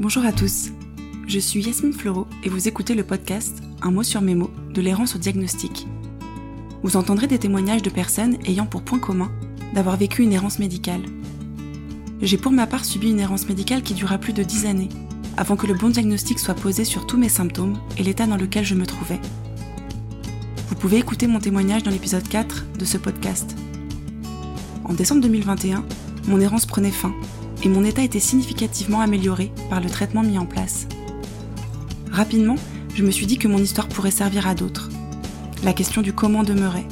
Bonjour à tous, je suis Yasmine Fleureau et vous écoutez le podcast Un mot sur mes mots de l'errance au diagnostic. Vous entendrez des témoignages de personnes ayant pour point commun d'avoir vécu une errance médicale. J'ai pour ma part subi une errance médicale qui dura plus de 10 années, avant que le bon diagnostic soit posé sur tous mes symptômes et l'état dans lequel je me trouvais. Vous pouvez écouter mon témoignage dans l'épisode 4 de ce podcast. En décembre 2021, mon errance prenait fin et mon état était significativement amélioré par le traitement mis en place. Rapidement, je me suis dit que mon histoire pourrait servir à d'autres. La question du comment demeurait.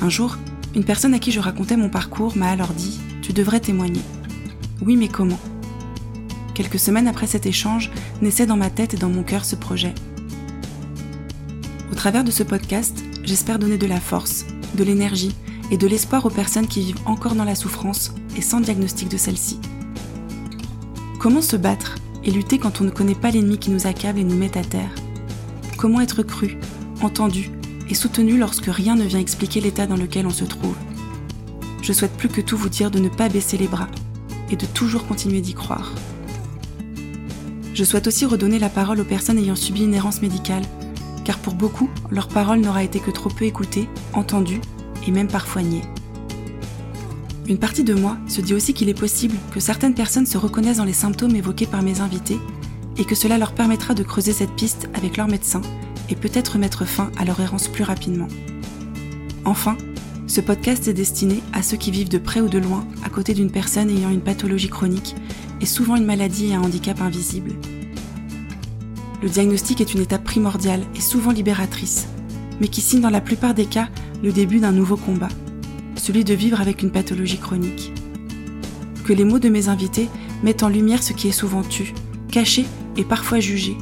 Un jour, une personne à qui je racontais mon parcours m'a alors dit ⁇ Tu devrais témoigner ⁇ Oui, mais comment? Quelques semaines après cet échange, naissait dans ma tête et dans mon cœur ce projet. Au travers de ce podcast, j'espère donner de la force, de l'énergie et de l'espoir aux personnes qui vivent encore dans la souffrance et sans diagnostic de celle-ci. Comment se battre et lutter quand on ne connaît pas l'ennemi qui nous accable et nous met à terre? Comment être cru, entendu et soutenu lorsque rien ne vient expliquer l'état dans lequel on se trouve? Je souhaite plus que tout vous dire de ne pas baisser les bras et de toujours continuer d'y croire. Je souhaite aussi redonner la parole aux personnes ayant subi une errance médicale, car pour beaucoup, leur parole n'aura été que trop peu écoutée, entendue et même parfois niée. Une partie de moi se dit aussi qu'il est possible que certaines personnes se reconnaissent dans les symptômes évoqués par mes invités et que cela leur permettra de creuser cette piste avec leur médecin et peut-être mettre fin à leur errance plus rapidement. Enfin, ce podcast est destiné à ceux qui vivent de près ou de loin à côté d'une personne ayant une pathologie chronique et souvent une maladie et un handicap invisible. Le diagnostic est une étape primordiale et souvent libératrice, mais qui signe dans la plupart des cas le début d'un nouveau combat, celui de vivre avec une pathologie chronique. Que les mots de mes invités mettent en lumière ce qui est souvent tu, caché et parfois jugé.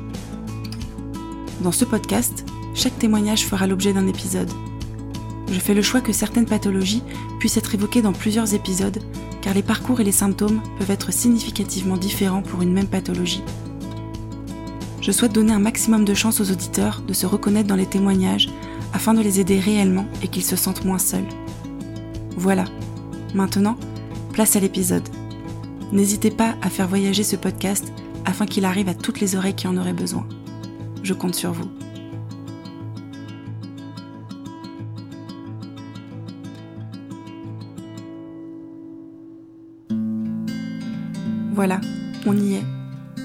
Dans ce podcast, chaque témoignage fera l'objet d'un épisode. Je fais le choix que certaines pathologies puissent être évoquées dans plusieurs épisodes, car les parcours et les symptômes peuvent être significativement différents pour une même pathologie. Je souhaite donner un maximum de chance aux auditeurs de se reconnaître dans les témoignages afin de les aider réellement et qu'ils se sentent moins seuls. Voilà, maintenant, place à l'épisode. N'hésitez pas à faire voyager ce podcast afin qu'il arrive à toutes les oreilles qui en auraient besoin. Je compte sur vous. Voilà, on y est.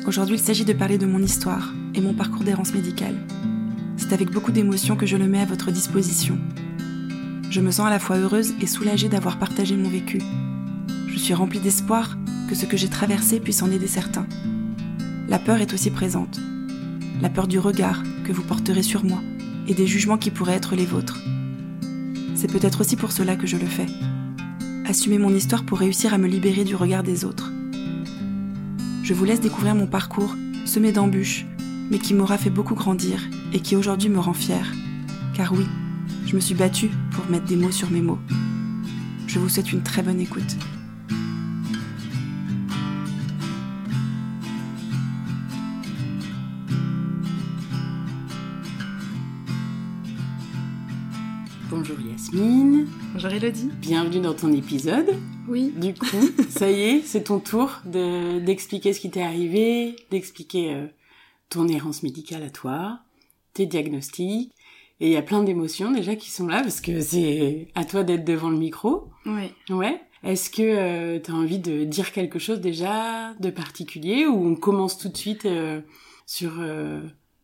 Aujourd'hui, il s'agit de parler de mon histoire et mon parcours d'errance médicale. C'est avec beaucoup d'émotion que je le mets à votre disposition. Je me sens à la fois heureuse et soulagée d'avoir partagé mon vécu. Je suis remplie d'espoir que ce que j'ai traversé puisse en aider certains. La peur est aussi présente. La peur du regard que vous porterez sur moi et des jugements qui pourraient être les vôtres. C'est peut-être aussi pour cela que je le fais. Assumer mon histoire pour réussir à me libérer du regard des autres. Je vous laisse découvrir mon parcours, semé d'embûches, mais qui m'aura fait beaucoup grandir et qui aujourd'hui me rend fière. Car oui, je me suis battue pour mettre des mots sur mes mots. Je vous souhaite une très bonne écoute. Bonjour Yasmine. Bonjour Elodie. Bienvenue dans ton épisode. Oui. Du coup, ça y est, c'est ton tour de d'expliquer ce qui t'est arrivé, d'expliquer euh, ton errance médicale à toi, tes diagnostics. Et il y a plein d'émotions déjà qui sont là parce que c'est à toi d'être devant le micro. Oui. Ouais. Est-ce que tu as envie de dire quelque chose déjà de particulier ou on commence tout de suite euh, sur euh,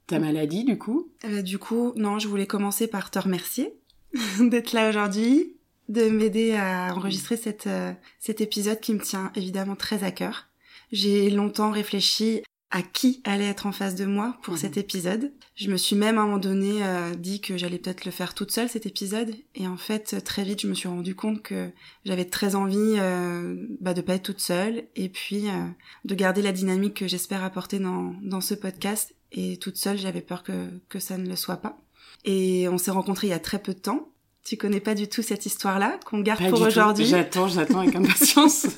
ta maladie du coup? Euh, du coup, non, je voulais commencer par te remercier d'être là aujourd'hui, de m'aider à enregistrer cette, euh, cet épisode qui me tient évidemment très à cœur. J'ai longtemps réfléchi à qui allait être en face de moi pour Mhm. cet épisode. Je me suis même à un moment donné euh, dit que j'allais peut-être le faire toute seule cet épisode et en fait très vite je me suis rendu compte que j'avais très envie euh, bah, de pas être toute seule et puis euh, de garder la dynamique que j'espère apporter dans, dans ce podcast et toute seule j'avais peur que, que ça ne le soit pas. Et on s'est rencontrés il y a très peu de temps. Tu connais pas du tout cette histoire-là qu'on garde Pas pour aujourd'hui. J'attends, j'attends avec impatience.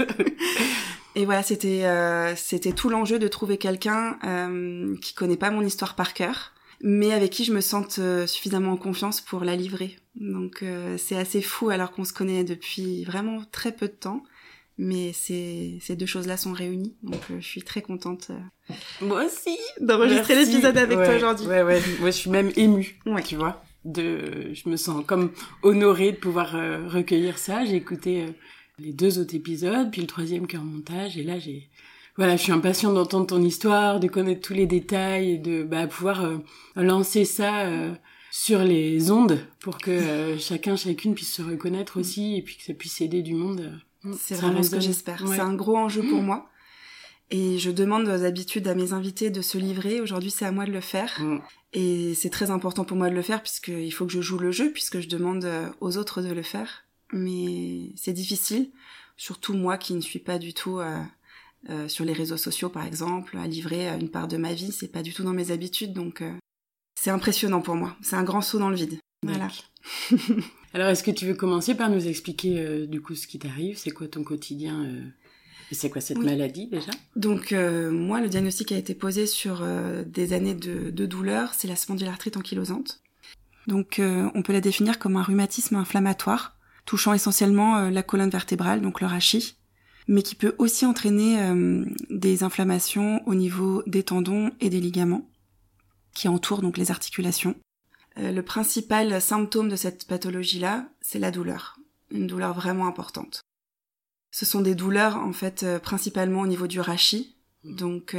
Et voilà, c'était euh, c'était tout l'enjeu de trouver quelqu'un euh, qui connaît pas mon histoire par cœur, mais avec qui je me sente euh, suffisamment en confiance pour la livrer. Donc euh, c'est assez fou alors qu'on se connaît depuis vraiment très peu de temps. Mais ces, ces deux choses-là sont réunies, donc euh, je suis très contente Moi aussi. d'enregistrer l'épisode avec toi aujourd'hui. Ouais, ouais. Moi, je suis même émue. Ouais. Tu vois. De, je me sens comme honorée de pouvoir recueillir ça. J'ai écouté euh, les deux autres épisodes, puis le troisième qui est en montage, et là, j'ai, voilà, je suis impatiente d'entendre ton histoire, de connaître tous les détails, et de bah, pouvoir euh, lancer ça euh, sur les ondes pour que euh, chacun, chacune puisse se reconnaître aussi, et puis que ça puisse aider du monde. euh, C'est vraiment ce que j'espère. Ouais. C'est un gros enjeu pour moi. Et je demande d'habitude à mes invités de se livrer. Aujourd'hui, c'est à moi de le faire. Mm. Et c'est très important pour moi de le faire puisqu'il faut que je joue le jeu, puisque je demande aux autres de le faire. Mais c'est difficile, surtout moi qui ne suis pas du tout euh, euh, sur les réseaux sociaux, par exemple, à livrer euh, une part de ma vie. C'est pas du tout dans mes habitudes, donc euh, c'est impressionnant pour moi. C'est un grand saut dans le vide. Voilà. Alors, est-ce que tu veux commencer par nous expliquer euh, du coup ce qui t'arrive? C'est quoi ton quotidien euh, C'est quoi cette Oui. maladie déjà? Donc euh, moi, le diagnostic a été posé sur euh, des années de, de douleur, c'est la spondylarthrite ankylosante. Donc euh, on peut la définir comme un rhumatisme inflammatoire touchant essentiellement euh, la colonne vertébrale, donc le rachis, mais qui peut aussi entraîner euh, des inflammations au niveau des tendons et des ligaments qui entourent donc les articulations. Euh, le principal symptôme de cette pathologie-là, c'est la douleur, une douleur vraiment importante. Ce sont des douleurs en fait principalement au niveau du rachis, donc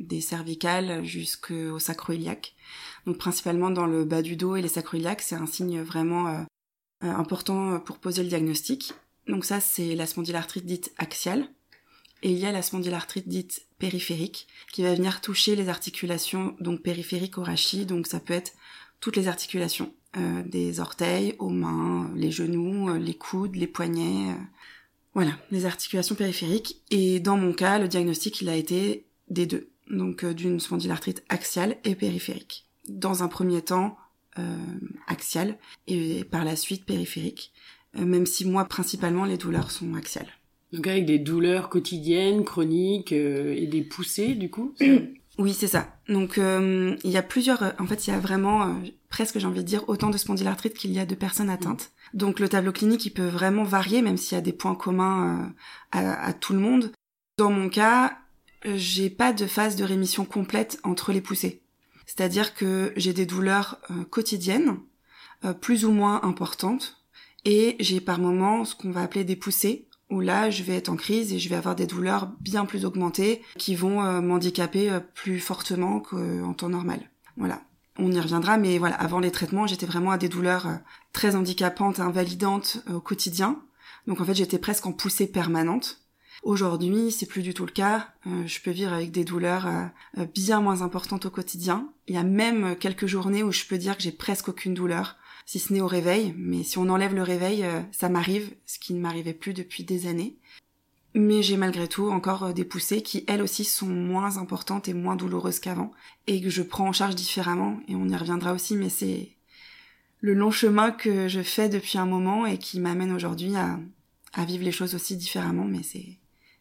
des cervicales jusqu'au sacroiliac. Donc principalement dans le bas du dos et les sacroiliacs, c'est un signe vraiment important pour poser le diagnostic. Donc ça c'est la spondylarthrite dite axiale. Et il y a la spondylarthrite dite périphérique qui va venir toucher les articulations donc périphériques au rachis, donc ça peut être toutes les articulations, euh, des orteils aux mains, les genoux, euh, les coudes, les poignets, euh, voilà, les articulations périphériques. Et dans mon cas, le diagnostic, il a été des deux. Donc euh, d'une spondylarthrite axiale et périphérique. Dans un premier temps, euh, axiale et par la suite périphérique. Euh, même si moi, principalement, les douleurs sont axiales. Donc avec des douleurs quotidiennes, chroniques euh, et des poussées du coup ça- Oui, c'est ça. Donc euh, il y a plusieurs. euh, En fait, il y a vraiment euh, presque, j'ai envie de dire, autant de spondylarthrite qu'il y a de personnes atteintes. Donc le tableau clinique, il peut vraiment varier, même s'il y a des points communs euh, à, à tout le monde. Dans mon cas, euh, j'ai pas de phase de rémission complète entre les poussées. C'est-à-dire que j'ai des douleurs euh, quotidiennes, euh, plus ou moins importantes, et j'ai par moments ce qu'on va appeler des poussées, où là je vais être en crise et je vais avoir des douleurs bien plus augmentées qui vont euh, m'handicaper euh, plus fortement qu'en temps normal. Voilà. On y reviendra, mais voilà, avant les traitements, j'étais vraiment à des douleurs très handicapantes, invalidantes au quotidien. Donc en fait, j'étais presque en poussée permanente. Aujourd'hui, c'est plus du tout le cas. Euh, je peux vivre avec des douleurs euh, euh, bien moins importantes au quotidien. Il y a même quelques journées où je peux dire que j'ai presque aucune douleur, si ce n'est au réveil. Mais si on enlève le réveil, ça m'arrive, ce qui ne m'arrivait plus depuis des années. Mais j'ai malgré tout encore des poussées qui, elles aussi, sont moins importantes et moins douloureuses qu'avant, et que je prends en charge différemment, et on y reviendra aussi, mais c'est le long chemin que je fais depuis un moment et qui m'amène aujourd'hui à, à vivre les choses aussi différemment, mais c'est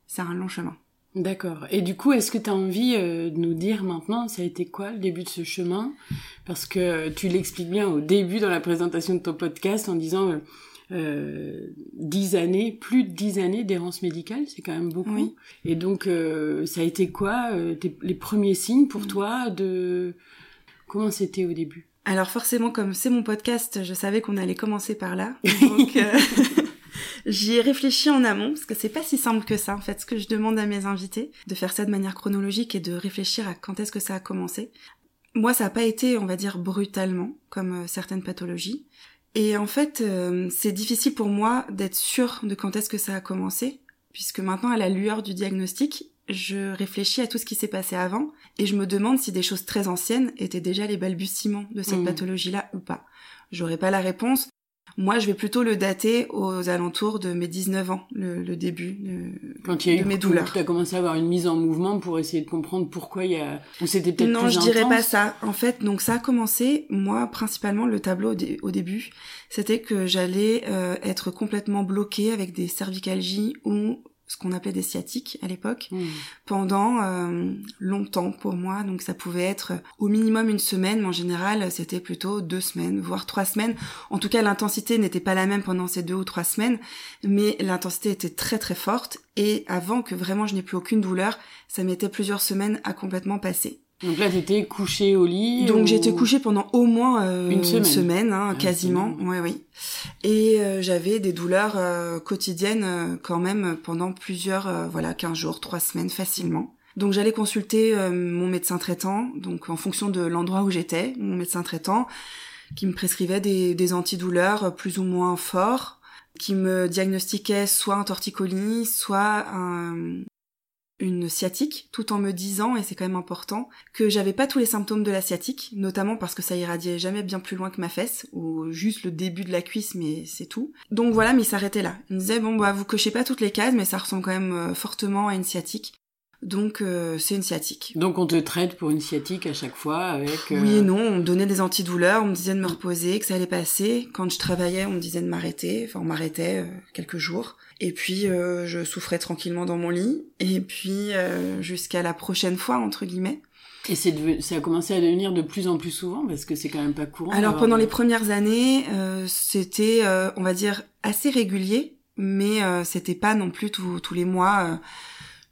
c'est un long chemin. D'accord. Et du coup, est-ce que tu as envie euh, de nous dire maintenant, ça a été quoi le début de ce chemin? Parce que euh, tu l'expliques bien au début dans la présentation de ton podcast en disant euh, euh, 10 années, plus de 10 années d'errance médicale, c'est quand même beaucoup. Oui. Et donc, ça a été quoi tes- les premiers signes pour Mm. toi de... Comment c'était au début? Alors forcément, comme c'est mon podcast, je savais qu'on allait commencer par là. Donc j'y ai réfléchi en amont, parce que c'est pas si simple que ça, en fait, ce que je demande à mes invités, de faire ça de manière chronologique et de réfléchir à quand est-ce que ça a commencé. Moi, ça n'a pas été, on va dire, brutalement, comme euh, certaines pathologies. Et en fait, euh, c'est difficile pour moi d'être sûre de quand est-ce que ça a commencé, puisque maintenant, à la lueur du diagnostic, je réfléchis à tout ce qui s'est passé avant, et je me demande si des choses très anciennes étaient déjà les balbutiements de cette Mhm. pathologie-là ou pas. J'aurais pas la réponse. Moi, je vais plutôt le dater aux alentours de mes 19 ans, le, le début de, Quand il y a de eu mes douleurs. Tu as commencé à avoir une mise en mouvement pour essayer de comprendre pourquoi il y a... Ou c'était peut-être Non, plus je dirais pas ça. En fait, donc ça a commencé, moi, principalement, le tableau au, dé- au début, c'était que j'allais euh, être complètement bloquée avec des cervicalgies ou ce qu'on appelait des sciatiques à l'époque, Hmm. pendant euh, longtemps pour moi. Donc ça pouvait être au minimum une semaine, mais en général c'était plutôt deux semaines, voire trois semaines. En tout cas, l'intensité n'était pas la même pendant ces deux ou trois semaines, mais l'intensité était très très forte. Et avant que vraiment je n'ai plus aucune douleur, ça mettait plusieurs semaines à complètement passer. Donc là, t'étais couchée au lit. Donc ou- j'étais couchée pendant au moins euh, Une semaine. hein, Ah, quasiment. Oui, oui. Et euh, j'avais des douleurs euh, quotidiennes quand même pendant plusieurs, voilà, 15 jours, 3 semaines facilement. Donc j'allais consulter mon médecin traitant, donc en fonction de l'endroit où j'étais, mon médecin traitant, qui me prescrivait des, des antidouleurs plus ou moins forts, qui me diagnostiquait soit un torticolis, soit un, une sciatique, tout en me disant, et c'est quand même important, que j'avais pas tous les symptômes de la sciatique, notamment parce que ça irradiait jamais bien plus loin que ma fesse, ou juste le début de la cuisse, mais c'est tout. Donc voilà, mais il s'arrêtait là. Il me disait, bon bah vous cochez pas toutes les cases, mais ça ressemble quand même euh, fortement à une sciatique. Donc euh, c'est une sciatique. Donc on te traite pour une sciatique à chaque fois avec. euh, Oui et non, on me donnait des antidouleurs, on me disait de me reposer, que ça allait passer. Quand je travaillais, on me disait de m'arrêter, enfin on m'arrêtait euh, quelques jours. Et puis euh, je souffrais tranquillement dans mon lit, et puis euh, jusqu'à la prochaine fois, entre guillemets. Et c'est devenu- ça a commencé à devenir de plus en plus souvent parce que c'est quand même pas courant. Alors pendant les premières années, euh, c'était, euh, on va dire, assez régulier, mais euh, c'était pas non plus tous les mois.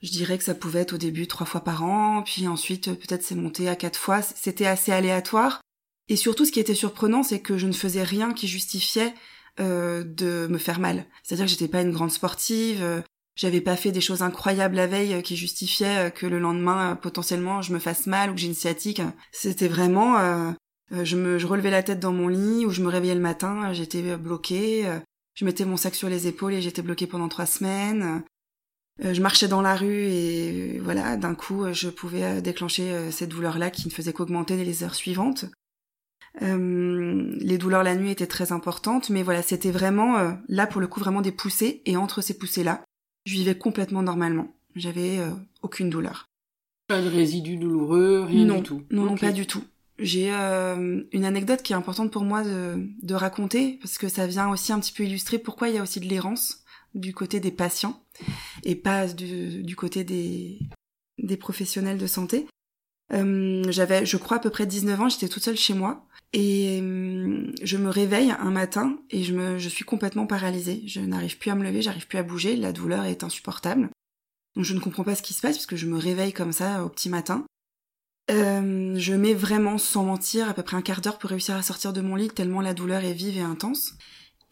Je dirais que ça pouvait être au début trois fois par an, puis ensuite euh, peut-être c'est monté à quatre fois. C'était assez aléatoire. Et surtout, ce qui était surprenant, c'est que je ne faisais rien qui justifiait euh, de me faire mal. C'est-à-dire que j'étais pas une grande sportive. euh, j'avais pas fait des choses incroyables la veille euh, qui justifiaient euh, que le lendemain potentiellement je me fasse mal ou que j'ai une sciatique. C'était vraiment je me je relevais la tête dans mon lit ou je me réveillais le matin, j'étais bloquée, je mettais mon sac sur les épaules et j'étais bloquée pendant trois semaines. Euh, je marchais dans la rue et voilà, d'un coup, euh, je pouvais euh, déclencher cette douleur-là qui ne faisait qu'augmenter les heures suivantes. Euh, les douleurs la nuit étaient très importantes, mais voilà, c'était vraiment euh, là pour le coup vraiment des poussées et entre ces poussées-là, je vivais complètement normalement. J'avais euh, aucune douleur. Pas de résidus douloureux, rien non, du tout. Non, non, pas du tout. J'ai une anecdote qui est importante pour moi de, de raconter, parce que ça vient aussi un petit peu illustrer pourquoi il y a aussi de l'errance du côté des patients, et pas du, côté des, des professionnels de santé. Euh, J'avais, je crois, à peu près 19 ans, j'étais toute seule chez moi, et euh, je me réveille un matin, et je, me, je suis complètement paralysée. Je n'arrive plus à me lever, j'arrive plus à bouger, la douleur est insupportable. Donc je ne comprends pas ce qui se passe, puisque je me réveille comme ça au petit matin. Euh, je mets vraiment, sans mentir, à peu près un quart d'heure pour réussir à sortir de mon lit, tellement la douleur est vive et intense.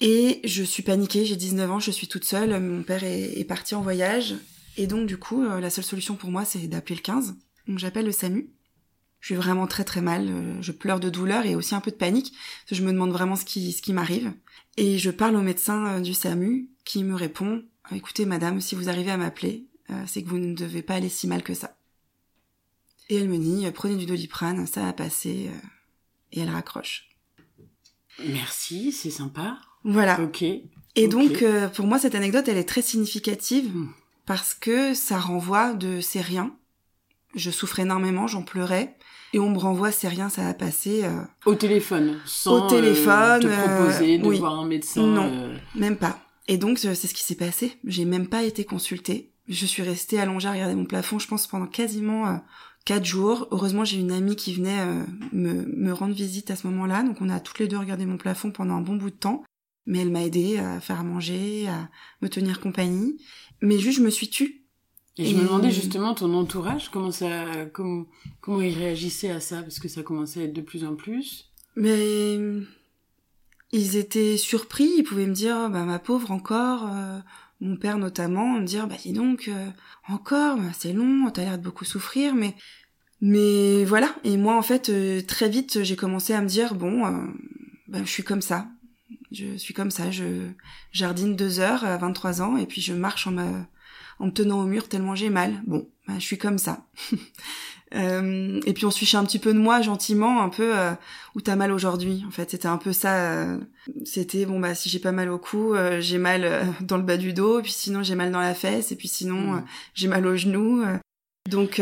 Et je suis paniquée, j'ai 19 ans, je suis toute seule, mon père est, parti en voyage. Et donc du coup, euh, la seule solution pour moi, c'est d'appeler le 15. Donc j'appelle le SAMU. Je suis vraiment très très mal, euh, je pleure de douleur et aussi un peu de panique, je me demande vraiment ce qui, ce qui m'arrive. Et je parle au médecin euh, du SAMU, qui me répond, écoutez madame, si vous arrivez à m'appeler, c'est que vous ne devez pas aller si mal que ça. Et elle me dit, prenez du doliprane, ça va passer. Et elle raccroche. Merci, c'est sympa. Voilà. Ok. Et donc, euh, pour moi, cette anecdote, elle est très significative Hmm. parce que ça renvoie de c'est rien. Je souffrais énormément, j'en pleurais. Et on me renvoie, c'est rien, ça va passer. euh, Au téléphone, sans Au téléphone, euh, te euh, proposer de oui. voir un médecin. Non. euh, Même pas. Et donc, euh, c'est ce qui s'est passé. J'ai même pas été consultée. Je suis restée allongée à regarder mon plafond, je pense, pendant quasiment euh, quatre jours. Heureusement, j'ai une amie qui venait euh, me, me rendre visite à ce moment-là. Donc, on a toutes les deux regardé mon plafond pendant un bon bout de temps. Mais elle m'a aidée à faire à manger, à me tenir compagnie. Mais juste, je me suis tue. Et je me demandais justement ton entourage, comment ça, comment, comment il réagissait à ça, parce que ça commençait à être de plus en plus. Mais ils étaient surpris, ils pouvaient me dire, bah ma pauvre encore, euh, mon père notamment, me dire, bah dis donc, euh, encore, bah, c'est long, t'as l'air de beaucoup souffrir, mais mais voilà. Et moi en fait, euh, très vite, j'ai commencé à me dire, bon, euh, bah, je suis comme ça, je suis comme ça, je jardine deux heures à 23 ans et puis je marche en me en me tenant au mur tellement j'ai mal. Bon, bah, je suis comme ça. Euh, et puis on se fichait un petit peu de moi gentiment, un peu euh, où t'as mal aujourd'hui. En fait, c'était un peu ça. euh, c'était bon bah si j'ai pas mal au cou, euh, j'ai mal euh, dans le bas du dos, et puis sinon j'ai mal dans la fesse, et puis sinon euh, j'ai mal au genou. donc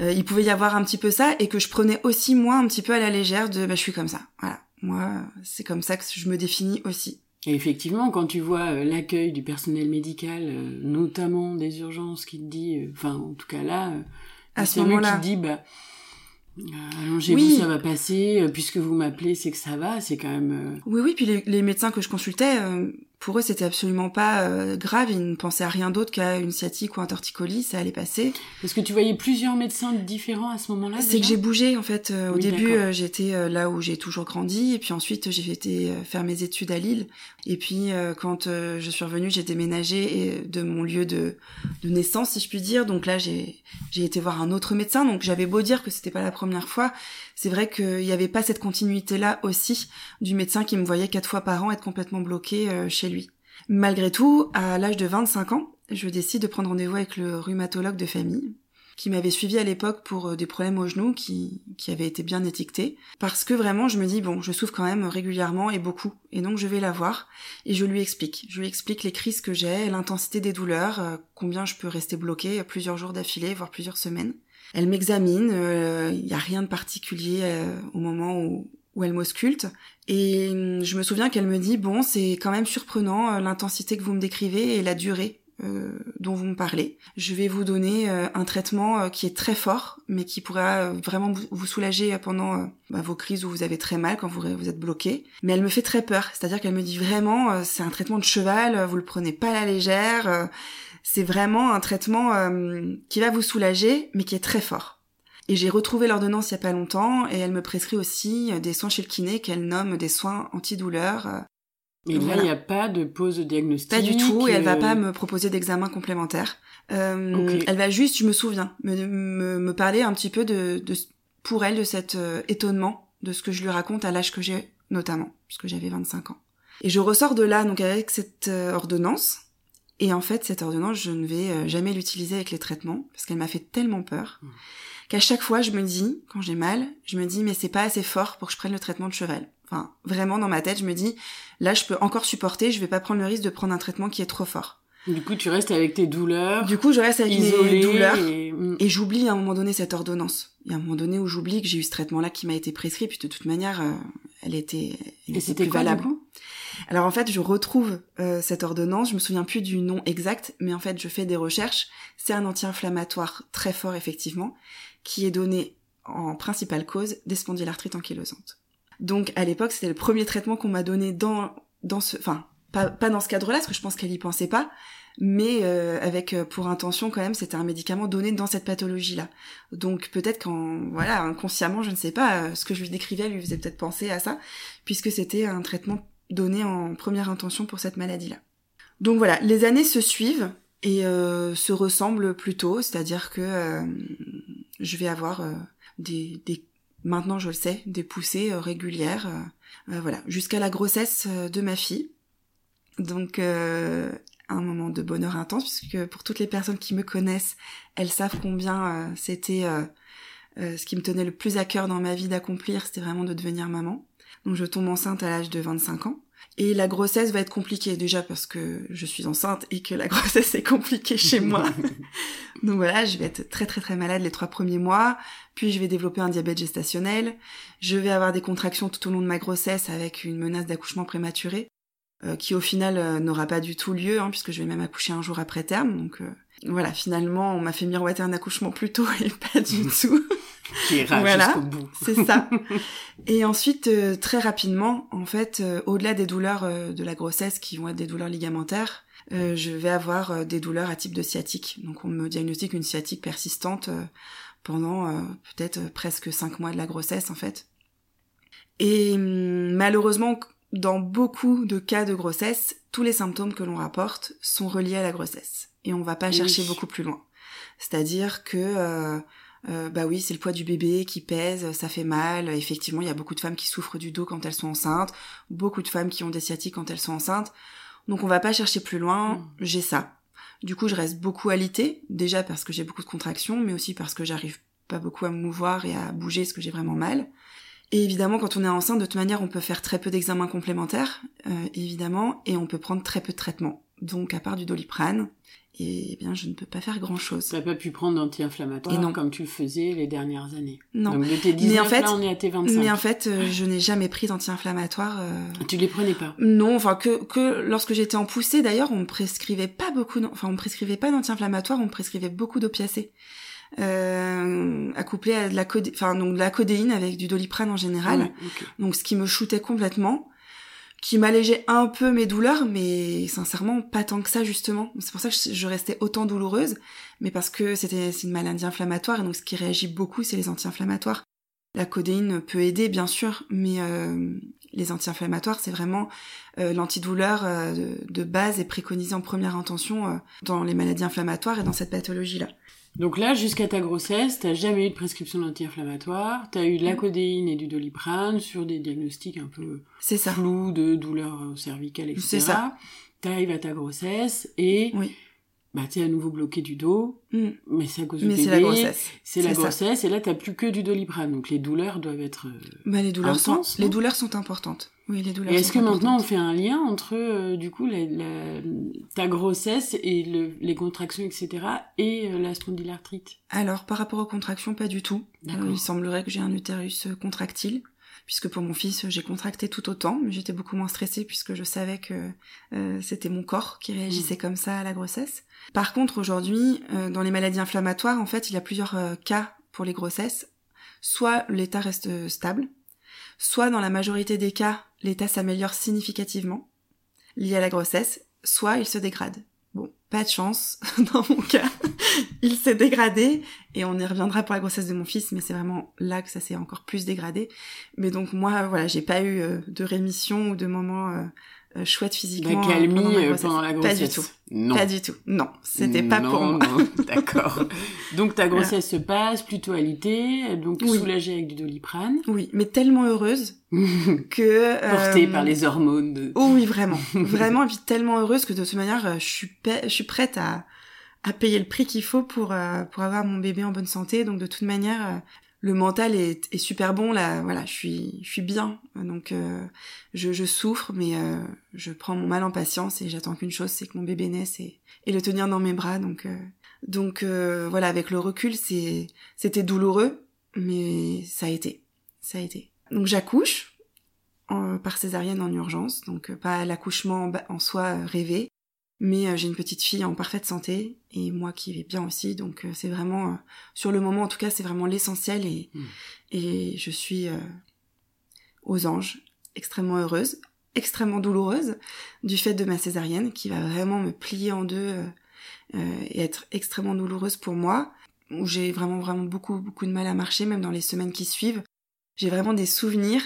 il pouvait y avoir un petit peu ça, et que je prenais aussi moi un petit peu à la légère de bah je suis comme ça. Voilà, moi c'est comme ça que je me définis aussi. Et effectivement, quand tu vois euh, l'accueil du personnel médical, euh, notamment des urgences, qui te dit, euh, enfin, en tout cas là, à ce moment-là, qui dit, bah, allongez-vous, ça va passer, puisque vous m'appelez, c'est que ça va, c'est quand même. Oui, oui, puis les, les, médecins que je consultais, pour eux, c'était absolument pas euh, grave. Ils ne pensaient à rien d'autre qu'à une sciatique ou un torticolis, ça allait passer. Parce que tu voyais plusieurs médecins différents à ce moment-là. C'est que j'ai bougé en fait. Euh, au début, euh, j'étais là où j'ai toujours grandi, et puis ensuite j'ai été faire mes études à Lille. Et puis quand je suis revenue, j'ai déménagé de mon lieu de, de naissance, si je puis dire. Donc là, j'ai j'ai été voir un autre médecin. Donc j'avais beau dire que c'était pas la première fois, c'est vrai qu'il n'y avait pas cette continuité-là aussi du médecin qui me voyait quatre fois par an être complètement bloqué euh, chez lui. Malgré tout, à l'âge de 25 ans, je décide de prendre rendez-vous avec le rhumatologue de famille qui m'avait suivi à l'époque pour euh, des problèmes au genou qui, qui avaient été bien étiquetés. Parce que vraiment, je me dis, bon, je souffre quand même régulièrement et beaucoup. Et donc, je vais la voir et je lui explique. Je lui explique les crises que j'ai, l'intensité des douleurs, euh, combien je peux rester bloqué plusieurs jours d'affilée, voire plusieurs semaines. Elle m'examine, il euh, n'y a rien de particulier euh, au moment où, elle m'ausculte. Et hum, je me souviens qu'elle me dit, bon, c'est quand même surprenant euh, l'intensité que vous me décrivez et la durée dont vous me parlez. Je vais vous donner un traitement qui est très fort, mais qui pourra vraiment vous soulager pendant bah, vos crises où vous avez très mal, quand vous, vous êtes bloqué. Mais elle me fait très peur, c'est-à-dire qu'elle me dit vraiment, c'est un traitement de cheval, vous le prenez pas à la légère c'est vraiment un traitement euh, qui va vous soulager, mais qui est très fort. Et j'ai retrouvé l'ordonnance il y a pas longtemps, et elle me prescrit aussi euh, des soins chez le kiné qu'elle nomme des soins antidouleurs. Euh. Et là, il n'y a pas de pause diagnostique. Pas du tout, et elle va pas me proposer d'examen complémentaire. Elle va juste, je me souviens, me, me, parler un petit peu de, de, pour elle, de cet étonnement de ce que je lui raconte à l'âge que j'ai, notamment, puisque j'avais 25 ans. Et je ressors de là, donc avec cette ordonnance, et en fait, cette ordonnance, je ne vais euh, jamais l'utiliser avec les traitements parce qu'elle m'a fait tellement peur mmh. qu'à chaque fois, je me dis, quand j'ai mal, je me dis, mais c'est pas assez fort pour que je prenne le traitement de cheval. Enfin, vraiment, dans ma tête, je me dis, là, je peux encore supporter, je vais pas prendre le risque de prendre un traitement qui est trop fort. Du coup, tu restes avec tes douleurs. Du coup, je reste avec mes douleurs. Mmh. Et, j'oublie à un moment donné cette ordonnance. Il y a un moment donné où j'oublie que j'ai eu ce traitement-là qui m'a été prescrit, puis de toute manière, euh, elle était, elle et c'était plus valable. Alors en fait, je retrouve euh, cette ordonnance, je me souviens plus du nom exact, mais en fait, je fais des recherches. C'est un anti-inflammatoire très fort effectivement, qui est donné en principale cause des spondylarthrites ankylosante. Donc à l'époque, c'était le premier traitement qu'on m'a donné dans dans ce, enfin pas, pas dans ce cadre-là, parce que je pense qu'elle y pensait pas, mais euh, avec euh, pour intention quand même, c'était un médicament donné dans cette pathologie-là. Donc peut-être qu'en voilà inconsciemment, je ne sais pas, ce que je lui décrivais lui faisait peut-être penser à ça, puisque c'était un traitement donné en première intention pour cette maladie-là. Donc voilà, les années se suivent et euh, se ressemblent plutôt, c'est-à-dire que euh, je vais avoir euh, des, des, maintenant je le sais, des poussées régulières, voilà, jusqu'à la grossesse de ma fille. Donc un moment de bonheur intense, puisque pour toutes les personnes qui me connaissent, elles savent combien c'était ce qui me tenait le plus à cœur dans ma vie d'accomplir, c'était vraiment de devenir maman. Donc je tombe enceinte à l'âge de 25 ans. Et la grossesse va être compliquée déjà parce que je suis enceinte et que la grossesse est compliquée chez moi. Donc voilà, je vais être très très très malade les trois premiers mois, puis je vais développer un diabète gestationnel, je vais avoir des contractions tout au long de ma grossesse avec une menace d'accouchement prématuré, euh, qui au final euh, n'aura pas du tout lieu, hein, puisque je vais même accoucher un jour après terme. Donc euh, voilà, finalement on m'a fait miroiter un accouchement plus tôt et pas du tout qui voilà, C'est ça. Et ensuite, euh, très rapidement, en fait, euh, au-delà des douleurs euh, de la grossesse qui vont être des douleurs ligamentaires, je vais avoir des douleurs à type de sciatique. Donc on me diagnostique une sciatique persistante pendant peut-être presque cinq mois de la grossesse en fait. Et hum, malheureusement, dans beaucoup de cas de grossesse, tous les symptômes que l'on rapporte sont reliés à la grossesse. Et on va pas chercher beaucoup plus loin. C'est-à-dire que euh, bah oui, c'est le poids du bébé qui pèse, ça fait mal. Effectivement, il y a beaucoup de femmes qui souffrent du dos quand elles sont enceintes, beaucoup de femmes qui ont des sciatiques quand elles sont enceintes. Donc on va pas chercher plus loin, mm. j'ai ça. Du coup, je reste beaucoup alitée, déjà parce que j'ai beaucoup de contractions, mais aussi parce que j'arrive pas beaucoup à me mouvoir et à bouger ce que j'ai vraiment mal. Et évidemment, quand on est enceinte, de toute manière, on peut faire très peu d'examens complémentaires, euh, évidemment, et on peut prendre très peu de traitements. Donc à part du doliprane, et eh bien je ne peux pas faire grand chose. Tu n'as pas pu prendre d'anti-inflammatoire comme tu le faisais les dernières années. Non. Donc de tes 19, mais en fait, là, on est à tes 25. Mais en fait, euh, je n'ai jamais pris d'anti-inflammatoire. Euh... Tu les prenais pas Non, enfin que que lorsque j'étais en poussée d'ailleurs, on me prescrivait pas beaucoup, enfin on me prescrivait pas d'anti-inflammatoire, on me prescrivait beaucoup d'opiacés. Euh, accouplé à de la codé... enfin donc de la codéine avec du doliprane en général. Donc ce qui me shootait complètement qui m'allégeait un peu mes douleurs, mais sincèrement pas tant que ça justement. C'est pour ça que je restais autant douloureuse, mais parce que c'était une maladie inflammatoire et donc ce qui réagit beaucoup c'est les anti-inflammatoires. La codéine peut aider bien sûr, mais euh, les anti-inflammatoires c'est vraiment euh, l'antidouleur euh, de, base et préconisé en première intention dans les maladies inflammatoires et dans cette pathologie là. Donc là, jusqu'à ta grossesse, t'as jamais eu de prescription d'anti-inflammatoire, t'as eu de la mm. codéine et du doliprane sur des diagnostics un peu flous de douleurs cervicales, etc. C'est ça. T'arrives à ta grossesse et oui bah t'es à nouveau bloqué du dos, mm. mais c'est à cause du mais c'est la grossesse. C'est la grossesse, et là t'as plus que du doliprane, donc les douleurs doivent être euh, bah, les douleurs sont, les douleurs sont importantes. Oui, les douleurs. Et est-ce que maintenant on fait un lien entre euh, du coup la, ta grossesse et le, les contractions etc. et euh, la spondylarthrite? Alors par rapport aux contractions, pas du tout. il semblerait que j'ai un utérus contractile puisque pour mon fils j'ai contracté tout autant, mais j'étais beaucoup moins stressée puisque je savais que euh, c'était mon corps qui réagissait mm. comme ça à la grossesse. Par contre aujourd'hui, euh, dans les maladies inflammatoires, en fait, il y a plusieurs euh, cas pour les grossesses. Soit l'état reste stable, soit dans la majorité des cas, l'état s'améliore significativement lié à la grossesse, soit il se dégrade. Bon, pas de chance dans mon cas. il s'est dégradé et on y reviendra pour la grossesse de mon fils, mais c'est vraiment là que ça s'est encore plus dégradé. Mais donc moi, voilà, j'ai pas eu euh, de rémission ou de moment euh, euh, chouette physiquement. Calmie euh, pendant, la grossesse. Pas du tout. Non. Pas du tout. Non, c'était pas pour moi. D'accord. donc ta grossesse se passe plutôt alité, donc soulagée avec du doliprane. Oui, mais tellement heureuse que portée par les hormones. De... Oh oui, vraiment, vraiment, et puis tellement heureuse que de toute manière, je suis je suis prête à à payer le prix qu'il faut pour pour avoir mon bébé en bonne santé. Donc de toute manière, le mental est, super bon là voilà je suis je suis bien. Donc euh, je, souffre mais euh, je prends mon mal en patience et j'attends qu'une chose c'est que mon bébé naisse et, le tenir dans mes bras. Donc euh, donc voilà avec le recul c'était douloureux mais ça a été ça a été. Donc j'accouche par césarienne en urgence donc pas l'accouchement en soi rêvé mais euh, j'ai une petite fille en parfaite santé et moi qui vais bien aussi. Donc euh, c'est vraiment euh, sur le moment en tout cas c'est vraiment l'essentiel et hmm. et je suis aux anges extrêmement heureuse extrêmement douloureuse du fait de ma césarienne qui va vraiment me plier en deux et être extrêmement douloureuse pour moi. Où j'ai vraiment vraiment beaucoup beaucoup de mal à marcher même dans les semaines qui suivent. J'ai vraiment des souvenirs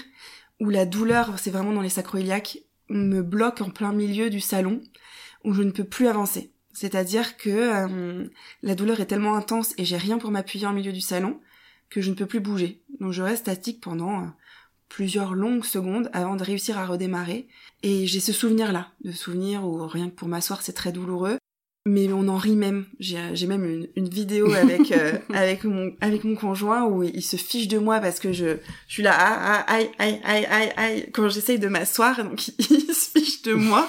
où la douleur c'est vraiment dans les sacroiliaques me bloque en plein milieu du salon où je ne peux plus avancer. C'est-à-dire que euh, la douleur est tellement intense et j'ai rien pour m'appuyer en milieu du salon que je ne peux plus bouger. Donc je reste statique pendant euh, plusieurs longues secondes avant de réussir à redémarrer. Et j'ai ce souvenir-là, de souvenir où rien que pour m'asseoir c'est très douloureux mais on en rit même. J'ai même une, une, vidéo avec euh, avec mon avec mon conjoint où il se fiche de moi parce que je je suis là ah, ah, aïe aïe aïe aïe aïe quand j'essaye de m'asseoir donc il, se fiche de moi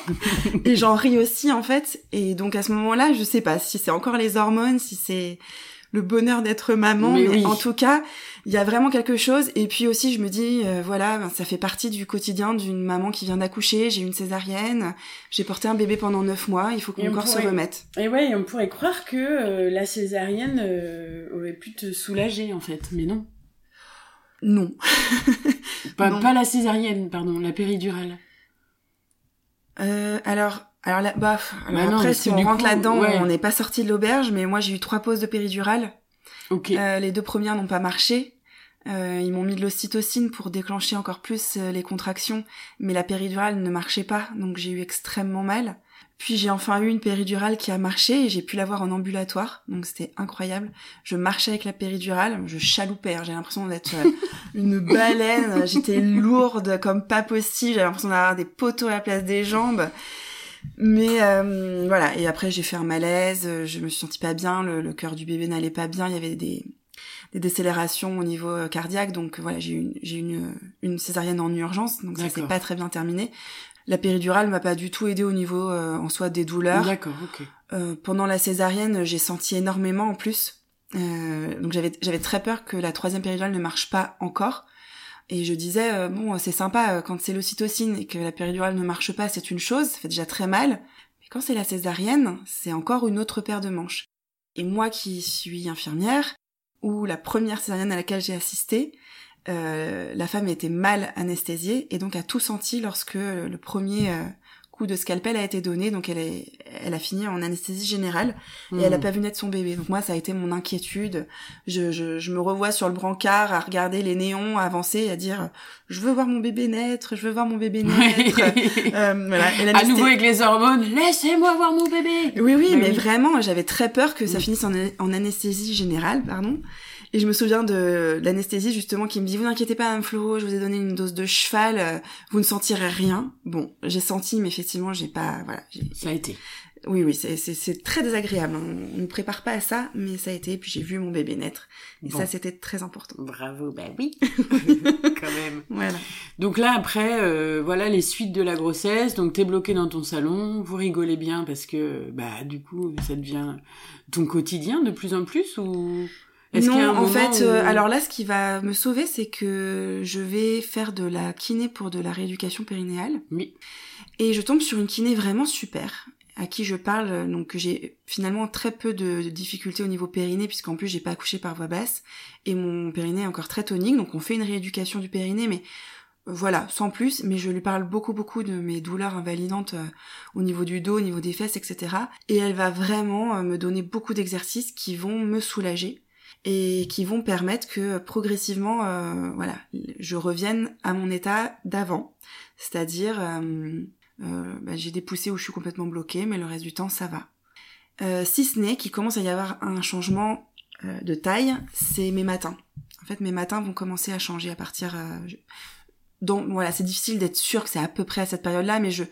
et j'en ris aussi en fait et donc à ce moment-là je sais pas si c'est encore les hormones si c'est le bonheur d'être maman mais, en tout cas il y a vraiment quelque chose. Et puis aussi je me dis euh, voilà ben, ça fait partie du quotidien d'une maman qui vient d'accoucher. J'ai une césarienne. J'ai porté un bébé pendant neuf mois. Il faut que mon corps se remette. Et ouais on pourrait croire que euh, la césarienne euh, aurait pu te soulager en fait. Mais non. Non. Pas, pas la césarienne pardon la péridurale. Alors alors là, bah, bah après, si on rentre là-dedans, on n'est pas sorti de l'auberge, mais moi j'ai eu trois pauses de péridurale. Ok. les deux premières n'ont pas marché. Euh, ils m'ont mis de l'ocytocine pour déclencher encore plus euh, les contractions, mais la péridurale ne marchait pas, donc j'ai eu extrêmement mal. Puis j'ai enfin eu une péridurale qui a marché et j'ai pu l'avoir en ambulatoire, donc c'était incroyable. Je marchais avec la péridurale, je chaloupais, hein. j'ai l'impression d'être euh, une baleine, j'étais lourde comme pas possible, j'avais l'impression d'avoir des poteaux à la place des jambes. Mais voilà, et après j'ai fait un malaise, je me suis sentie pas bien, le, le cœur du bébé n'allait pas bien, il y avait des, des décélérations au niveau euh, cardiaque. Donc voilà, j'ai eu une, j'ai une, une césarienne en urgence, donc ça s'est pas très bien terminé. La péridurale m'a pas du tout aidé au niveau euh, en soi des douleurs. D'accord, ok. Euh, pendant la césarienne, j'ai senti énormément en plus. Euh, donc j'avais j'avais très peur que la troisième péridurale ne marche pas encore. Et je disais euh, bon c'est sympa euh, quand c'est l'ocytocine et que la péridurale ne marche pas, c'est une chose, ça fait déjà très mal. Mais quand c'est la césarienne, c'est encore une autre paire de manches. Et moi qui suis infirmière, ou la première césarienne à laquelle j'ai assisté, euh, la femme était mal anesthésiée et donc a tout senti lorsque le premier euh, coup de scalpel a été donné. Donc elle, est, elle a fini en anesthésie générale et elle a Hmm. pas vu naître son bébé. Donc moi ça a été mon inquiétude. Je, je, je me revois sur le brancard à regarder les néons avancer et à dire je veux voir mon bébé naître, je veux voir mon bébé naître. Euh, voilà. Et à nouveau avec les hormones, laissez-moi voir mon bébé. oui, oui, Bah mais oui. vraiment, j'avais très peur que ça finisse en, en anesthésie générale, pardon. Et je me souviens de l'anesthésie justement qui me dit vous n'inquiétez pas, Mme Flo, je vous ai donné une dose de cheval, euh, vous ne sentirez rien. Bon, j'ai senti, mais effectivement, j'ai pas, voilà. Ça a été. Oui, oui, c'est très désagréable. hein. On ne prépare pas à ça, mais ça a été. Puis j'ai vu mon bébé naître, et Bon. ça c'était très important. Bravo, bah oui, quand même. Voilà. Donc là, après, euh, voilà les suites de la grossesse. Donc t'es bloqué dans ton salon, vous rigolez bien parce que, bah, du coup, ça devient ton quotidien de plus en plus ou? Est-ce Non, en fait, où- euh, alors là, ce qui va me sauver, c'est que je vais faire de la kiné pour de la rééducation périnéale. oui, Et je tombe sur une kiné vraiment super, à qui je parle, donc que j'ai finalement très peu de, de difficultés au niveau périnée, puisqu'en plus j'ai pas accouché par voie basse, et mon périnée est encore très tonique, donc on fait une rééducation du périnée, mais voilà, sans plus, mais je lui parle beaucoup beaucoup de mes douleurs invalidantes euh, au niveau du dos, au niveau des fesses, etc. Et elle va vraiment euh, me donner beaucoup d'exercices qui vont me soulager et qui vont permettre que euh, progressivement, euh, voilà, je revienne à mon état d'avant, c'est-à-dire euh, euh, bah, j'ai des poussées où je suis complètement bloquée, mais le reste du temps, ça va. Euh, si ce n'est qu'il commence à y avoir un changement de taille, c'est mes matins. En fait, mes matins vont commencer à changer à partir... Donc voilà, c'est difficile d'être sûr que c'est à peu près à cette période-là, mais je,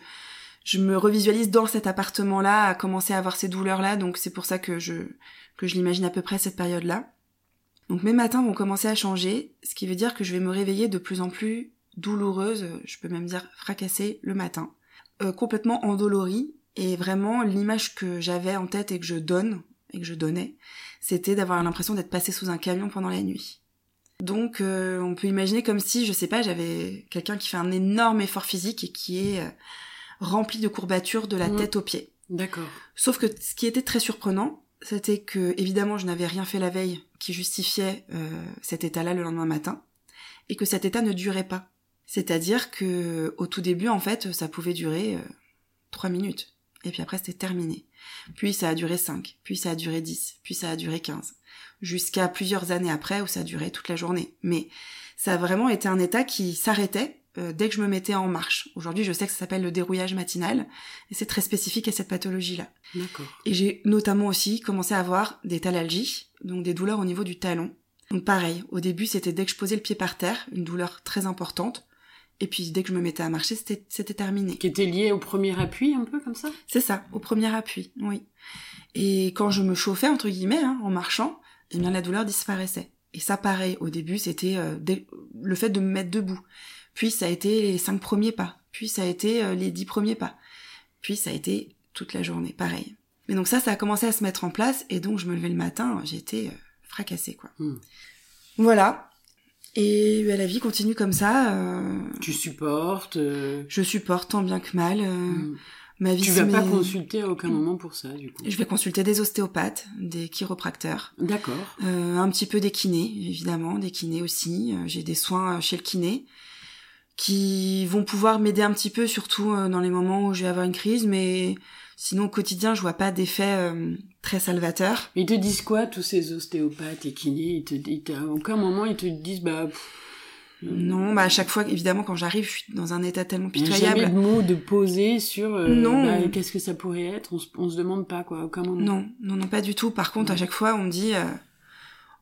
je me revisualise dans cet appartement-là, à commencer à avoir ces douleurs-là, donc c'est pour ça que je, que je l'imagine à peu près à cette période-là. Donc mes matins vont commencer à changer, ce qui veut dire que je vais me réveiller de plus en plus douloureuse, je peux même dire fracassée le matin euh, complètement endolorie et vraiment l'image que j'avais en tête et que je donne et que je donnais, c'était d'avoir l'impression d'être passé sous un camion pendant la nuit. Donc euh, on peut imaginer comme si, je sais pas, j'avais quelqu'un qui fait un énorme effort physique et qui est euh, rempli de courbatures de la tête aux pieds. d'accord. Sauf que ce qui était très surprenant, c'était que évidemment je n'avais rien fait la veille qui justifiait euh, cet état-là le lendemain matin, et que cet état ne durait pas. C'est-à-dire que au tout début, en fait, ça pouvait durer euh, trois minutes, et puis après c'était terminé. Puis ça a duré 5, puis ça a duré 10, puis ça a duré 15, jusqu'à plusieurs années après où ça a duré toute la journée. Mais ça a vraiment été un état qui s'arrêtait euh, dès que je me mettais en marche. Aujourd'hui, je sais que ça s'appelle le dérouillage matinal, et c'est très spécifique à cette pathologie-là. D'accord. Et j'ai notamment aussi commencé à avoir des talalgies, donc des douleurs au niveau du talon. Donc pareil, au début c'était dès que je posais le pied par terre, une douleur très importante. Et puis dès que je me mettais à marcher, c'était terminé. Qui était lié au premier appui, un peu comme ça? C'est ça, au premier appui, oui. Et quand je me chauffais, entre guillemets, hein, en marchant, eh bien la douleur disparaissait. Et ça pareil, au début c'était euh, le fait de me mettre debout. Puis ça a été les cinq premiers pas. Puis ça a été euh, les dix premiers pas. Puis ça a été toute la journée, pareil. Mais donc ça, ça a commencé à se mettre en place, et donc je me levais le matin, j'étais euh, fracassée, quoi. Hmm. Voilà. Et bah, la vie continue comme ça. euh, Tu supportes. euh, je supporte tant bien que mal. euh, hmm. Ma vie Tu vas pas consulter à aucun moment pour ça, du coup. Je vais consulter des ostéopathes, des chiropracteurs, D'accord. un petit peu des kinés, évidemment, des kinés aussi. J'ai des soins chez le kiné qui vont pouvoir m'aider un petit peu, surtout euh, dans les moments où je vais avoir une crise, mais sinon au quotidien, je vois pas d'effet euh, très salvateur. Ils te disent quoi, tous ces ostéopathes et kinés ils te, ils te- À aucun moment, ils te disent, bah... pff, Non, bah à chaque fois, évidemment, quand j'arrive, je suis dans un état tellement Il n'y a jamais pitoyable. de mots de poser sur euh, Non. bah, qu'est-ce que ça pourrait être? On se, on se demande pas quoi, à aucun moment. Non, non, non, pas du tout. Par contre, à chaque fois, on me dit, euh,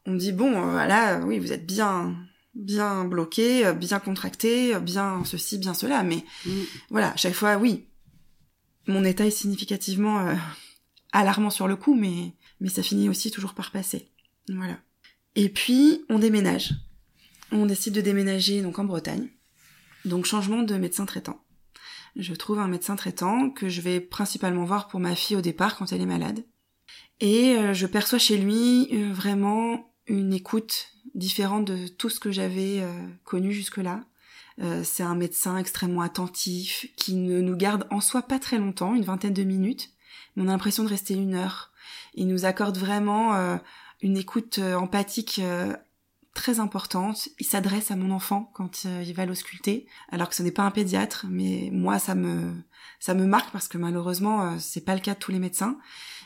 on me dit bon, euh, là, euh, oui, vous êtes bien, bien bloqué, euh, bien contracté, euh, bien ceci, bien cela, mais Mm. voilà, à chaque fois, oui, mon état est significativement euh, alarmant sur le coup, mais mais ça finit aussi toujours par passer. Voilà. Et puis, on déménage. On décide de déménager donc en Bretagne. Donc changement de médecin traitant. Je trouve un médecin traitant que je vais principalement voir pour ma fille au départ quand elle est malade. Et euh, je perçois chez lui euh, vraiment une écoute différente de tout ce que j'avais euh, connu jusque-là. c'est un médecin extrêmement attentif qui ne nous garde en soi pas très longtemps, une vingtaine de minutes, mais on a l'impression de rester une heure. Il nous accorde vraiment une écoute empathique très importante. Il s'adresse à mon enfant quand il va l'ausculter, alors que ce n'est pas un pédiatre, mais moi ça me ça me marque parce que malheureusement c'est pas le cas de tous les médecins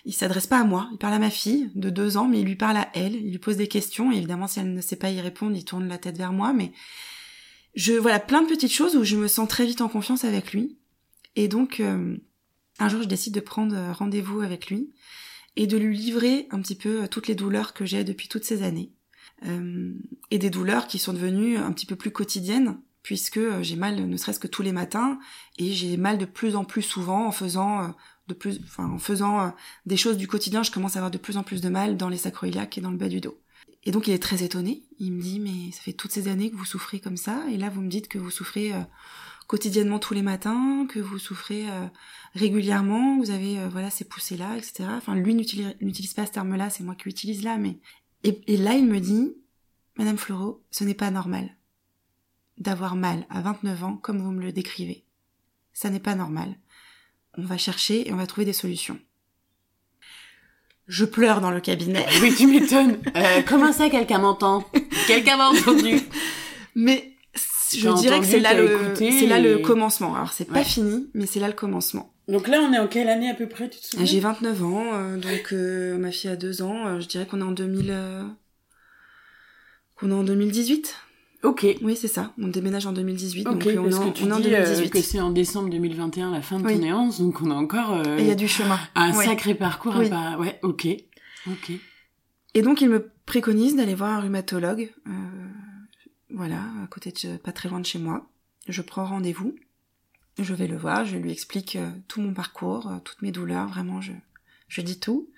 il s'adresse pas à moi, il parle à ma fille de deux ans, mais il lui parle à elle, il lui pose des questions, évidemment si elle ne sait pas y répondre, il tourne la tête vers moi, mais je voilà plein de petites choses où je me sens très vite en confiance avec lui. Et donc euh, un jour je décide de prendre rendez-vous avec lui et de lui livrer un petit peu euh, toutes les douleurs que j'ai depuis toutes ces années. Euh, et des douleurs qui sont devenues un petit peu plus quotidiennes puisque j'ai mal ne serait-ce que tous les matins et j'ai mal de plus en plus souvent en faisant en faisant euh, des choses du quotidien, je commence à avoir de plus en plus de mal dans les sacroiliacs et dans le bas du dos. Et donc il est très étonné. Il me dit mais ça fait toutes ces années que vous souffrez comme ça, et là vous me dites que vous souffrez euh, quotidiennement tous les matins, que vous souffrez euh, régulièrement, vous avez voilà ces poussées là, etc. Enfin lui n'utilise pas ce terme-là, c'est moi qui l'utilise là, mais et, et là il me dit Madame Fleureau, ce n'est pas normal d'avoir mal à 29 ans comme vous me le décrivez. Ça n'est pas normal on va chercher et on va trouver des solutions. Je pleure dans le cabinet. Oui, tu m'étonnes. Euh, comment ça, quelqu'un m'entend? Quelqu'un m'a entendu. Mais je dirais que c'est là le, c'est là le commencement. Alors c'est pas fini, mais c'est là le commencement. Donc là, on est en quelle année à peu près, tu te souviens? J'ai 29 ans, euh, donc euh, ma fille a 2 ans. je dirais qu'on est en 2000, qu'on est en 2018. Ok. Oui, c'est ça. On déménage en 2018. donc on, est en, on en 2018. que c'est en décembre 2021, la fin de ton néance, donc on a encore. Euh, il y a du chemin. Un sacré parcours à pas. Ouais, ok. Ok. Et donc il me préconise d'aller voir un rhumatologue. Euh, voilà, à côté de, pas très loin de chez moi. Je prends rendez-vous. Je vais le voir. Je lui explique euh, tout mon parcours, euh, toutes mes douleurs. Vraiment, je, je dis tout.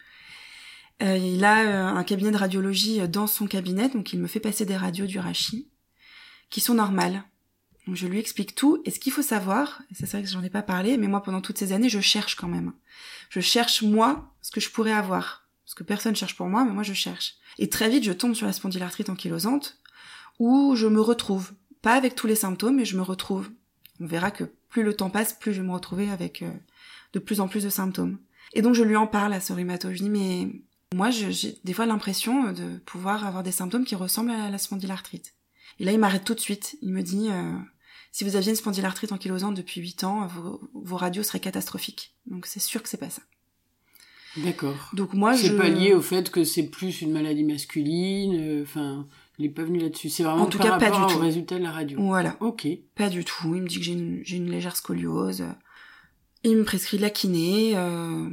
Euh, il a un cabinet de radiologie dans son cabinet, donc il me fait passer des radios du rachis qui sont normales. Donc je lui explique tout, et ce qu'il faut savoir, et c'est vrai que j'en ai pas parlé, mais moi pendant toutes ces années, je cherche quand même. Je cherche moi ce que je pourrais avoir. Parce que personne cherche pour moi, mais moi je cherche. Et très vite, je tombe sur la spondylarthrite ankylosante, où je me retrouve. Pas avec tous les symptômes, mais je me retrouve. On verra que plus le temps passe, plus je vais me retrouver avec euh, de plus en plus de symptômes. Et donc je lui en parle à ce rhumato. Je dis mais moi j'ai des fois l'impression de pouvoir avoir des symptômes qui ressemblent à la spondylarthrite. Et là, il m'arrête tout de suite. Il me dit, euh, si vous aviez une spondylarthrite ankylosante depuis 8 ans, vos, radios seraient catastrophiques. Donc c'est sûr que c'est pas ça. D'accord. Donc moi, c'est pas lié au fait que c'est plus une maladie masculine. Euh, enfin, il est pas venu là-dessus. C'est vraiment en tout par cas rapport pas du tout. au résultat de la radio. Voilà. Ok. Pas du tout. Il me dit que j'ai une, une, légère scoliose. Il me prescrit de la kiné. Euh...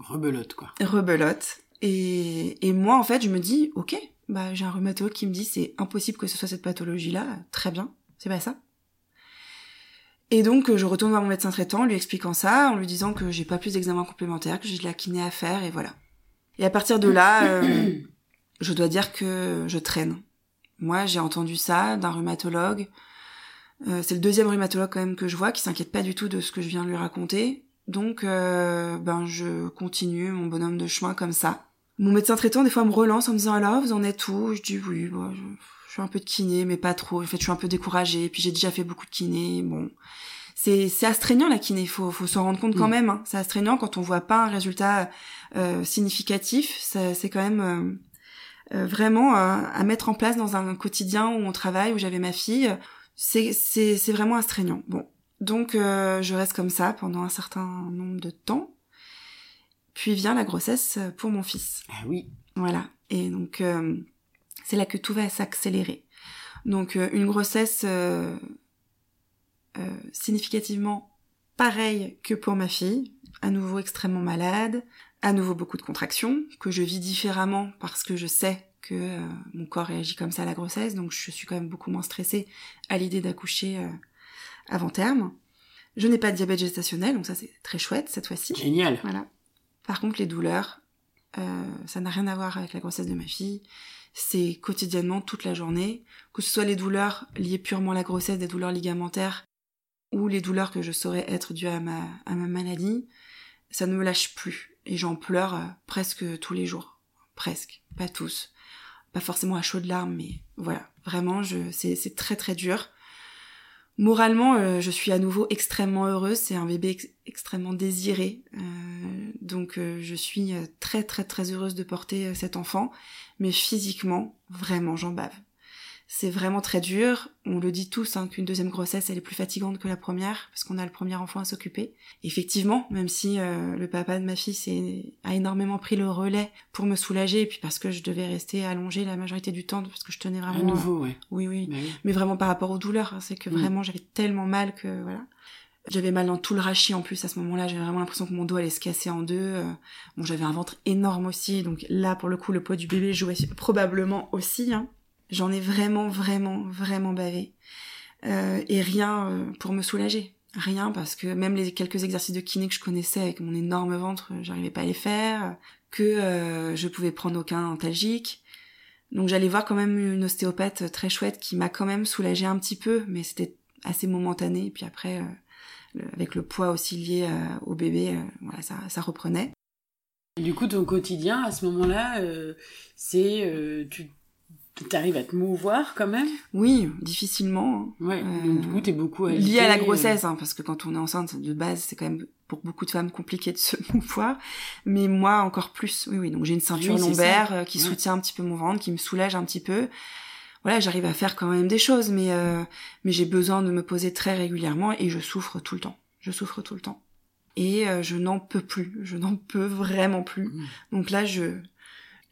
Rebelote quoi. Rebelote. Et, et moi en fait, je me dis, ok, bah j'ai un rhumatologue qui me dit c'est impossible que ce soit cette pathologie-là, très bien, c'est pas ça. Et donc je retourne voir mon médecin traitant, lui expliquant ça, en lui disant que j'ai pas plus d'examens complémentaires, que j'ai de la kiné à faire, et voilà. Et à partir de là, euh, je dois dire que je traîne. Moi, j'ai entendu ça d'un rhumatologue. Euh, c'est le deuxième rhumatologue quand même que je vois, qui s'inquiète pas du tout de ce que je viens de lui raconter. Donc, euh, ben, je continue mon bonhomme de chemin comme ça. Mon médecin traitant, des fois, me relance en me disant alors, vous en êtes où? Je dis oui, bon, je, fais un peu de kiné, mais pas trop. En fait, je suis un peu découragée. Puis j'ai déjà fait beaucoup de kiné. Bon, c'est c'est astreignant la kiné. Faut faut s'en rendre compte quand mm. même. Hein. C'est astreignant quand on voit pas un résultat euh, significatif. C'est quand même euh, euh, vraiment à mettre en place dans un quotidien où on travaille, où j'avais ma fille. C'est c'est c'est vraiment astreignant. Bon, donc je reste comme ça pendant un certain nombre de temps. Puis vient la grossesse euh, pour mon fils. Ah oui. Voilà. Et donc euh, c'est là que tout va s'accélérer. Donc euh, une grossesse significativement pareille que pour ma fille, à nouveau extrêmement malade, à nouveau beaucoup de contractions, que je vis différemment parce que je sais que mon corps réagit comme ça à la grossesse, donc je suis quand même beaucoup moins stressée à l'idée d'accoucher avant terme. Je n'ai pas de diabète gestationnel, donc ça c'est très chouette cette fois-ci. Génial. Voilà. Par contre, les douleurs, euh, ça n'a rien à voir avec la grossesse de ma fille. C'est quotidiennement, toute la journée. Que ce soit les douleurs liées purement à la grossesse, des douleurs ligamentaires, ou les douleurs que je saurais être dues à ma, maladie, ça ne me lâche plus. Et j'en pleure euh, presque tous les jours. Presque, pas tous. Pas forcément à chaudes larmes, mais voilà. Vraiment, je, c'est très très dur. Moralement, euh, je suis à nouveau extrêmement heureuse. C'est un bébé extrêmement désiré. Euh, donc euh, je suis très très très heureuse de porter cet enfant. Mais physiquement, vraiment, j'en bave c'est vraiment très dur. On le dit tous hein, qu'une deuxième grossesse elle est plus fatigante que la première parce qu'on a le premier enfant à s'occuper. Effectivement, même si euh, le papa de ma fille a énormément pris le relais pour me soulager et puis parce que je devais rester allongée la majorité du temps parce que je tenais vraiment. À nouveau, ouais. Oui, oui. Bah Mais vraiment par rapport aux douleurs, hein, c'est que vraiment j'avais tellement mal que voilà. J'avais mal dans tout le rachis en plus à ce moment-là, j'avais vraiment l'impression que mon dos allait se casser en deux. Euh. Bon, j'avais un ventre énorme aussi, donc là pour le coup le poids du bébé jouait probablement aussi. Hein. J'en ai vraiment, vraiment, vraiment bavé. Euh, et rien euh, pour me soulager. Rien parce que même les quelques exercices de kiné que je connaissais avec mon énorme ventre, euh, j'arrivais pas à les faire. Que je pouvais prendre aucun antalgique. Donc j'allais voir quand même une ostéopathe très chouette qui m'a quand même soulagé un petit peu, mais c'était assez momentané. Et puis après, avec le poids aussi lié au bébé, voilà, ça, reprenait. Du coup, ton quotidien à ce moment-là, c'est tu T'arrives à te mouvoir quand même Oui, difficilement. Hein. Ouais, donc du coup t'es beaucoup agité, Lié à la grossesse, hein, parce que quand on est enceinte de base, c'est quand même pour beaucoup de femmes compliqué de se mouvoir. Mais moi encore plus, oui, oui. Donc j'ai une ceinture lombaire euh, qui soutient un petit peu mon ventre, qui me soulage un petit peu. Voilà, j'arrive à faire quand même des choses, mais, euh, mais j'ai besoin de me poser très régulièrement et je souffre tout le temps. Je souffre tout le temps. Et euh, je n'en peux plus, je n'en peux vraiment plus. Mmh. Donc là, je,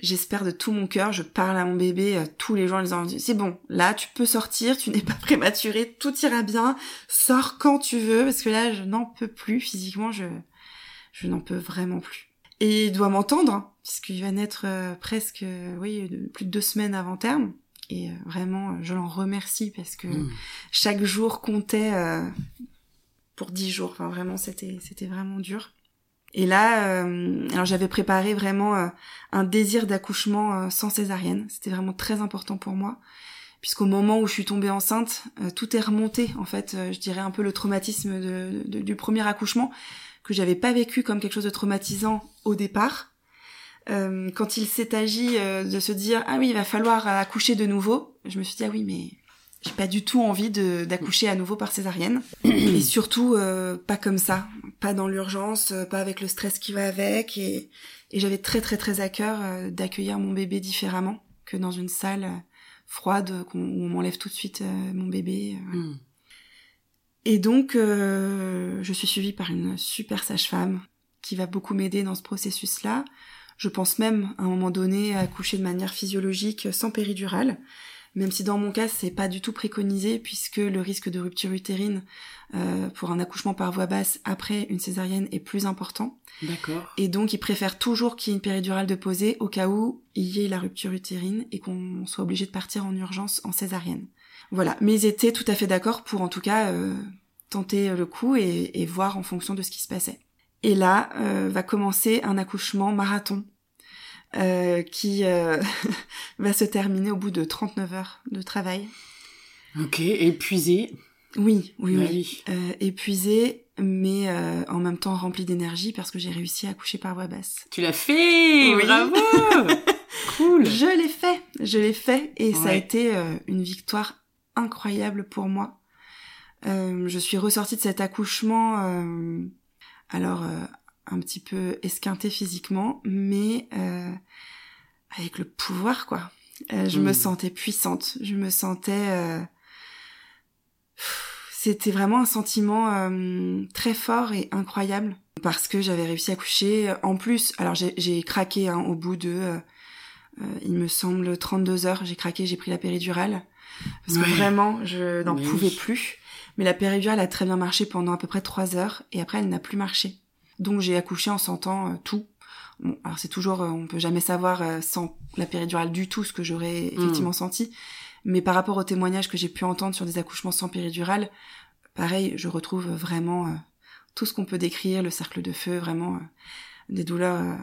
j'espère de tout mon cœur, je parle à mon bébé euh, tous les jours en disant c'est bon, là tu peux sortir, tu n'es pas prématuré, tout ira bien, sors quand tu veux parce que là je n'en peux plus physiquement, je je n'en peux vraiment plus. Et il doit m'entendre hein, puisqu'il va naître euh, presque euh, oui plus de deux semaines avant terme et vraiment je l'en remercie parce que mmh. chaque jour comptait pour dix jours. Enfin vraiment c'était c'était vraiment dur. Et là, euh, alors j'avais préparé vraiment euh, un désir d'accouchement euh, sans césarienne. C'était vraiment très important pour moi, puisqu'au moment où je suis tombée enceinte, tout est remonté. En fait, je dirais un peu le traumatisme du premier accouchement que j'avais pas vécu comme quelque chose de traumatisant au départ. quand il s'est agi de se dire ah oui il va falloir accoucher de nouveau, je me suis dit ah oui mais j'ai pas du tout envie d'accoucher à nouveau par césarienne et surtout euh, pas comme ça pas dans l'urgence euh, pas avec le stress qui va avec. Et, et j'avais très très très à cœur euh, d'accueillir mon bébé différemment que dans une salle froide où on m'enlève tout de suite mon bébé hmm. et donc je suis suivie par une super sage-femme qui va beaucoup m'aider dans ce processus là je pense même à un moment donné à accoucher de manière physiologique sans péridurale même si dans mon cas c'est pas du tout préconisé puisque le risque de rupture utérine euh, pour un accouchement par voie basse après une césarienne est plus important. D'accord. Et donc ils préfèrent toujours qu'il y ait une péridurale de poser au cas où il y ait la rupture utérine et qu'on soit obligé de partir en urgence en césarienne. Voilà, mais ils étaient tout à fait d'accord pour en tout cas euh, tenter le coup et, et, voir en fonction de ce qui se passait. Et là euh, va commencer un accouchement marathon euh, qui euh, va se terminer au bout de 39 heures de travail. Ok, épuisé. Oui, oui, oui. Euh, épuisé, mais euh, en même temps rempli d'énergie parce que j'ai réussi à coucher par voie basse. Tu l'as fait Bravo Cool Je l'ai fait, je l'ai fait et ça a été une victoire incroyable pour moi. je suis ressortie de cet accouchement alors un petit peu esquinté physiquement, mais euh, avec le pouvoir, quoi. Euh, je me hmm. sentais puissante, je me sentais... Euh, c'était vraiment un sentiment très fort et incroyable parce que j'avais réussi à coucher. En plus, alors j'ai craqué hein, au bout de, il me semble, 32 heures. J'ai craqué, j'ai pris la péridurale parce que vraiment, je n'en pouvais plus. Mais la péridurale a très bien marché pendant à peu près 3 heures et après elle n'a plus marché. Donc j'ai accouché en sentant euh, tout. Bon, alors c'est toujours, euh, on peut jamais savoir euh, sans la péridurale du tout ce que j'aurais hmm. effectivement senti. Mais par rapport aux témoignages que j'ai pu entendre sur des accouchements sans péridurale, pareil, je retrouve vraiment tout ce qu'on peut décrire, le cercle de feu, vraiment des douleurs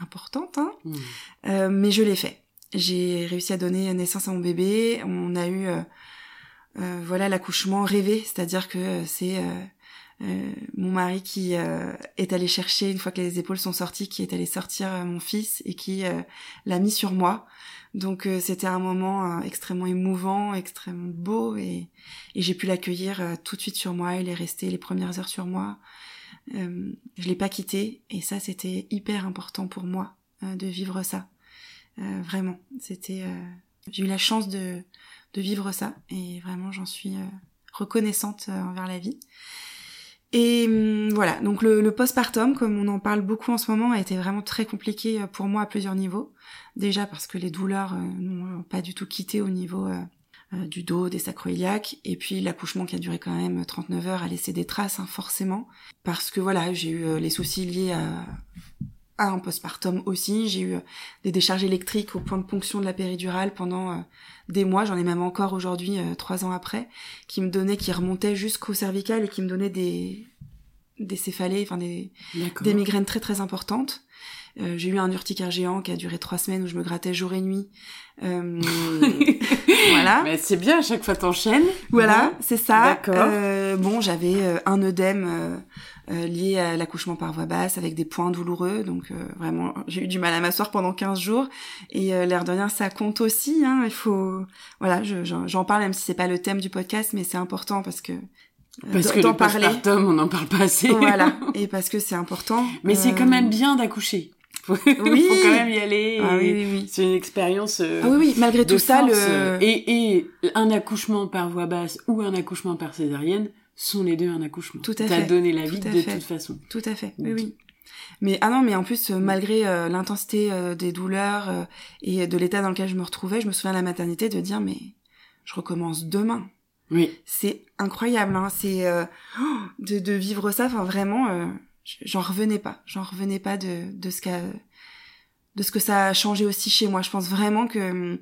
importantes. Hein hmm. mais je l'ai fait. J'ai réussi à donner naissance à mon bébé. On a eu voilà l'accouchement rêvé, c'est-à-dire que c'est mon mari qui est allé chercher une fois que les épaules sont sorties, qui est allé sortir mon fils et qui l'a mis sur moi. Donc c'était un moment extrêmement émouvant, extrêmement beau et, et j'ai pu l'accueillir tout de suite sur moi. Il est resté les premières heures sur moi. Euh, je l'ai pas quitté et ça c'était hyper important pour moi de vivre ça. vraiment, c'était j'ai eu la chance de, de vivre ça et vraiment j'en suis euh, reconnaissante euh, envers la vie. Et hum, voilà, donc le, le, postpartum, comme on en parle beaucoup en ce moment, a été vraiment très compliqué euh, pour moi à plusieurs niveaux. Déjà parce que les douleurs n'ont pas du tout quitté au niveau du dos, des sacroiliaques, et puis l'accouchement qui a duré quand même 39 heures a laissé des traces, hein, forcément, parce que voilà, j'ai eu les soucis liés à, à un postpartum aussi. J'ai eu euh, des décharges électriques au point de ponction de la péridurale pendant euh, des mois. J'en ai même encore aujourd'hui, euh, trois ans après, qui me donnaient, qui remontaient jusqu'au cervical et qui me donnaient des des céphalées, enfin des, des migraines très très importantes. j'ai eu un urticaire géant qui a duré trois semaines où je me grattais jour et nuit. voilà. Mais c'est bien, à chaque fois t'enchaînes. Voilà, c'est ça. D'accord. bon, j'avais un œdème euh, lié à l'accouchement par voie basse avec des points douloureux. Donc euh, vraiment, j'ai eu du mal à m'asseoir pendant 15 jours. Et euh, l'air de rien, ça compte aussi. Hein, il faut, voilà, j'en parle même si c'est pas le thème du podcast, mais c'est important parce que parce que le parler. on n'en parle pas assez. Voilà, et parce que c'est important. Mais c'est quand même bien d'accoucher. oui. faut quand même y aller. Ah, oui, oui, oui. C'est une expérience. ah oui, oui. Malgré tout ça, le et, et un accouchement par voie basse ou un accouchement par césarienne, sont les deux un accouchement. Tout à fait. T'as donné la vie de toute façon. Tout à fait. Oui, oui. Mais ah non, mais en plus, euh, malgré euh, l'intensité euh, des douleurs et de l'état dans lequel je me retrouvais, je me souviens à la maternité de dire mais je recommence demain. Oui. C'est incroyable, hein. C'est de, de, vivre ça. Enfin, vraiment, j'en revenais pas. J'en revenais pas de de ce qu'a de ce que ça a changé aussi chez moi. Je pense vraiment que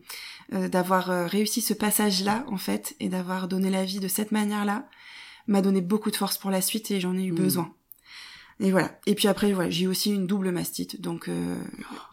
d'avoir réussi ce passage-là, en fait, et d'avoir donné la vie de cette manière-là, m'a donné beaucoup de force pour la suite et j'en ai eu mm. besoin. Et voilà. Et puis après, voilà, j'ai aussi une double mastite, donc euh,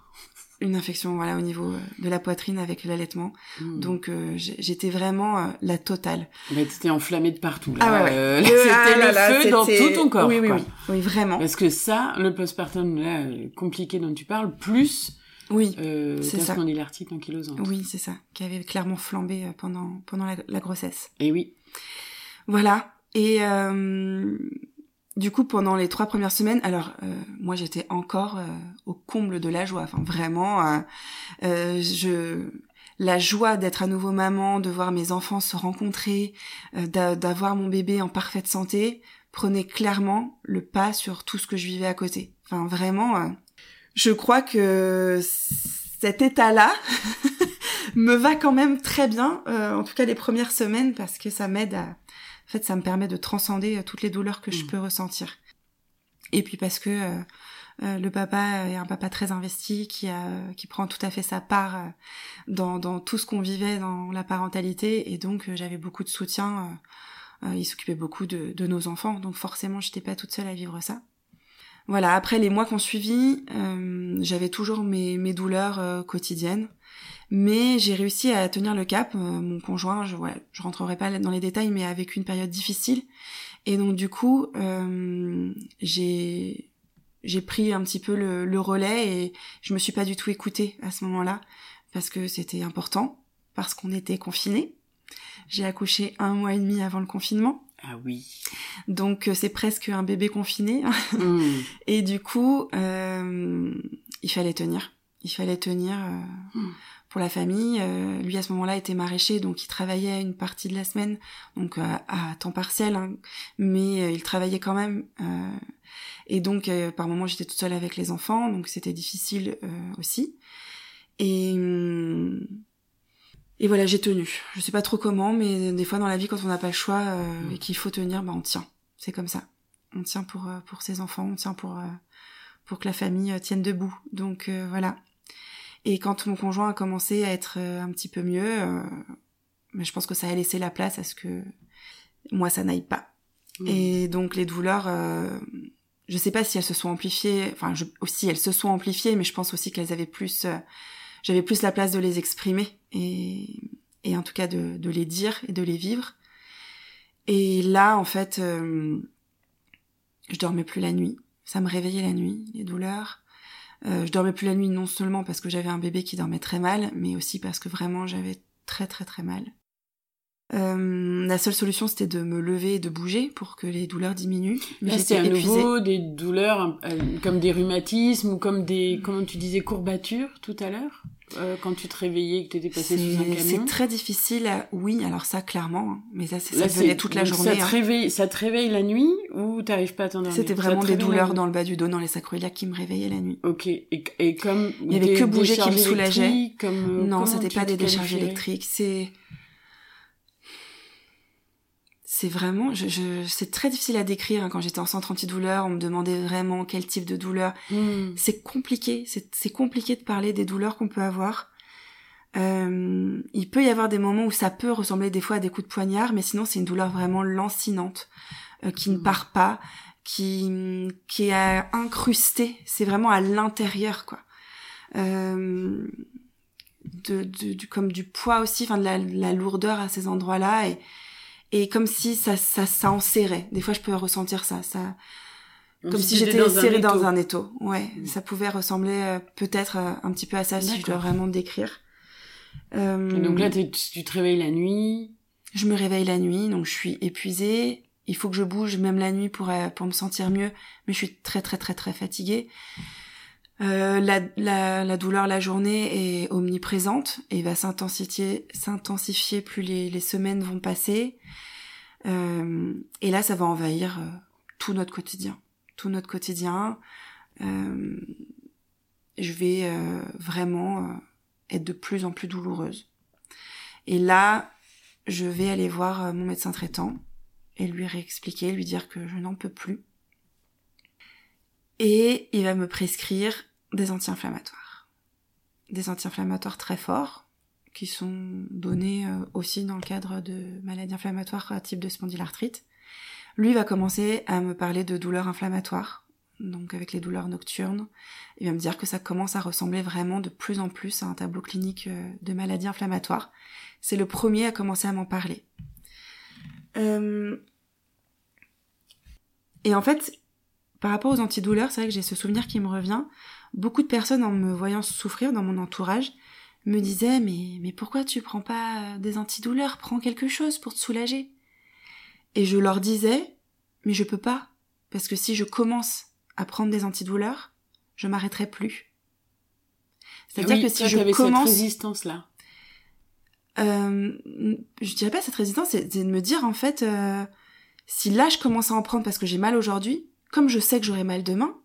une infection voilà au niveau euh, de la poitrine avec l'allaitement. Mm. Donc euh, j'étais vraiment la totale. Mais t'étais enflammée de partout là. Ah ouais, c'était ah le feu dans tout ton corps. Oui oui oui, oui vraiment. Parce que ça, le postpartum là compliqué dont tu parles, plus oui, euh, c'est ça. Ankylosante. Oui, c'est ça, qui avait clairement flambé pendant pendant la, la grossesse. Et oui. Voilà. Et euh, du coup, pendant les trois premières semaines, alors euh, moi j'étais encore euh, au comble de la joie. Enfin, vraiment, je la joie d'être à nouveau maman, de voir mes enfants se rencontrer, d'avoir mon bébé en parfaite santé, prenait clairement le pas sur tout ce que je vivais à côté. Enfin, vraiment, je crois que cet état-là me va quand même très bien, en tout cas les premières semaines, parce que ça m'aide à en fait, ça me permet de transcender euh, toutes les douleurs que je mm. peux ressentir. Et puis parce que euh, euh, le papa est un papa très investi qui a qui prend tout à fait sa part dans, dans tout ce qu'on vivait dans la parentalité et donc j'avais beaucoup de soutien il s'occupait beaucoup de, de, nos enfants donc forcément j'étais pas toute seule à vivre ça voilà après les mois qu'on suivi j'avais toujours mes, mes douleurs quotidiennes mais j'ai réussi à tenir le cap. Euh, mon conjoint, je, ouais, je rentrerai pas dans les détails, mais avec une période difficile. Et donc du coup, euh, j'ai j'ai pris un petit peu le, le, relais et je me suis pas du tout écoutée à ce moment-là parce que c'était important, parce qu'on était confinés. J'ai accouché un mois et demi avant le confinement. Ah oui. Donc euh, c'est presque un bébé confiné. Mmh. et du coup, euh, il fallait tenir. Il fallait tenir. Euh, mmh pour la famille. Euh, lui à ce moment-là était maraîcher, donc il travaillait une partie de la semaine, donc euh, à, temps partiel, hein, mais euh, il travaillait quand même. et donc par moments j'étais toute seule avec les enfants, donc c'était difficile aussi. Et et voilà, j'ai tenu. Je sais pas trop comment, mais des fois dans la vie, quand on n'a pas le choix et qu'il faut tenir, bah on tient. C'est comme ça. On tient pour pour ses enfants, on tient pour pour que la famille tienne debout. Donc voilà. Et quand mon conjoint a commencé à être euh, un petit peu mieux, euh, mais je pense que ça a laissé la place à ce que moi ça n'aille pas. Mmh. Et donc les douleurs, euh, je sais pas si elles se sont amplifiées, enfin je, aussi elles se sont amplifiées, mais je pense aussi qu'elles avaient plus, euh, j'avais plus la place de les exprimer et, et en tout cas de, de les dire et de les vivre. Et là, en fait, je dormais plus la nuit. Ça me réveillait la nuit, les douleurs. Euh, je dormais plus la nuit non seulement parce que j'avais un bébé qui dormait très mal, mais aussi parce que vraiment j'avais très très très mal. Euh, la seule solution, c'était de me lever et de bouger pour que les douleurs diminuent. Mais c'était à nouveau des douleurs euh, comme des rhumatismes ou comme des, comment tu disais, courbatures tout à l'heure? Euh, quand tu te réveillais et que tu étais passé sous un camion C'est très difficile. Oui, alors ça, clairement. Hein. Mais ça, ça venait toute la journée. Ça te, hein. réveille, ça te réveille la nuit ou t'arrives pas à t'endormir? C'était vraiment des douleurs dans le bas du dos, dans les sacroiliacs qui me réveillaient la nuit. Ok. Et, et comme... Il y avait que bouger qui me soulageait. Comme, non, c'était pas des décharges électriques. C'est c'est vraiment, je, je c'est très difficile à décrire. Hein. Quand j'étais en centre antidouleur, on me demandait vraiment quel type de douleur. Hmm. C'est compliqué, c'est compliqué de parler des douleurs qu'on peut avoir. Euh, il peut y avoir des moments où ça peut ressembler des fois à des coups de poignard, mais sinon c'est une douleur vraiment lancinante, euh, qui ne hmm. part pas, qui qui est incrustée. C'est vraiment à l'intérieur, quoi. Euh, de, de, comme du poids aussi, enfin de la, de la lourdeur à ces endroits-là et et comme si ça, ça, ça enserrait. Des fois, je peux ressentir ça, ça, comme, si, j'étais serrée dans un étau. Ouais, mm. ça pouvait ressembler euh, peut-être euh, un petit peu à ça si je dois vraiment décrire. Euh, donc là, tu te réveilles la nuit. Je me réveille la nuit, donc je suis épuisée. Il faut que je bouge même la nuit pour pour me sentir mieux, mais je suis très très très très fatiguée. Euh, la, douleur la journée est omniprésente et va s'intensifier, plus les, semaines vont passer. Euh, et là, ça va envahir euh, tout notre quotidien, tout notre quotidien. Euh, je vais vraiment être de plus en plus douloureuse. Et là, je vais aller voir mon médecin traitant et lui réexpliquer, lui dire que je n'en peux plus. Et il va me prescrire des anti-inflammatoires. Des anti-inflammatoires très forts, qui sont donnés euh, aussi dans le cadre de maladies inflammatoires type de spondylarthrite. Lui va commencer à me parler de douleurs inflammatoires, donc avec les douleurs nocturnes. Il va me dire que ça commence à ressembler vraiment de plus en plus à un tableau clinique euh, de maladies inflammatoires. C'est le premier à commencer à m'en parler. Euh, et en fait, par rapport aux antidouleurs, c'est vrai que j'ai ce souvenir qui me revient beaucoup de personnes en me voyant souffrir dans mon entourage me disaient mais mais pourquoi tu prends pas des antidouleurs? Prends quelque chose pour te soulager. Et je leur disais mais je peux pas parce que si je commence à prendre des antidouleurs je m'arrêterai plus. C'est-à-dire ah que si je commence cette résistance là euh, je dirais pas cette résistance c'est de me dire en fait euh, si là je commence à en prendre parce que j'ai mal aujourd'hui comme je sais que j'aurai mal demain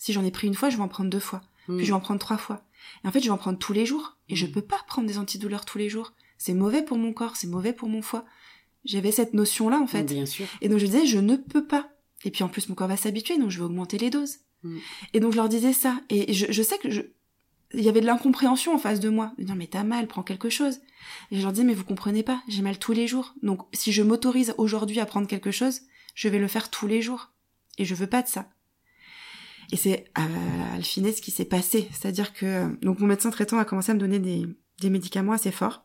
si j'en ai pris une fois, je vais en prendre deux fois. Puis je vais en prendre trois fois. Et en fait, je vais en prendre tous les jours. Et je mm. peux pas prendre des antidouleurs tous les jours. C'est mauvais pour mon corps, c'est mauvais pour mon foie. J'avais cette notion-là, en fait. Bien sûr. Et donc je disais, je ne peux pas. Et puis en plus, mon corps va s'habituer, donc je vais augmenter les doses. Mm. Et donc je leur disais ça. Et je, sais que je... Il y avait de l'incompréhension en face de moi. Dire, mais t'as mal, prends quelque chose. Et je leur disais, mais vous comprenez pas, j'ai mal tous les jours. Donc si je m'autorise aujourd'hui à prendre quelque chose, je vais le faire tous les jours. Et je veux pas de ça. Et c'est à Alfinet ce qui s'est passé. C'est-à-dire que donc mon médecin traitant a commencé à me donner des, des médicaments assez forts.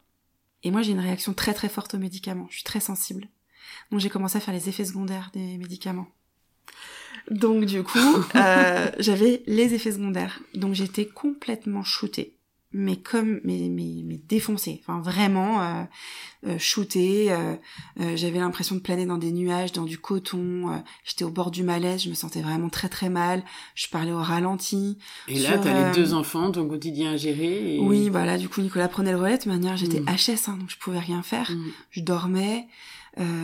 Et moi j'ai une réaction très très forte aux médicaments. Je suis très sensible. Donc j'ai commencé à faire les effets secondaires des médicaments. Donc du coup, euh, j'avais les effets secondaires. Donc j'étais complètement shootée mais comme mais mais, mais défoncé. Enfin vraiment euh, euh shooté euh, euh, j'avais l'impression de planer dans des nuages dans du coton j'étais au bord du malaise je me sentais vraiment très très mal. Je parlais au ralenti. Et là t'as les deux enfants ton quotidien à gérer oui voilà du coup Nicolas prenait le relais. De manière j'étais mm. HS hein, donc je pouvais rien faire. Mm. je dormais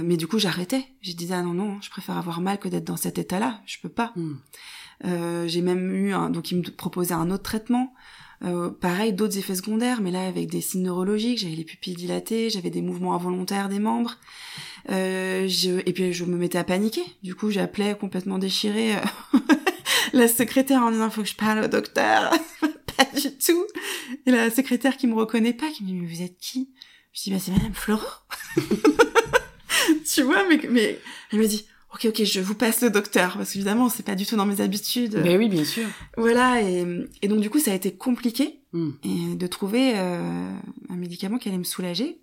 mais du coup j'arrêtais. Je disais ah non non je préfère avoir mal que d'être dans cet état là je peux pas. Mm. j'ai même eu un, donc il me proposait un autre traitement euh, pareil, d'autres effets secondaires, mais là avec des signes neurologiques, j'avais les pupilles dilatées, j'avais des mouvements involontaires des membres, euh, je... et puis je me mettais à paniquer. Du coup, j'appelais complètement déchirée euh, la secrétaire en disant faut que je parle au docteur. pas du tout. Et la secrétaire qui me reconnaît pas, qui me dit mais vous êtes qui? Je dis bah c'est Madame Florent. tu vois, mais mais elle me dit ok ok je vous passe le docteur parce qu'évidemment c'est pas du tout dans mes habitudes ben oui bien sûr voilà et, et donc du coup ça a été compliqué hmm. et de trouver euh, un médicament qui allait me soulager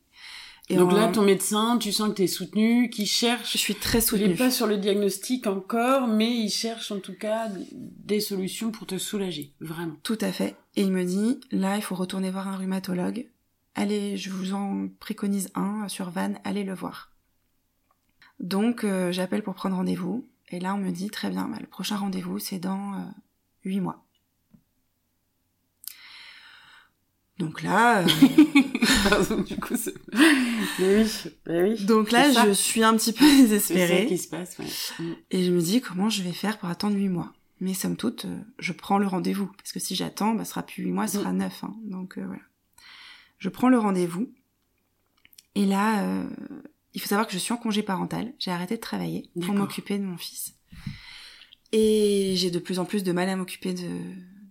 Et Donc en- là, ton médecin, tu sens que tu es soutenu, qu'il cherche. je suis très Il soutenue. n'est pas sur le diagnostic encore, mais il cherche en tout cas des solutions pour te soulager, vraiment. Tout à fait. Et il me dit, là, il faut retourner voir un rhumatologue. Allez, je vous en préconise un sur Vannes, allez le voir. Donc, euh, j'appelle pour prendre rendez-vous. Et là, on me dit, très bien, bah, le prochain rendez-vous, c'est dans euh, huit mois. Donc là, euh, Pardon, du coup, c'est... Mais oui, mais oui. donc là, je suis un petit peu C'est désespérée. qui se passe, ouais. Mm. Et je me dis comment je vais faire pour attendre huit mois? Mais somme toute, euh, je prends le rendez-vous. Parce que si j'attends, bah, ce sera plus huit mois, ce sera neuf. hein. Donc euh, voilà. Je prends le rendez-vous. Et là, euh, il faut savoir que je suis en congé parental. J'ai arrêté de travailler pour m'occuper de mon fils. Et j'ai de plus en plus de mal à m'occuper de,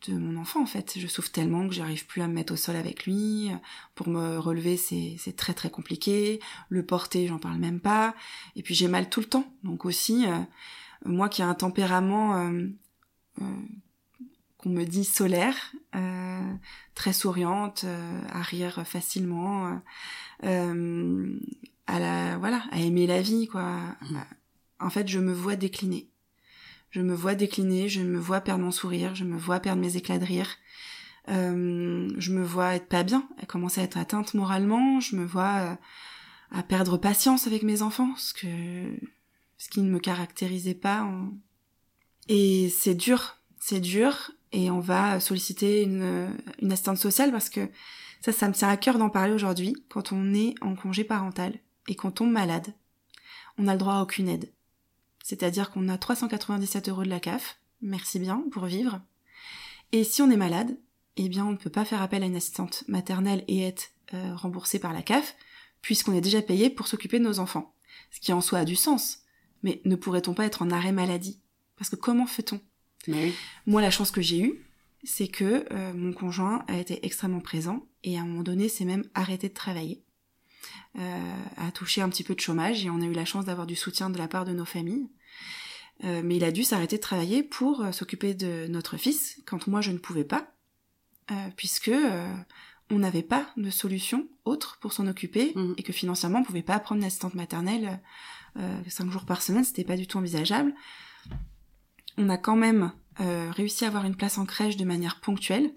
de mon enfant en fait. Je souffre tellement que j'arrive plus à me mettre au sol avec lui. Pour me relever, c'est c'est très très compliqué. Le porter, j'en parle même pas. Et puis j'ai mal tout le temps. Donc aussi, euh, moi qui ai un tempérament euh, euh, qu'on me dit solaire, euh, très souriante, à rire facilement, à la voilà, à aimer la vie quoi. En fait, je me vois décliner. Je me vois décliner, je me vois perdre mon sourire, je me vois perdre mes éclats de rire. Euh, je me vois être pas bien, à commencer à être atteinte moralement, je me vois euh, à perdre patience avec mes enfants, ce que ce qui ne me caractérisait pas. en- Et c'est dur, c'est dur, et on va solliciter une, une assistante sociale parce que ça, ça me tient à cœur d'en parler aujourd'hui. Quand on est en congé parental et qu'on tombe malade, on n'a le droit à aucune aide. C'est-à-dire qu'on a 397 euros de la CAF, merci bien, pour vivre. Et si on est malade, eh bien on ne peut pas faire appel à une assistante maternelle et être euh, remboursé par la CAF, puisqu'on est déjà payé pour s'occuper de nos enfants. Ce qui en soi a du sens. Mais ne pourrait-on pas être en arrêt maladie? Parce que comment fait-on? Oui. Moi, la chance que j'ai eue, c'est que euh, mon conjoint a été extrêmement présent et à un moment donné, s'est même arrêté de travailler, a touché un petit peu de chômage et on a eu la chance d'avoir du soutien de la part de nos familles. Euh, mais il a dû s'arrêter de travailler pour euh, s'occuper de notre fils quand moi je ne pouvais pas, euh, puisque euh, on n'avait pas de solution autre pour s'en occuper Mhm. et que financièrement on pouvait pas prendre une assistante maternelle euh, cinq jours par semaine, c'était pas du tout envisageable. On a quand même euh, réussi à avoir une place en crèche de manière ponctuelle.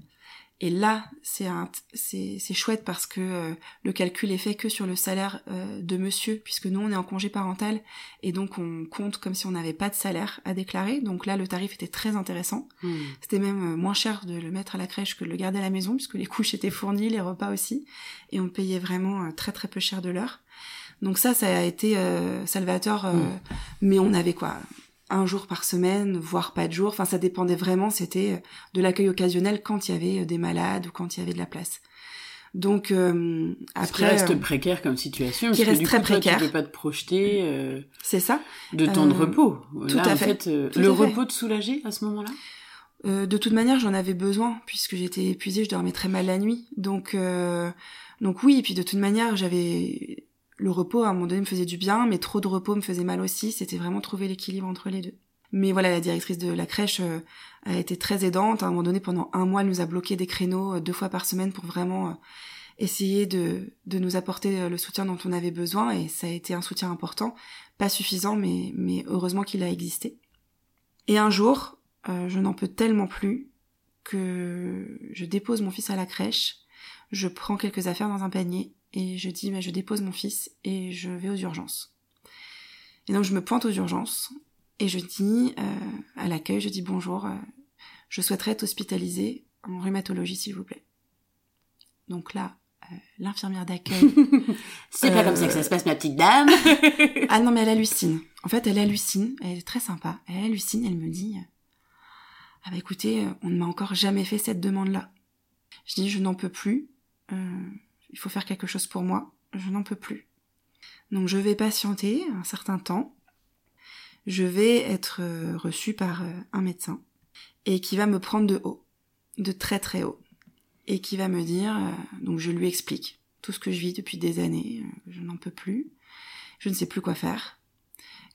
Et là, c'est chouette parce que euh, le calcul est fait que sur le salaire euh, de monsieur, puisque nous on est en congé parental et donc on compte comme si on n'avait pas de salaire à déclarer. Donc là, le tarif était très intéressant. Mm. C'était même euh, moins cher de le mettre à la crèche que de le garder à la maison, puisque les couches étaient fournies, les repas aussi, et on payait vraiment euh, très très peu cher de l'heure. Donc ça, ça a été salvateur, euh, Mm. mais on avait quoi un jour par semaine, voire pas de jour. Enfin, ça dépendait vraiment. C'était euh, de l'accueil occasionnel quand il y avait euh, des malades ou quand il y avait de la place. Donc euh, Ce qui après, reste euh, précaire comme situation. qui parce que reste du très coup, toi, précaire. Tu peux pas te projeter euh, c'est ça. de temps de repos. tout Là, à en fait. fait, Tout le à fait. repos te soulager à ce moment-là? Euh, de toute manière, j'en avais besoin puisque j'étais épuisée, je dormais très mal la nuit. Donc, euh, donc oui. Et puis de toute manière, j'avais le repos à un moment donné me faisait du bien, mais trop de repos me faisait mal aussi. C'était vraiment trouver l'équilibre entre les deux. Mais voilà, la directrice de la crèche euh, a été très aidante. À un moment donné, pendant un mois, elle nous a bloqué des créneaux euh, deux fois par semaine pour vraiment euh, essayer de, de nous apporter euh, le soutien dont on avait besoin. Et ça a été un soutien important, pas suffisant, mais, mais heureusement qu'il a existé. Et un jour, je n'en peux tellement plus que je dépose mon fils à la crèche, je prends quelques affaires dans un panier et je dis bah, je dépose mon fils et je vais aux urgences. Et donc je me pointe aux urgences et je dis euh, à l'accueil, je dis bonjour, euh, je souhaiterais être hospitalisée en rhumatologie s'il vous plaît. Donc là, euh, l'infirmière d'accueil C'est pas Euh, comme ça que ça se passe, ma petite dame. ah non, mais elle hallucine. En fait, elle hallucine. Elle est très sympa. Elle hallucine. Elle me dit Ah bah écoutez, euh, on ne m'a encore jamais fait cette demande-là. Je dis Je n'en peux plus. Euh, il faut faire quelque chose pour moi. Je n'en peux plus. Donc je vais patienter un certain temps. Je vais être euh, reçue par euh, un médecin et qui va me prendre de haut, de très très haut, et qui va me dire, euh, donc je lui explique tout ce que je vis depuis des années, je n'en peux plus, je ne sais plus quoi faire,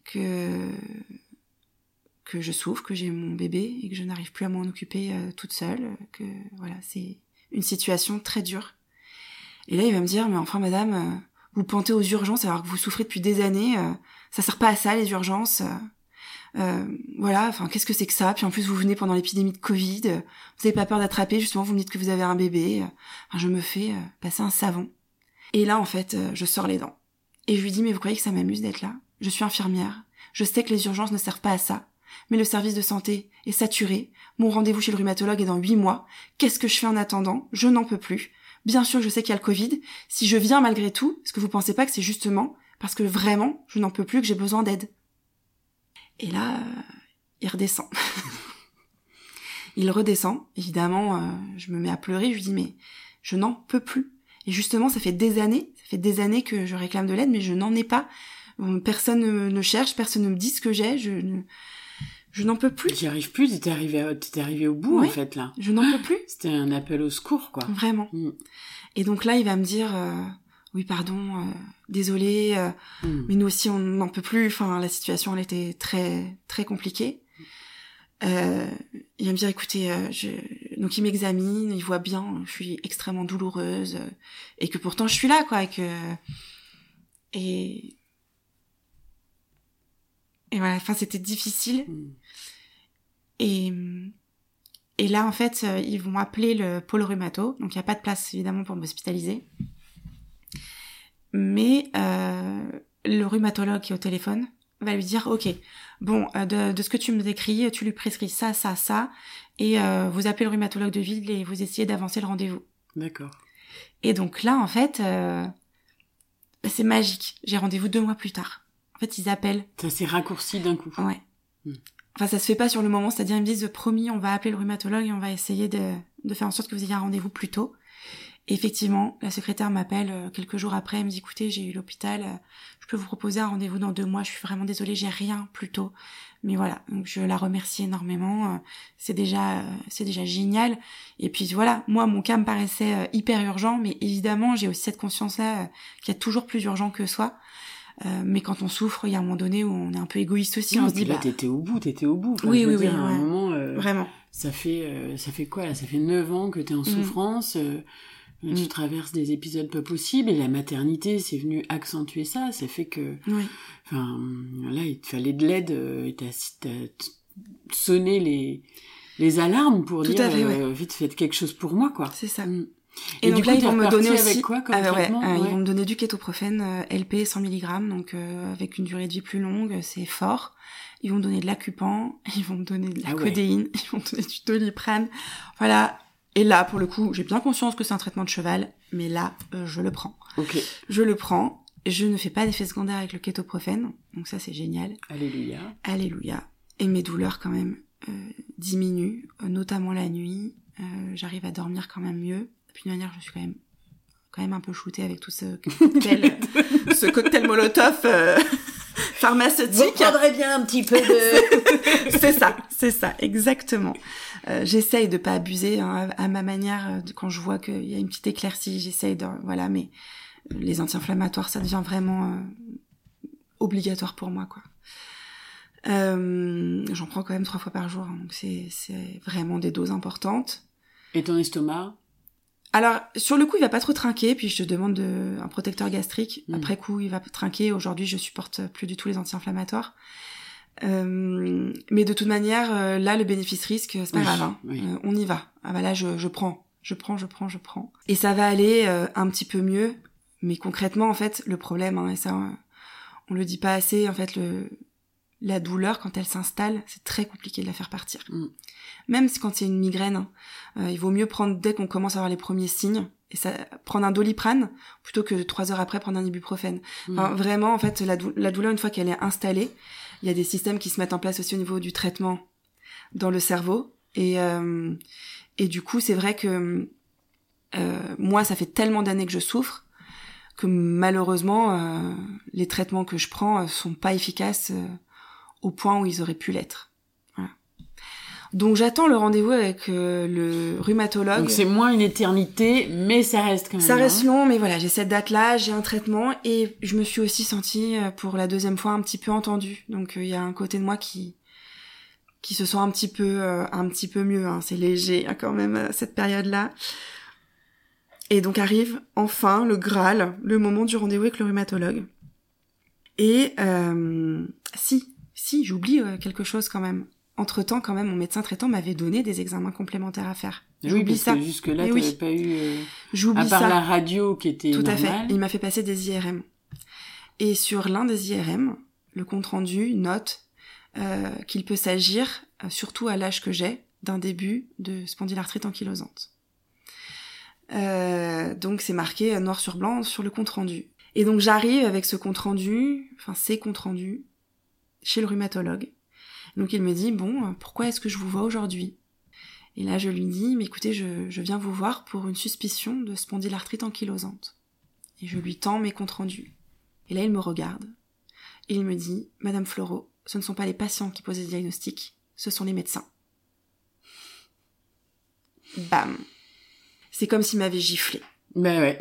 que que je souffre, que j'ai mon bébé et que je n'arrive plus à m'en occuper toute seule, que voilà, c'est une situation très dure. Et là, il va me dire, mais enfin, madame, euh, vous pointez aux urgences alors que vous souffrez depuis des années. Euh, ça sert pas à ça les urgences. Euh, voilà, enfin qu'est-ce que c'est que ça? Puis en plus vous venez pendant l'épidémie de Covid, vous n'avez pas peur d'attraper justement, vous me dites que vous avez un bébé. Enfin, je me fais passer un savon. Et là en fait, je sors les dents. Et je lui dis mais vous croyez que ça m'amuse d'être là? Je suis infirmière. Je sais que les urgences ne servent pas à ça. Mais le service de santé est saturé. Mon rendez-vous chez le rhumatologue est dans huit mois. Qu'est-ce que je fais en attendant? Je n'en peux plus. Bien sûr, je sais qu'il y a le Covid. Si je viens malgré tout, est-ce que vous pensez pas que c'est justement parce que vraiment, je n'en peux plus que j'ai besoin d'aide? Et là, euh, il redescend. il redescend. Évidemment, euh, je me mets à pleurer. Je lui dis mais je n'en peux plus. Et justement, ça fait des années, ça fait des années que je réclame de l'aide, mais je n'en ai pas. Personne ne, cherche, personne ne me dit ce que j'ai. Je, je n'en peux plus. J'y arrive plus, t'étais arrivé, arrivé au bout, en fait, là. Je n'en peux plus. C'était un appel au secours, quoi. Vraiment. Mm. Et donc là, il va me dire, euh, oui, pardon, euh, désolé, euh, mm. mais nous aussi, on n'en peut plus. Enfin, la situation, elle était très, très compliquée. Euh, il va me dire, écoutez, je... donc il m'examine, il voit bien, je suis extrêmement douloureuse, et que pourtant je suis là, quoi, et que... Et et voilà, enfin, c'était difficile. Mm. Et, et là, en fait, euh, ils vont appeler le pôle rhumato. Donc, il n'y a pas de place, évidemment, pour m'hospitaliser. Mais euh, le rhumatologue qui est au téléphone va lui dire, OK, bon, euh, de, de, ce que tu me décris, tu lui prescris ça, ça, ça. Et euh, vous appelez le rhumatologue de ville et vous essayez d'avancer le rendez-vous. D'accord. Et donc là, en fait, euh, c'est magique. J'ai rendez-vous deux mois plus tard. En fait, ils appellent. Ça s'est raccourci d'un coup. Ouais. Hmm. Enfin, ça se fait pas sur le moment, c'est-à-dire ils me disent promis, on va appeler le rhumatologue et on va essayer de, faire en sorte que vous ayez un rendez-vous plus tôt. effectivement, la secrétaire m'appelle euh, quelques jours après, elle me dit écoutez, j'ai eu l'hôpital, euh, je peux vous proposer un rendez-vous dans deux mois, je suis vraiment désolée, j'ai rien plus tôt. Mais voilà, donc je la remercie énormément, euh, c'est déjà c'est déjà génial. Et puis voilà, moi mon cas me paraissait hyper urgent, mais évidemment j'ai aussi cette conscience là qu'il y a toujours plus urgent que soi. Euh, mais quand on souffre, il y a un moment donné où on est un peu égoïste aussi. on se dit là, bah... t'étais au bout, t'étais au bout. oui, oui, oui. À un moment, euh, vraiment. Ça fait, euh, ça fait quoi? Là Ça fait neuf ans que t'es en mm. souffrance. Tu mm. traverses des épisodes pas possibles et la maternité, c'est venu accentuer ça. Ça fait que, oui. enfin, là, il te fallait de l'aide et t'as sonné les les alarmes pour Tout dire fait, vite faites quelque chose pour moi quoi. C'est ça. Mm. Et, donc là, ils vont me donner aussi, quoi, comme ah, ouais, euh, ils vont me donner du kétoprophène LP 100 mg, donc euh, avec une durée de vie plus longue, c'est fort. Ils vont me donner de l'acupan, ils vont me donner de la Ah codéine, ils vont me donner du doliprane. Voilà. Et là, pour le coup, j'ai bien conscience que c'est un traitement de cheval, mais là, euh, je le prends. Ok. Je le prends. Je ne fais pas d'effet secondaire avec le kétoprophène, donc ça c'est génial. Alléluia. Alléluia. Et mes douleurs quand même euh, diminuent, notamment la nuit. J'arrive à dormir quand même mieux d'une manière, je suis quand même quand même un peu shootée avec tout ce cocktail, ce cocktail Molotov euh, pharmaceutique. Vous prendrez bien un petit peu de... c'est ça, c'est ça, exactement. Euh, j'essaye de pas abuser hein, à ma manière euh, quand je vois qu'il y a une petite éclaircie, j'essaye de... Voilà, mais les anti-inflammatoires, ça devient vraiment euh, obligatoire pour moi, quoi. J'en prends quand même trois fois par jour, hein, donc c'est vraiment des doses importantes. Et ton estomac? Alors, sur le coup, il va pas trop trinquer, puis je te demande de, un protecteur gastrique. Mm. Après coup, il va trinquer. Aujourd'hui, je supporte plus du tout les anti-inflammatoires. Euh, mais de toute manière, euh, là, le bénéfice-risque, c'est pas grave. Hein. Euh, on y va. Ah bah là, je, je prends, je prends, je prends, je prends. Et ça va aller euh, un petit peu mieux. Mais concrètement, en fait, le problème, hein, et ça, on le dit pas assez, en fait, le, la douleur, quand elle s'installe, c'est très compliqué de la faire partir. Mm. Même si quand c'est une migraine, euh, il vaut mieux prendre dès qu'on commence à avoir les premiers signes, et ça, prendre un doliprane plutôt que trois heures après prendre un ibuprofène. Mm. vraiment, en fait, la, douleur, une fois qu'elle est installée, il y a des systèmes qui se mettent en place aussi au niveau du traitement dans le cerveau. Et, euh, et du coup, c'est vrai que euh, moi, ça fait tellement d'années que je souffre que malheureusement, les traitements que je prends sont pas efficaces au point où ils auraient pu l'être. Donc j'attends le rendez-vous avec euh, le rhumatologue. Donc c'est moins une éternité, mais ça reste quand même. Ça reste long, mais voilà, j'ai cette date-là, j'ai un traitement et je me suis aussi sentie euh, pour la deuxième fois un petit peu entendue. Donc euh, il y a un côté de moi qui qui se sent un petit peu un petit peu mieux. Hein. C'est léger hein, quand même cette période-là. Et donc arrive enfin le Graal, le moment du rendez-vous avec le rhumatologue. Et euh, si, si, j'oublie quelque chose quand même. Entre-temps, quand même, mon médecin traitant m'avait donné des examens complémentaires à faire. J'oublie ça. jusque-là, tu pas eu... Euh, J'oublie à part la radio qui était Tout à fait. Il m'a fait passer des IRM. Et sur l'un des IRM, le compte-rendu note euh, qu'il peut s'agir, surtout à l'âge que j'ai, d'un début de spondylarthrite ankylosante. Euh, donc c'est marqué noir sur blanc sur le compte rendu. Et donc j'arrive avec ce compte rendu, enfin ces comptes rendus, chez le rhumatologue. Donc il me dit bon, pourquoi est-ce que je vous vois aujourd'hui? Et là je lui dis mais écoutez, je, je, viens vous voir pour une suspicion de spondylarthrite ankylosante. Et je lui tends mes comptes rendus. Et là il me regarde. Et il me dit Madame Floro, ce ne sont pas les patients qui posent des diagnostics, ce sont les médecins. Bam. C'est comme s'il m'avait giflé. Ben ouais.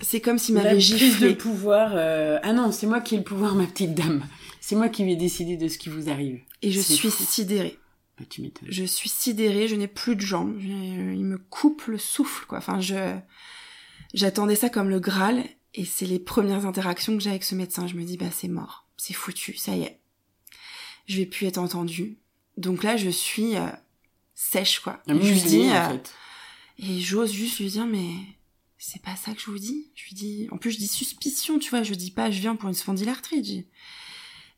C'est comme s'il m'avait giflé. de pouvoir. Euh, ah non, c'est moi qui ai le pouvoir, ma petite dame. C'est moi qui vais décider de ce qui vous arrive. Et je suis sidérée. Bah, tu. Je suis sidérée, je n'ai plus de jambes. il me coupe le souffle, quoi. Enfin, je. J'attendais ça comme le Graal. Et c'est les premières interactions que j'ai avec ce médecin. Je me dis, bah, c'est mort. C'est foutu, ça y est. Je vais plus être entendue. Donc là, je suis euh, sèche, quoi. je lui dis, en euh, fait. Et j'ose juste lui dire, mais c'est pas ça que je vous dis. Je lui dis, en plus, je dis suspicion, tu vois. Je dis pas, je viens pour une spondylarthrite.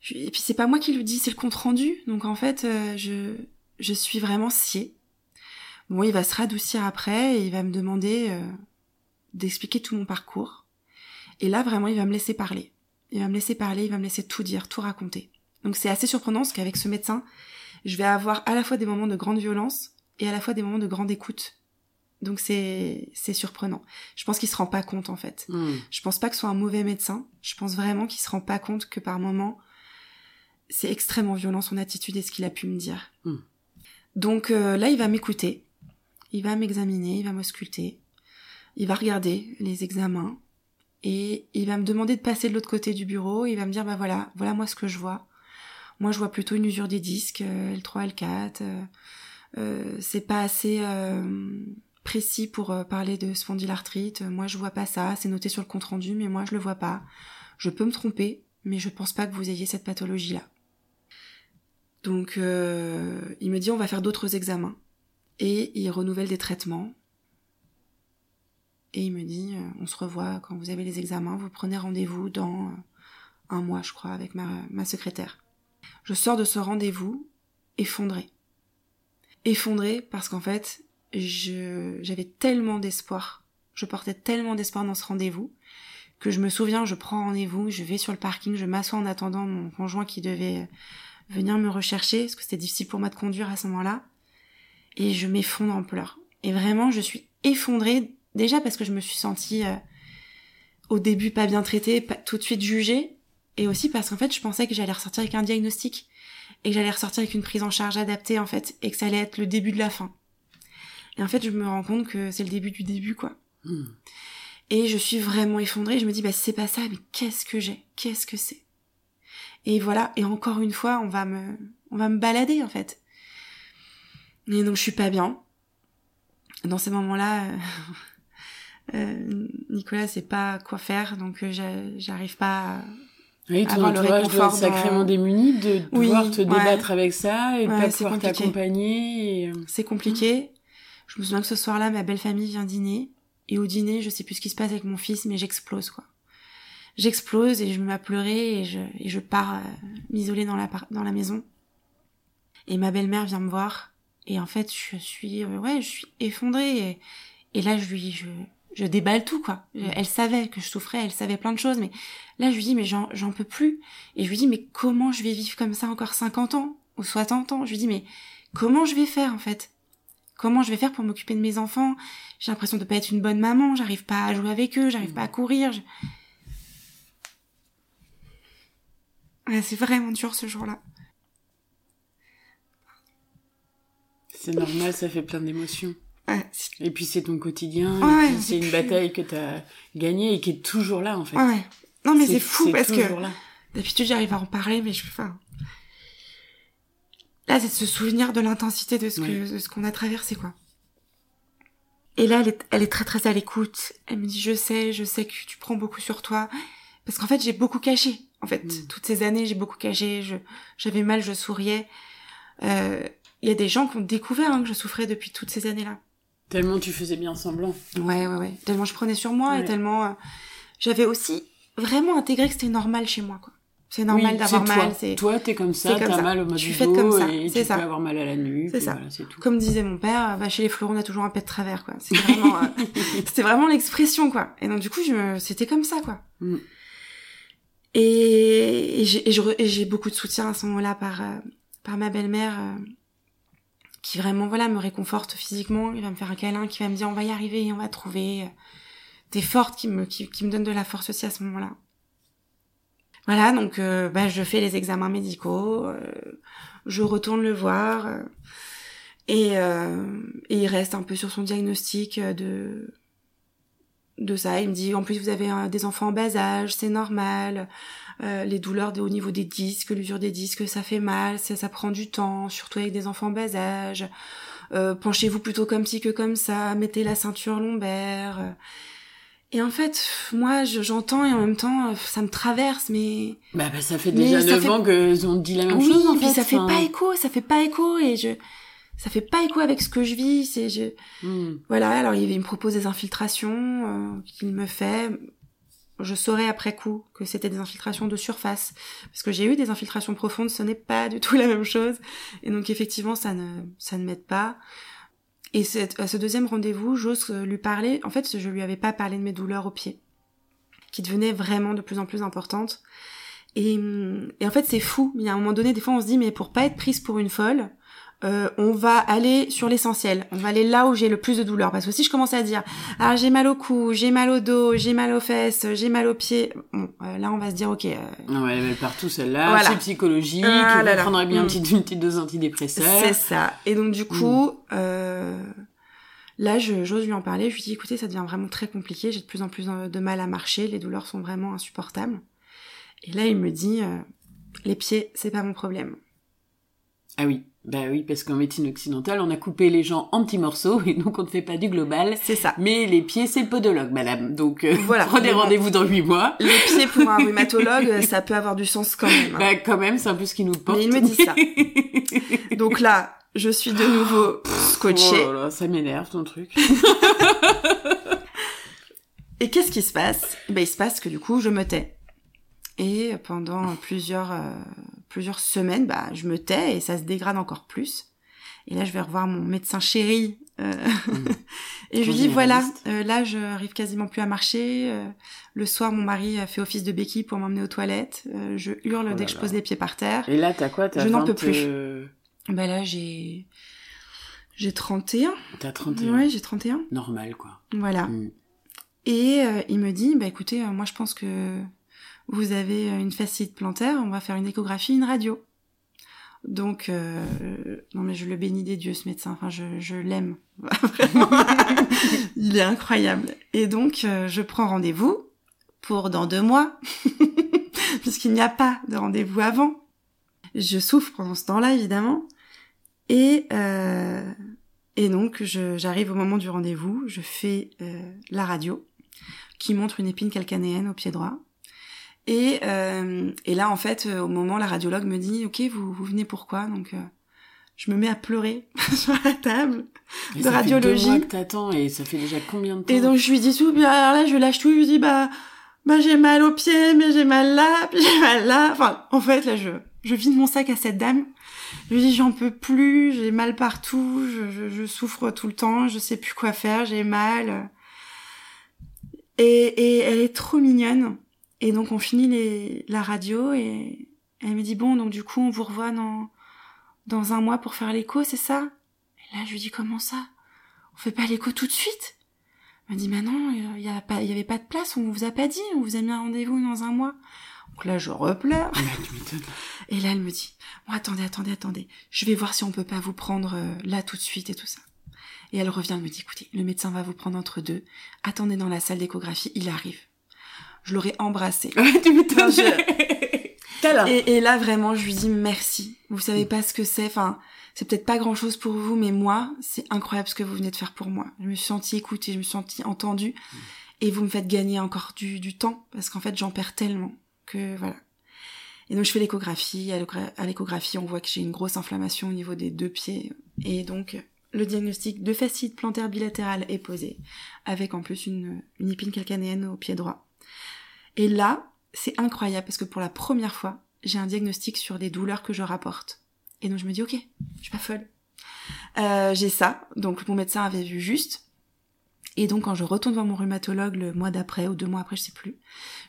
Et puis c'est pas moi qui le dis, c'est le compte rendu. Donc en fait, euh, je, je suis vraiment sciée. Bon, il va se radoucir après et il va me demander d'expliquer tout mon parcours. Et là, vraiment, il va me laisser parler. Il va me laisser parler, il va me laisser tout dire, tout raconter. Donc c'est assez surprenant parce qu'avec ce médecin, je vais avoir à la fois des moments de grande violence et à la fois des moments de grande écoute. Donc c'est c'est surprenant. Je pense qu'il se rend pas compte en fait. Hmm. Je pense pas que ce soit un mauvais médecin. Je pense vraiment qu'il se rend pas compte que par moments c'est extrêmement violent son attitude et ce qu'il a pu me dire. Hmm. Donc euh, là il va m'écouter, il va m'examiner, il va m'ausculter, il va regarder les examens et il va me demander de passer de l'autre côté du bureau. il va me dire bah voilà voilà moi ce que je vois. Moi, je vois plutôt une usure des disques, L3, L4. Euh, euh, c'est pas assez euh, précis pour parler de spondylarthrite. Moi, je vois pas ça. C'est noté sur le compte rendu, mais moi, je le vois pas. Je peux me tromper, mais je pense pas que vous ayez cette pathologie-là. Donc, il me dit on va faire d'autres examens. Et il renouvelle des traitements. Et il me dit, on se revoit quand vous avez les examens, vous prenez rendez-vous dans un mois, je crois, avec ma secrétaire. Je sors de ce rendez-vous effondrée. Effondrée parce qu'en fait, j'avais tellement d'espoir, je portais tellement d'espoir dans ce rendez-vous, que je me souviens, je prends rendez-vous, je vais sur le parking, je m'assois en attendant mon conjoint qui devait venir me rechercher, parce que c'était difficile pour moi de conduire à ce moment-là, et je m'effondre en pleurs. Et vraiment, je suis effondrée, déjà parce que je me suis sentie euh, au début pas bien traitée, pas tout de suite jugée, et aussi parce qu'en fait, je pensais que j'allais ressortir avec un diagnostic et que j'allais ressortir avec une prise en charge adaptée en fait et que ça allait être le début de la fin. Et en fait, je me rends compte que c'est le début du début quoi. Hmm. Et je suis vraiment effondrée. Je me dis bah c'est pas ça, mais qu'est-ce que j'ai? Qu'est-ce que c'est? Et voilà. Et encore une fois, on va me, on va me balader en fait. Et donc je suis pas bien. Dans ces moments-là, euh, Nicolas sait pas quoi faire, donc euh, j'arrive pas. À oui, ton entourage doit être sacrément démuni de pouvoir te débattre avec ça et de pas pouvoir t'accompagner. Euh. C'est compliqué. Je me souviens que ce soir-là, ma belle famille vient dîner. Et au dîner, je sais plus ce qui se passe avec mon fils, mais j'explose, quoi. J'explose et je me mets à pleurer et je, et je pars euh, m'isoler dans la, dans la maison. Et ma belle-mère vient me voir. Et en fait, je suis, euh, ouais, je suis effondrée. Et, et là, je lui, je, je déballe tout quoi. Mm. Elle savait que je souffrais, elle savait plein de choses, mais là je lui dis mais j'en peux plus. Et je lui dis mais comment je vais vivre comme ça encore 50 ans ou 60 ans? Je lui dis mais comment je vais faire en fait? Comment je vais faire pour m'occuper de mes enfants? J'ai l'impression de pas être une bonne maman, j'arrive pas à jouer avec eux, j'arrive pas à courir. C'est vraiment dur ce jour-là. C'est normal, ça fait plein d'émotions. Et puis c'est ton quotidien, c'est une bataille que tu as gagnée et qui est toujours là en fait. Ouais. Non mais c'est fou parce que d'habitude j'arrive à en parler mais je enfin là c'est de se souvenir de l'intensité de ce que ce qu'on a traversé quoi. Et là, elle est, elle est très très à l'écoute. Elle me dit, je sais, je sais que tu prends beaucoup sur toi. Parce qu'en fait, j'ai beaucoup caché. En fait, Mm. toutes ces années, j'ai beaucoup caché. Je, j'avais mal, je souriais. Euh, Il y a des gens qui ont découvert hein, que je souffrais depuis toutes ces années-là. Tellement tu faisais bien semblant. Ouais, ouais, ouais. Tellement je prenais sur moi Ouais. et tellement euh, j'avais aussi vraiment intégré que c'était normal chez moi, quoi. C'est normal Oui, d'avoir mal. Toi, C'est toi t'es comme ça, t'as mal au suis du faite dos comme ça, et tu ça. peux avoir mal à la nuque. C'est ça. Voilà, tout. comme disait mon père, bah, chez les fleurons on a toujours un pet de travers, quoi. C'est vraiment, euh, c'était vraiment l'expression, quoi. Et donc du coup, je me... c'était comme ça, quoi. Mm. Et, j'ai beaucoup de soutien à ce moment-là par euh, ma belle-mère euh, qui vraiment voilà me réconforte physiquement, il va me faire un câlin, qui va me dire on va y arriver, on va trouver. T'es forte, qui me qui, qui donne de la force aussi à ce moment-là. Voilà, donc euh, bah, je fais les examens médicaux, euh, je retourne le voir euh, et, euh, et il reste un peu sur son diagnostic euh, de de ça. Il me dit en plus vous avez euh, des enfants en bas âge, c'est normal. Euh, les douleurs de- au niveau des disques, l'usure des disques, ça fait mal, ça, ça prend du temps, surtout avec des enfants en bas âge. Euh, penchez-vous plutôt comme ci que comme ça, mettez la ceinture lombaire. Et en fait, moi, je- j'entends et en même temps, ça me traverse, mais Bah, bah, ça fait déjà ça 9 fait- ans qu'ils ont dit la même oui, chose en fait. ça fait enfin. pas écho, ça fait pas écho et je, ça fait pas écho avec ce que je vis. C'est, je, Hmm. voilà. Alors il, il me propose des infiltrations euh, qu'il me fait. Je saurais après coup que c'était des infiltrations de surface parce que j'ai eu des infiltrations profondes, ce n'est pas du tout la même chose. Et donc effectivement, ça ne, ça ne m'aide pas. Et à ce deuxième rendez-vous, j'ose lui parler. En fait, je lui avais pas parlé de mes douleurs au pied, qui devenaient vraiment de plus en plus importantes. Et, et en fait, c'est fou. Il y a un moment donné, des fois, on se dit, mais pour pas être prise pour une folle, euh, on va aller sur l'essentiel. On va aller là où j'ai le plus de douleur. Parce que si je commence à dire, ah, j'ai mal au cou, j'ai mal au dos, j'ai mal aux fesses, j'ai mal aux pieds, bon, euh, là, on va se dire, ok, euh, Non, elle est mal partout celle-là, Voilà. c'est psychologique, Ah là là. prendrait bien Hmm. une, petite, une petite dose d'antidépresseur. C'est ça. Et donc du coup, euh, là, j'ose lui en parler. Je lui dis, écoutez, ça devient vraiment très compliqué. J'ai de plus en plus de mal à marcher. Les douleurs sont vraiment insupportables. Et là, il me dit, euh, les pieds, c'est pas mon problème. Ah oui, bah oui, parce qu'en médecine occidentale, on a coupé les gens en petits morceaux et donc on ne fait pas du global. C'est ça. Mais les pieds, c'est le podologue, madame. Donc euh, Voilà. prenez rendez-vous dans 8 mois. Les pieds pour un rhumatologue, ça peut avoir du sens quand même. hein. Bah quand même, c'est un peu ce qui nous porte. Mais il me dit ça. Donc là, je suis de nouveau scotchée. Oh là là, ça m'énerve ton truc. Et qu'est-ce qui se passe? Ben il se passe que du coup je me tais. Et pendant plusieurs euh, plusieurs semaines, bah je me tais et ça se dégrade encore plus. Et là je vais revoir mon médecin chéri euh, et je lui dis voilà, euh, là je arrive quasiment plus à marcher. euh, le soir mon mari a fait office de béquille pour m'emmener aux toilettes. je hurle Oh dès que je pose les pieds par terre. Et là, t'as quoi Je n'en 20, peux plus. Ben là j'ai j'ai 31. T'as 31. Ouais, j'ai 31. Normal, quoi. Voilà. Hmm. Et il me dit, bah écoutez, moi je pense que vous avez euh, une fascite plantaire, on va faire une échographie, une radio. Donc, euh, non mais je le bénis des dieux ce médecin, enfin je, je l'aime. Vraiment. il est incroyable. Et donc, euh, je prends rendez-vous pour dans deux mois, puisqu'il n'y a pas de rendez-vous avant. Je souffre pendant ce temps-là, évidemment. Et, euh, et donc, je- j'arrive au moment du rendez-vous, je fais euh, la radio, qui montre une épine calcanéenne au pied droit. Et, euh, et là, en fait, euh, au moment, la radiologue me dit, OK, vous, vous venez pourquoi Donc, euh, je me mets à pleurer sur la table. Et De ça fait radiologie. deux mois que t'attends et ça fait déjà combien de temps? Et donc, je lui dis tout, puis alors là, je lâche tout, je lui dis, bah, bah j'ai mal au pied, mais j'ai mal là, puis j'ai mal là. Enfin, en fait, là, je, je vide mon sac à cette dame. Je lui dis, j'en peux plus, j'ai mal partout, je, je, je souffre tout le temps, je sais plus quoi faire, j'ai mal. Et, et elle est trop mignonne. Et donc, on finit les, la radio et elle me dit, bon, donc du coup, on vous revoit dans, dans un mois pour faire l'écho, c'est ça? Et là, je lui dis, comment ça? On fait pas l'écho tout de suite? Elle m'a dit, bah non, il y, a pas, il y avait pas de place, on vous a pas dit, on vous a mis un rendez-vous dans un mois. Donc là, je repleure. Et là, elle me dit, bon, attendez, attendez, attendez, je vais voir si on peut pas vous prendre euh, là tout de suite et tout ça. Et elle revient, elle me dit, écoutez, le médecin va vous prendre entre deux, attendez dans la salle d'échographie, il arrive. Je l'aurais embrassé. Ouais, tu m'étonnes. Non, Et, et, là, vraiment, je lui dis merci. Vous savez pas ce que c'est. Enfin, c'est peut-être pas grand-chose pour vous, mais moi, c'est incroyable ce que vous venez de faire pour moi. Je me suis sentie écoutée, je me suis sentie entendue. Et vous me faites gagner encore du, du temps, parce qu'en fait, j'en perds tellement que voilà. Et donc, je fais l'échographie. À l'échographie, on voit que j'ai une grosse inflammation au niveau des deux pieds. Et donc, le diagnostic de fascite plantaire bilatérale est posé, avec en plus une, une épine calcanéenne au pied droit. Et là, c'est incroyable parce que pour la première fois, j'ai un diagnostic sur des douleurs que je rapporte. Et donc je me dis, ok, je suis pas folle. Euh, j'ai ça, donc mon médecin avait vu juste. Et donc quand je retourne voir mon rhumatologue le mois d'après ou deux mois après, je sais plus,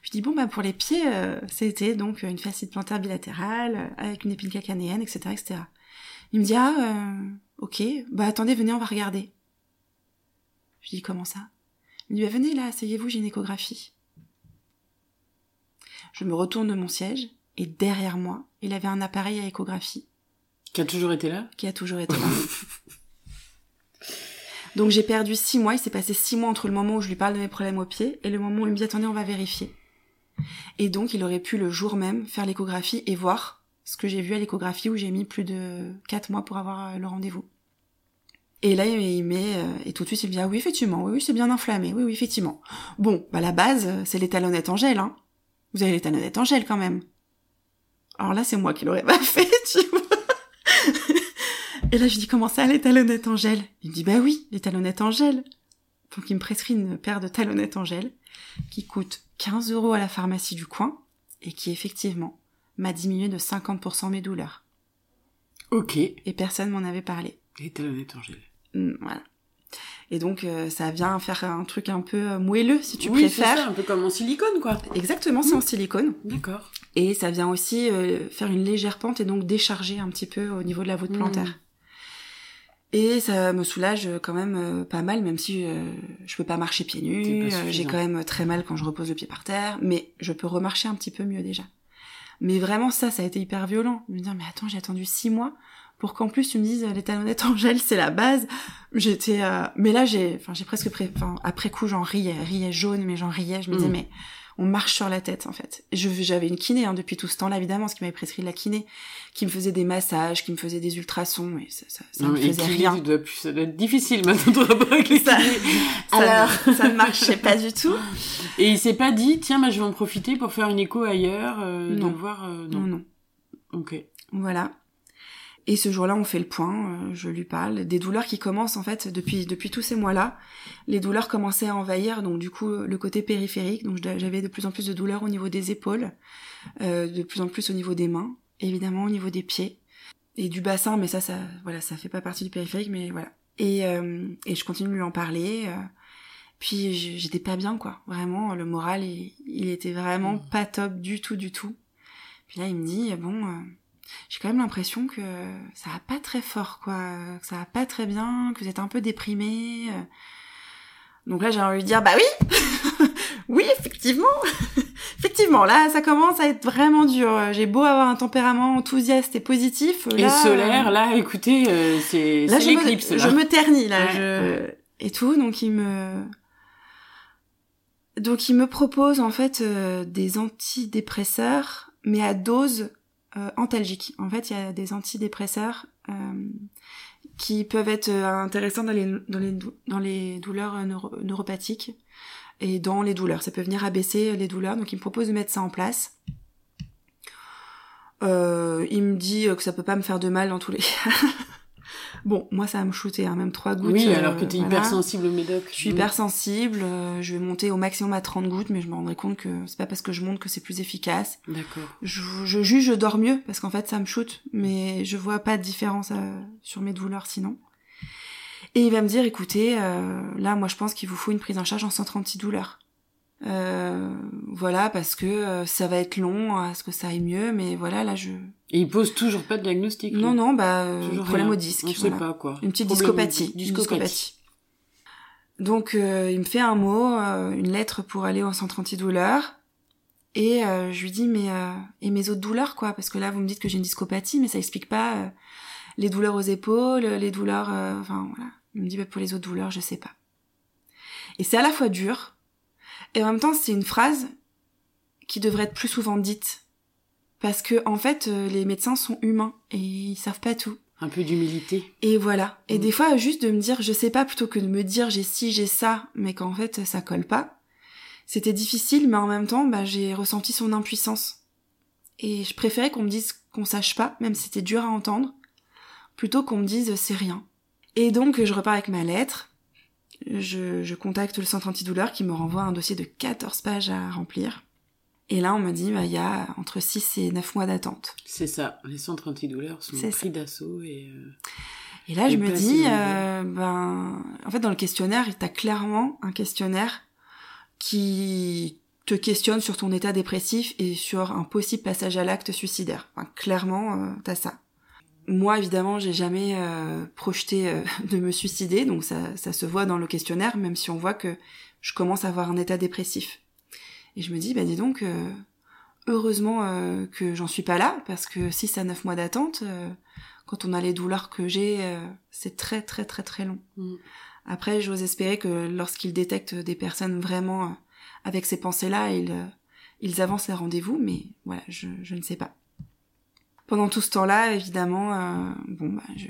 je dis bon bah pour les pieds, euh, c'était donc une fascite plantaire bilatérale euh, avec une épine calcanéenne, etc., etc. Il me dit ah euh, ok, bah attendez, venez, on va regarder. Je dis comment ça? Il me dit bah venez là, asseyez-vous, j'ai une échographie. Je me retourne de mon siège et derrière moi, il avait un appareil à échographie. Qui a toujours été là Qui a toujours été là. Donc j'ai perdu six mois, il s'est passé six mois entre le moment où je lui parle de mes problèmes au pied et le moment où il me dit attendez on va vérifier. Et donc il aurait pu le jour même faire l'échographie et voir ce que j'ai vu à l'échographie où j'ai mis plus de quatre mois pour avoir euh, le rendez-vous. Et là, il met, euh, et tout de suite, il me dit, ah oui, effectivement, oui, oui, c'est bien inflammé, oui, oui, effectivement. Bon, bah, la base, c'est les talonnettes en gel, hein. Vous avez les talonnettes en gel, quand même. Alors là, c'est moi qui l'aurais pas fait, tu vois. Et là, je dis, comment ça, les talonnettes en gel? Il me dit, bah oui, les talonnettes en gel. Donc, il me prescrit une paire de talonnettes en gel qui coûte 15 euros à la pharmacie du coin et qui, effectivement, m'a diminué de 50% mes douleurs. Ok. Et personne m'en avait parlé. Les talonnettes en gel. Mm, voilà. Et donc euh, ça vient faire un truc un peu euh, moelleux si tu oui, préfères. Ça, un peu comme en silicone quoi. Exactement, c'est en silicone. D'accord. Et ça vient aussi euh, faire une légère pente et donc décharger un petit peu au niveau de la voûte plantaire. Mmh. Et ça me soulage quand même pas mal, même si je peux pas marcher pieds nus. J'ai quand même très mal quand je repose le pied par terre, mais je peux remarcher un petit peu mieux déjà. Mais vraiment ça, ça a été hyper violent. Me dire mais attends, j'ai attendu six mois pour qu'en plus tu me dises les talonnettes en gel c'est la base. J'étais euh... mais là j'ai enfin j'ai presque pré... enfin après coup j'en riais riais jaune mais j'en riais je me disais mm. mais on marche sur la tête en fait. Je j'avais une kiné hein, depuis tout ce temps-là évidemment ce qui m'avait prescrit de la kiné qui me faisait des massages qui me faisait des ultrasons et ça ça, ça non, me faisait rien. dois ça doit être difficile maintenant de les ça, alors. ça ne marchait pas du tout. Et il s'est pas dit tiens bah je vais en profiter pour faire une écho ailleurs euh, non. de voir euh, non. non. Ok. Voilà et ce jour-là, on fait le point, euh, je lui parle des douleurs qui commencent en fait depuis depuis tous ces mois-là. Les douleurs commençaient à envahir donc du coup le côté périphérique, donc j'avais de plus en plus de douleurs au niveau des épaules, euh, de plus en plus au niveau des mains, évidemment au niveau des pieds et du bassin, mais ça ça voilà ça fait pas partie du périphérique, mais voilà. Et euh, et je continue de lui en parler. Euh, puis j'étais pas bien quoi, vraiment le moral il, il était vraiment mmh. pas top du tout du tout. Puis là il me dit bon euh, j'ai quand même l'impression que ça va pas très fort, quoi, que ça va pas très bien, que vous êtes un peu déprimé. Donc là, j'ai envie de dire, bah oui, oui, effectivement, effectivement, là, ça commence à être vraiment dur. J'ai beau avoir un tempérament enthousiaste et positif. Là, et solaire, là, écoutez, euh, c'est l'éclipse. Je me ternis, là, je... et tout, donc il me... Donc il me propose en fait euh, des antidépresseurs, mais à dose euh, antalgiques. En fait, il y a des antidépresseurs euh, qui peuvent être euh, intéressants dans les, douleurs neuropathiques et dans les douleurs. Ça peut venir abaisser les douleurs. Donc, il me propose de mettre ça en place. Euh, il me dit que ça peut pas me faire de mal dans tous les cas. Bon, moi ça va me shooter, hein, même trois gouttes. Oui, alors que tu es euh, hyper sensible au médoc. Je suis hyper sensible, euh, je vais monter au maximum à 30 gouttes, mais je me rendrai compte que c'est pas parce que je monte que c'est plus efficace. D'accord. Je, je, juge, je dors mieux, parce qu'en fait ça me shoot, mais je vois pas de différence euh, sur mes douleurs sinon. Et il va me dire, écoutez, là moi je pense qu'il vous faut une prise en charge en centre antidouleur. Euh, voilà, parce que euh, ça va être long à ce que ça aille mieux, mais voilà, là je. Et il pose toujours pas de diagnostic. Non, non, bah euh, problème au disque. On sait pas quoi. Une petite discopathie. Discopathie. Donc euh, il me fait un mot, une lettre pour aller au centre antidouleur. Et je lui dis mais et mes autres douleurs quoi? Parce que là vous me dites que j'ai une discopathie mais ça explique pas les douleurs aux épaules, les douleurs enfin voilà. Il me dit bah, pour les autres douleurs je sais pas. Et c'est à la fois dur et en même temps, c'est une phrase qui devrait être plus souvent dite parce que en fait, euh, les médecins sont humains et ils savent pas tout. Un peu d'humilité. Et voilà. Et Mm. des fois, juste de me dire, je sais pas, plutôt que de me dire j'ai ci, j'ai ça, mais qu'en fait, ça colle pas. C'était difficile, mais en même temps, bah, j'ai ressenti son impuissance. Et je préférais qu'on me dise qu'on sache pas, même si c'était dur à entendre, plutôt qu'on me dise c'est rien. Et donc, je repars avec ma lettre. Je, je contacte le centre antidouleur qui me renvoie un dossier de 14 pages à remplir. Et là, on me dit, bah, il y a entre 6 et 9 mois d'attente. C'est ça. Les centres antidouleurs sont pris d'assaut et. euh, Et là, je me dis, euh, ben, en fait, dans le questionnaire, t'as clairement un questionnaire qui te questionne sur ton état dépressif et sur un possible passage à l'acte suicidaire. Enfin, clairement, euh, t'as ça. Moi, évidemment, j'ai jamais euh, projeté euh, de me suicider, donc ça, ça se voit dans le questionnaire, même si on voit que je commence à avoir un état dépressif. Et je me dis, bah dis donc, euh, heureusement euh, que j'en suis pas là, parce que 6 à 9 mois d'attente, euh, quand on a les douleurs que j'ai, euh, c'est très très très très long. mm. Après, j'ose espérer que lorsqu'ils détectent des personnes vraiment avec ces pensées-là, ils, ils avancent les rendez-vous, mais voilà, je, je ne sais pas. Pendant tout ce temps-là, évidemment, euh, bon, bah, je...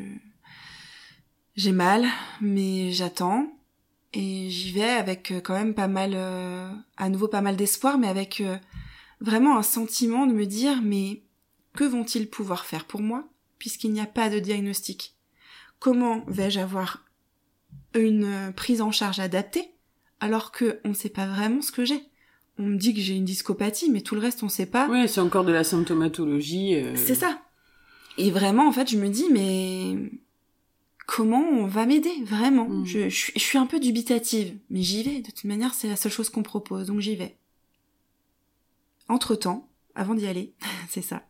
j'ai mal, mais j'attends. Et j'y vais avec euh, quand même pas mal, euh, à nouveau pas mal d'espoir, mais avec euh, vraiment un sentiment de me dire, mais que vont-ils pouvoir faire pour moi, puisqu'il n'y a pas de diagnostic? Comment vais-je avoir une prise en charge adaptée alors que on ne sait pas vraiment ce que j'ai? On me dit que j'ai une discopathie, mais tout le reste on sait pas. Ouais, c'est encore de la symptomatologie. euh, C'est ça. Et vraiment, en fait, je me dis, mais comment on va m'aider vraiment Mm. je, je suis- je suis un peu dubitative, mais j'y vais. De toute manière, c'est la seule chose qu'on propose, donc j'y vais. Entre temps, avant d'y aller, c'est ça.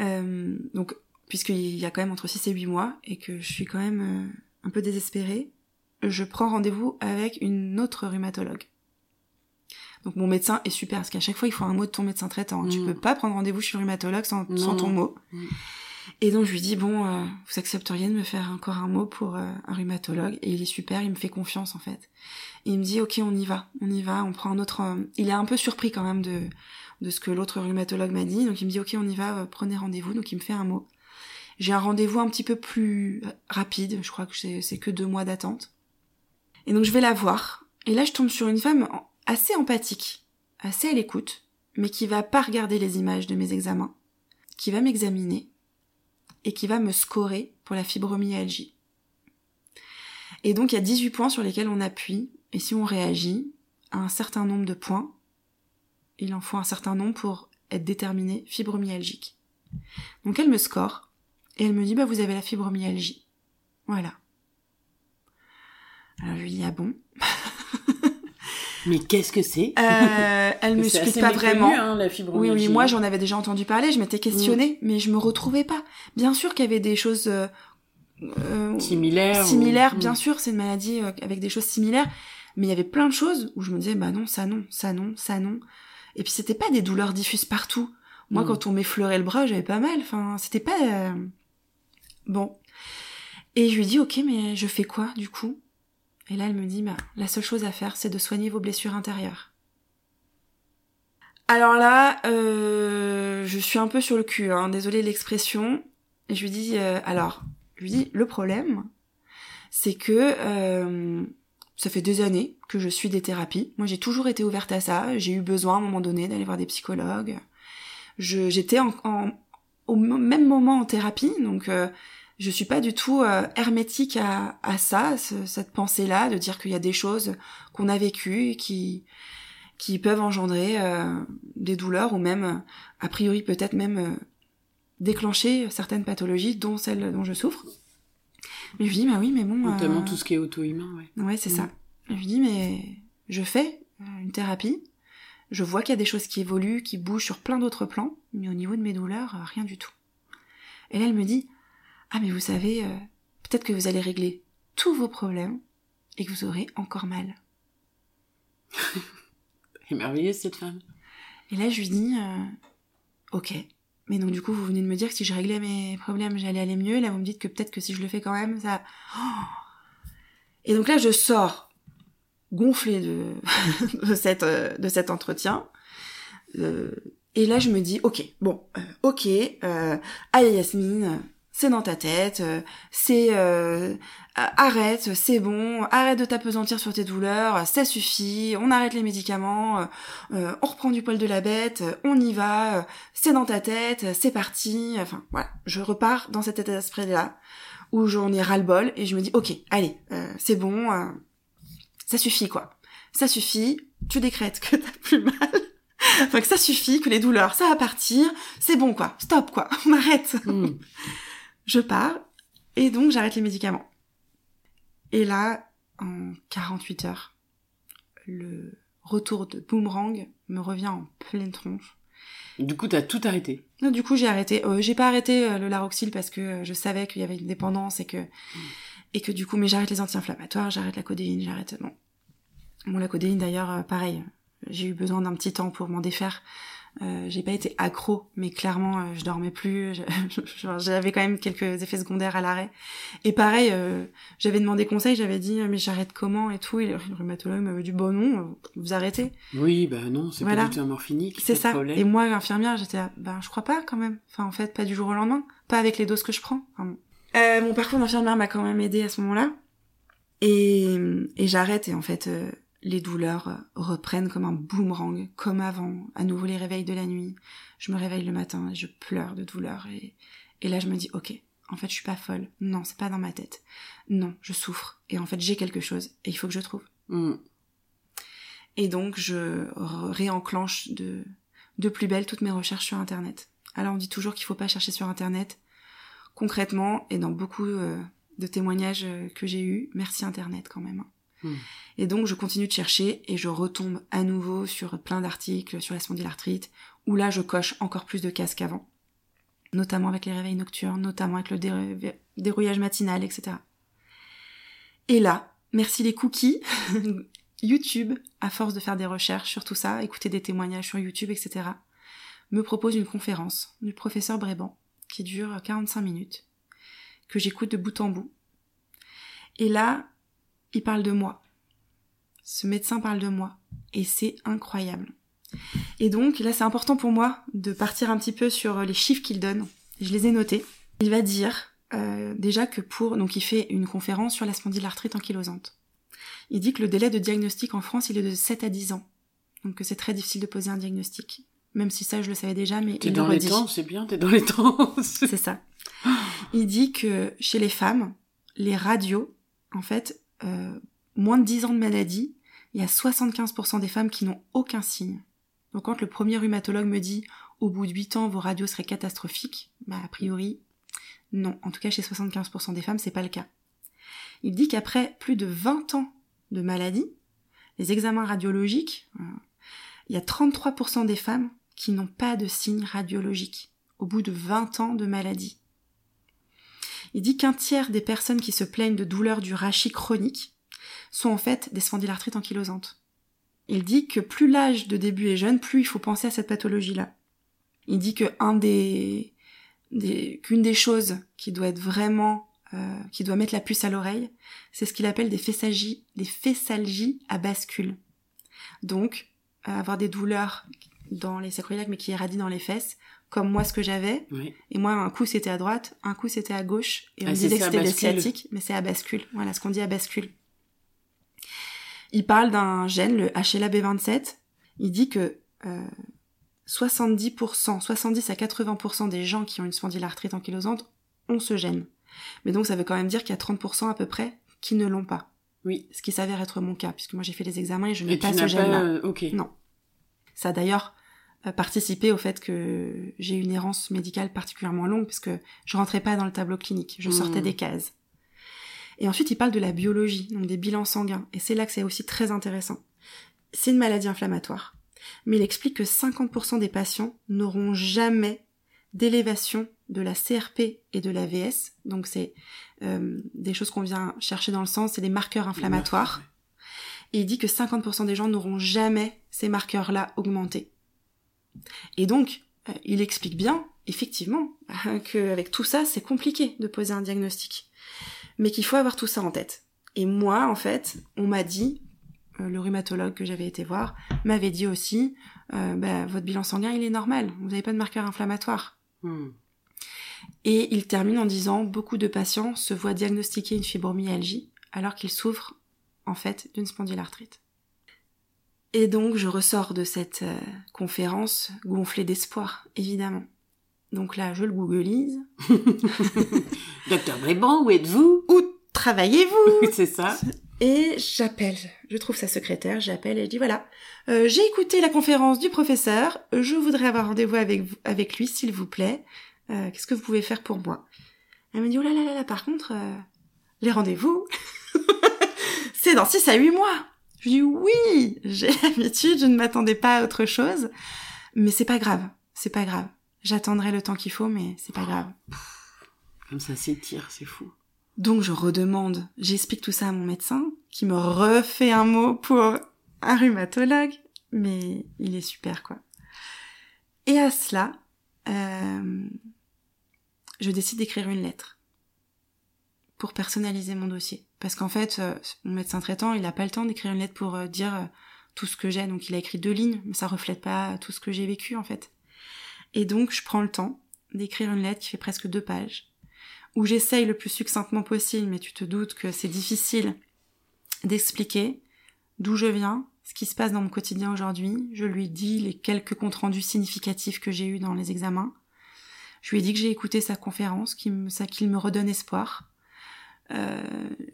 Euh, donc, puisqu'il y a quand même entre 6 et 8 mois et que je suis quand même euh, un peu désespérée, je prends rendez-vous avec une autre rhumatologue. Donc mon médecin est super parce qu'à chaque fois il faut un mot de ton médecin traitant. Tu Mm. peux pas prendre rendez-vous chez le rhumatologue sans, ton mot. Mm. Et donc je lui dis bon, euh, vous accepteriez de me faire encore un mot pour euh, un rhumatologue? Et il est super, il me fait confiance en fait. Il me dit ok on y va, on y va, on prend un autre. euh, Il est un peu surpris quand même de de ce que l'autre rhumatologue m'a dit. Donc il me dit ok on y va, euh, prenez rendez-vous. Donc il me fait un mot. J'ai un rendez-vous un petit peu plus rapide. Je crois que c'est que deux mois d'attente. Et donc je vais la voir. Et là je tombe sur une femme assez empathique, assez à l'écoute, mais qui va pas regarder les images de mes examens, qui va m'examiner et qui va me scorer pour la fibromyalgie. Et donc il y a 18 points sur lesquels on appuie, et si on réagit à un certain nombre de points, il en faut un certain nombre pour être déterminé fibromyalgique. Donc elle me score, et elle me dit bah vous avez la fibromyalgie. Voilà. Alors je lui dis ah bon? Mais qu'est-ce que c'est euh, Elle me assez pas méconnu, vraiment. hein, la Oui, oui, moi j'en avais déjà entendu parler, je m'étais questionnée, mais je me retrouvais pas. Bien sûr qu'il y avait des choses euh, euh, ou- similaires, Mm. bien sûr, c'est une maladie euh, avec des choses similaires, mais il y avait plein de choses où je me disais bah non, ça non, ça non, ça non. Et puis c'était pas des douleurs diffuses partout. Moi Mm. quand on m'effleurait le bras, j'avais pas mal, enfin, c'était pas bon. Et je lui dis OK, mais je fais quoi du coup? Et là elle me dit bah la seule chose à faire c'est de soigner vos blessures intérieures. Alors là, euh, je suis un peu sur le cul, hein, désolée l'expression. Je lui dis, euh, alors, je lui dis, le problème, c'est que euh, ça fait des années que je suis des thérapies. Moi, j'ai toujours été ouverte à ça. J'ai eu besoin à un moment donné d'aller voir des psychologues. J'étais en, au même moment en thérapie, donc je suis pas du tout euh, hermétique à, à ça, ce- cette pensée-là, de dire qu'il y a des choses qu'on a vécues qui qui peuvent engendrer euh, des douleurs ou même, a priori peut-être même euh, déclencher certaines pathologies, dont celle dont je souffre. Mais je lui dis, bah oui, mais bon... Notamment euh, tout ce qui est auto-humain, ouais. Ouais, c'est Mm. ça. Je lui dis, mais je fais euh, une thérapie, je vois qu'il y a des choses qui évoluent, qui bougent sur plein d'autres plans, mais au niveau de mes douleurs, euh, rien du tout. Et là, elle me dit, ah mais vous savez, euh, peut-être que vous allez régler tous vos problèmes et que vous aurez encore mal. Elle est merveilleuse, cette femme. Et là, je lui dis, euh, ok. Mais donc, du coup, vous venez de me dire que si je réglais mes problèmes, j'allais aller mieux. Là, vous me dites que peut-être que si je le fais quand même, ça... Oh Et donc là, je sors gonflée de, de, cette, euh, de cet entretien. Euh, Et là, je me dis, ok, bon, euh, ok, euh, allez Yasmine, c'est dans ta tête, euh, c'est euh, arrête, c'est bon, arrête de t'apesantir sur tes douleurs, ça suffit, on arrête les médicaments, euh, on reprend du poil de la bête, on y va, c'est dans ta tête, c'est parti, enfin voilà, je repars dans cet état d'esprit-là où j'en ai ras-le-bol et je me dis ok, allez, c'est bon, ça suffit quoi, ça suffit, tu décrètes que t'as plus mal. enfin que ça suffit, que les douleurs, ça va partir, c'est bon quoi, stop quoi, on arrête. Hmm je pars, et donc j'arrête les médicaments. Et là, en 48 heures, le retour de boomerang me revient en pleine tronche. Du coup, t'as tout arrêté. du coup, j'ai arrêté. Euh, j'ai pas arrêté euh, le Laroxyl parce que euh, je savais qu'il y avait une dépendance et que et que du coup, mais j'arrête les anti-inflammatoires, j'arrête la codéine, j'arrête. Non. Bon, la codéine d'ailleurs, pareil. J'ai eu besoin d'un petit temps pour m'en défaire euh, j'ai pas été accro, mais clairement, euh, je dormais plus. J'avais quand même quelques effets secondaires à l'arrêt. Et pareil, euh, j'avais demandé conseil, j'avais dit mais j'arrête comment et tout. Et le rhumatologue m'avait dit bon non, vous arrêtez. Oui, bah non, c'est pas du tout un morphinique. C'est ça. Et moi, l'infirmière, j'étais bah je crois pas quand même. Enfin en fait, pas du jour au lendemain, pas avec les doses que je prends. mon parcours d'infirmière m'a quand même aidé à ce moment-là. Et, et j'arrête et en fait les douleurs reprennent comme un boomerang, comme avant, à nouveau les réveils de la nuit. Je me réveille le matin et je pleure de douleur et, et là je me dis ok, en fait je suis pas folle. Non, c'est pas dans ma tête. Non, je souffre et en fait j'ai quelque chose et il faut que je trouve. Mm. Et donc je réenclenche de de plus belle toutes mes recherches sur internet. Alors on dit toujours qu'il faut pas chercher sur internet. Concrètement et dans beaucoup euh, de témoignages que j'ai eus, merci internet quand même. Hein. Hmm. Et donc je continue de chercher et je retombe à nouveau sur plein d'articles sur la spondylarthrite, où là je coche encore plus de cases qu'avant. Notamment avec les réveils nocturnes, notamment avec le dérouillage matinal, etc. Et là, merci les cookies, YouTube, à force de faire des recherches sur tout ça, écouter des témoignages sur YouTube, etc., me propose une conférence du professeur Bréban, qui dure 45 minutes, que j'écoute de bout en bout. Et là, il parle de moi. Ce médecin parle de moi. Et c'est incroyable. Et donc là, c'est important pour moi de partir un petit peu sur les chiffres qu'il donne. Je les ai notés. Il va dire euh, déjà que pour... Donc il fait une conférence sur la spondylarthrite ankylosante. Il dit que le délai de diagnostic en France, il est de 7 à 10 ans. Donc que c'est très difficile de poser un diagnostic. Même si ça, je le savais déjà, mais t'es dans les temps, c'est bien, t'es dans les temps. c'est ça. Il dit que chez les femmes, les radios, en fait, euh, moins de 10 ans de maladie, il y a 75% des femmes qui n'ont aucun signe. Donc quand le premier rhumatologue me dit au bout de 8 ans vos radios seraient catastrophiques, bah a priori non, en tout cas chez 75% des femmes c'est pas le cas. Il dit qu'après plus de 20 ans de maladie, les examens radiologiques, euh, il y a 33% des femmes qui n'ont pas de signes radiologiques au bout de 20 ans de maladie. Il dit qu'un tiers des personnes qui se plaignent de douleurs du rachis chronique sont en fait des spondylarthrites ankylosantes. Il dit que plus l'âge de début est jeune, plus il faut penser à cette pathologie-là. Il dit que un des, qu'une des choses qui doit être vraiment euh, qui doit mettre la puce à l'oreille, c'est ce qu'il appelle des féssalgies, des féssalgies à bascule. Donc, euh, avoir des douleurs dans les sacroiliacs mais qui irradient dans les fesses, comme moi ce que j'avais. Et moi, un coup c'était à droite, un coup c'était à gauche. Et on ah, disait que c'était sciatique, mais c'est à bascule. Voilà ce qu'on dit à bascule. Il parle d'un gène, le HLA-B27. Il dit que 70%, euh, 70 à 80% des gens qui ont une spondylarthrite ankylosante ont ce gène. Mais donc ça veut quand même dire qu'il y a 30% à peu près qui ne l'ont pas. Oui. Ce qui s'avère être mon cas, puisque moi j'ai fait les examens et je n'ai pas ce gène-là. Euh. Non. Ça d'ailleurs participé au fait que j'ai une errance médicale particulièrement longue, puisque je rentrais pas dans le tableau clinique, je sortais hmm. des cases. Et ensuite, il parle de la biologie, donc des bilans sanguins. Et c'est là que c'est aussi très intéressant. C'est une maladie inflammatoire. Mais il explique que 50% des patients n'auront jamais d'élévation de la CRP et de la VS. Donc c'est euh, des choses qu'on vient chercher dans le sang, c'est des marqueurs inflammatoires. Et il dit que 50% des gens n'auront jamais ces marqueurs-là augmentés. Et donc, euh, il explique bien, effectivement, qu'avec tout ça, c'est compliqué de poser un diagnostic mais qu'il faut avoir tout ça en tête. Et moi, en fait, on m'a dit, euh, le rhumatologue que j'avais été voir m'avait dit aussi, euh, bah, votre bilan sanguin il est normal, vous n'avez pas de marqueur inflammatoire. Hmm. Et il termine en disant beaucoup de patients se voient diagnostiquer une fibromyalgie alors qu'ils souffrent en fait d'une spondylarthrite. Et donc je ressors de cette euh, conférence gonflée d'espoir, évidemment. Donc là, je le googleise. Docteur Bréban, où êtes-vous? Où travaillez-vous? C'est ça. Et j'appelle, je trouve sa secrétaire, j'appelle et je dis voilà, euh, j'ai écouté la conférence du professeur, je voudrais avoir rendez-vous avec, vous, avec lui s'il vous plaît. Euh, Qu'est-ce que vous pouvez faire pour moi? Elle me dit oh là là là là, par contre, euh, les rendez-vous, c'est dans 6 à 8 mois. Je dis oui, j'ai l'habitude, je ne m'attendais pas à autre chose, mais c'est pas grave, c'est pas grave. J'attendrai le temps qu'il faut, mais c'est pas grave. Comme ça s'étire, c'est fou. Donc je redemande, j'explique tout ça à mon médecin, qui me refait un mot pour un rhumatologue, mais il est super quoi. Et à cela, euh, je décide d'écrire une lettre pour personnaliser mon dossier. Parce qu'en fait, euh, mon médecin traitant, il n'a pas le temps d'écrire une lettre pour euh, dire euh, tout ce que j'ai, donc il a écrit deux lignes, mais ça reflète pas tout ce que j'ai vécu en fait. Et donc je prends le temps d'écrire une lettre qui fait presque deux pages, où j'essaye le plus succinctement possible, mais tu te doutes que c'est difficile d'expliquer d'où je viens, ce qui se passe dans mon quotidien aujourd'hui. Je lui dis les quelques comptes rendus significatifs que j'ai eus dans les examens. Je lui ai dit que j'ai écouté sa conférence, qu'il me, ça, qu'il me redonne espoir. Euh,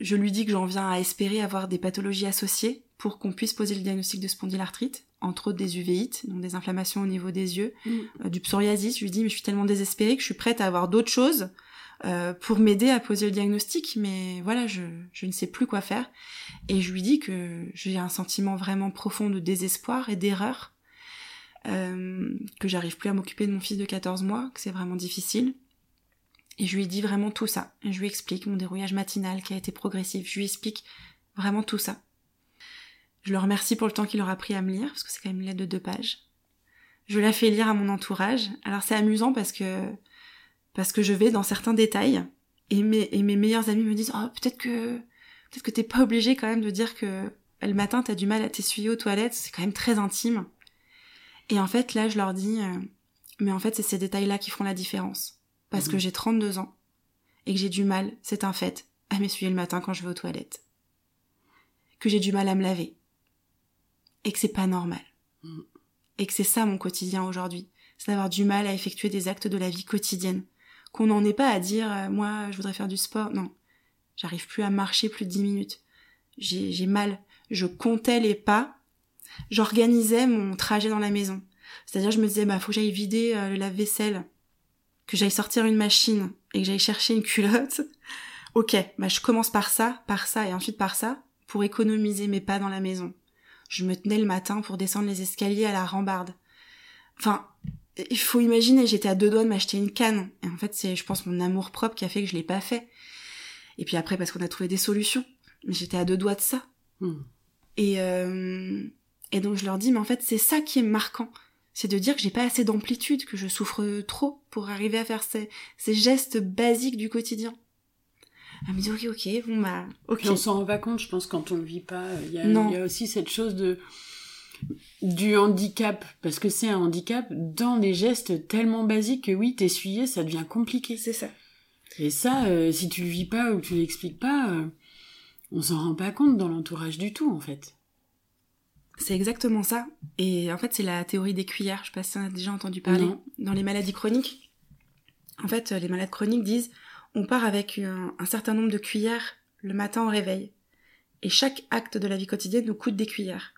je lui dis que j'en viens à espérer avoir des pathologies associées pour qu'on puisse poser le diagnostic de spondylarthrite, entre autres des uvéites, donc des inflammations au niveau des yeux, Mm. euh, du psoriasis. Je lui dis mais je suis tellement désespérée que je suis prête à avoir d'autres choses euh, pour m'aider à poser le diagnostic, mais voilà, je, je ne sais plus quoi faire. Et je lui dis que j'ai un sentiment vraiment profond de désespoir et d'erreur, euh, que j'arrive plus à m'occuper de mon fils de 14 mois, que c'est vraiment difficile. Et je lui dis vraiment tout ça. Je lui explique mon dérouillage matinal qui a été progressif. Je lui explique vraiment tout ça. Je le remercie pour le temps qu'il aura pris à me lire, parce que c'est quand même une lettre de deux pages. Je la fais lire à mon entourage. Alors c'est amusant parce que parce que je vais dans certains détails et mes, et mes meilleurs amis me disent oh, peut-être que peut-être que t'es pas obligé quand même de dire que le matin t'as du mal à t'essuyer aux toilettes, c'est quand même très intime. Et en fait là je leur dis euh, mais en fait c'est ces détails-là qui font la différence parce Mhm. que j'ai 32 ans et que j'ai du mal, c'est un fait, à m'essuyer le matin quand je vais aux toilettes. Que j'ai du mal à me laver et que c'est pas normal. Mhm. Et que c'est ça mon quotidien aujourd'hui, c'est d'avoir du mal à effectuer des actes de la vie quotidienne. Qu'on n'en est pas à dire euh, moi je voudrais faire du sport. Non. J'arrive plus à marcher plus de 10 minutes. J'ai j'ai mal. Je comptais les pas. J'organisais mon trajet dans la maison. C'est-à-dire je me disais bah faut que j'aille vider euh, le lave-vaisselle que j'aille sortir une machine et que j'aille chercher une culotte ok bah je commence par ça par ça et ensuite par ça pour économiser mes pas dans la maison je me tenais le matin pour descendre les escaliers à la rambarde enfin il faut imaginer, j'étais à deux doigts de m'acheter une canne. Et en fait, c'est, je pense, mon amour propre qui a fait que je l'ai pas fait. Et puis après, parce qu'on a trouvé des solutions. Mais j'étais à deux doigts de ça. Hmm. Et, euh, et donc je leur dis, mais en fait, c'est ça qui est marquant. C'est de dire que j'ai pas assez d'amplitude, que je souffre trop pour arriver à faire ces, ces gestes basiques du quotidien. Elle me dit, ok, ok, bon bah, ok. On s'en rend pas compte, je pense, quand on le vit pas. Il y a, Non. il y a aussi cette chose de du handicap, parce que c'est un handicap dans des gestes tellement basiques que oui, t'essuyer, ça devient compliqué. C'est ça. Et ça, euh, si tu le vis pas ou que tu l'expliques pas, euh, on s'en rend pas compte dans l'entourage du tout, en fait. C'est exactement ça. Et en fait, c'est la théorie des cuillères. Je sais pas si tu as déjà entendu parler. Non. Dans les maladies chroniques, en fait, les malades chroniques disent on part avec un, un certain nombre de cuillères le matin au réveil. Et chaque acte de la vie quotidienne nous coûte des cuillères.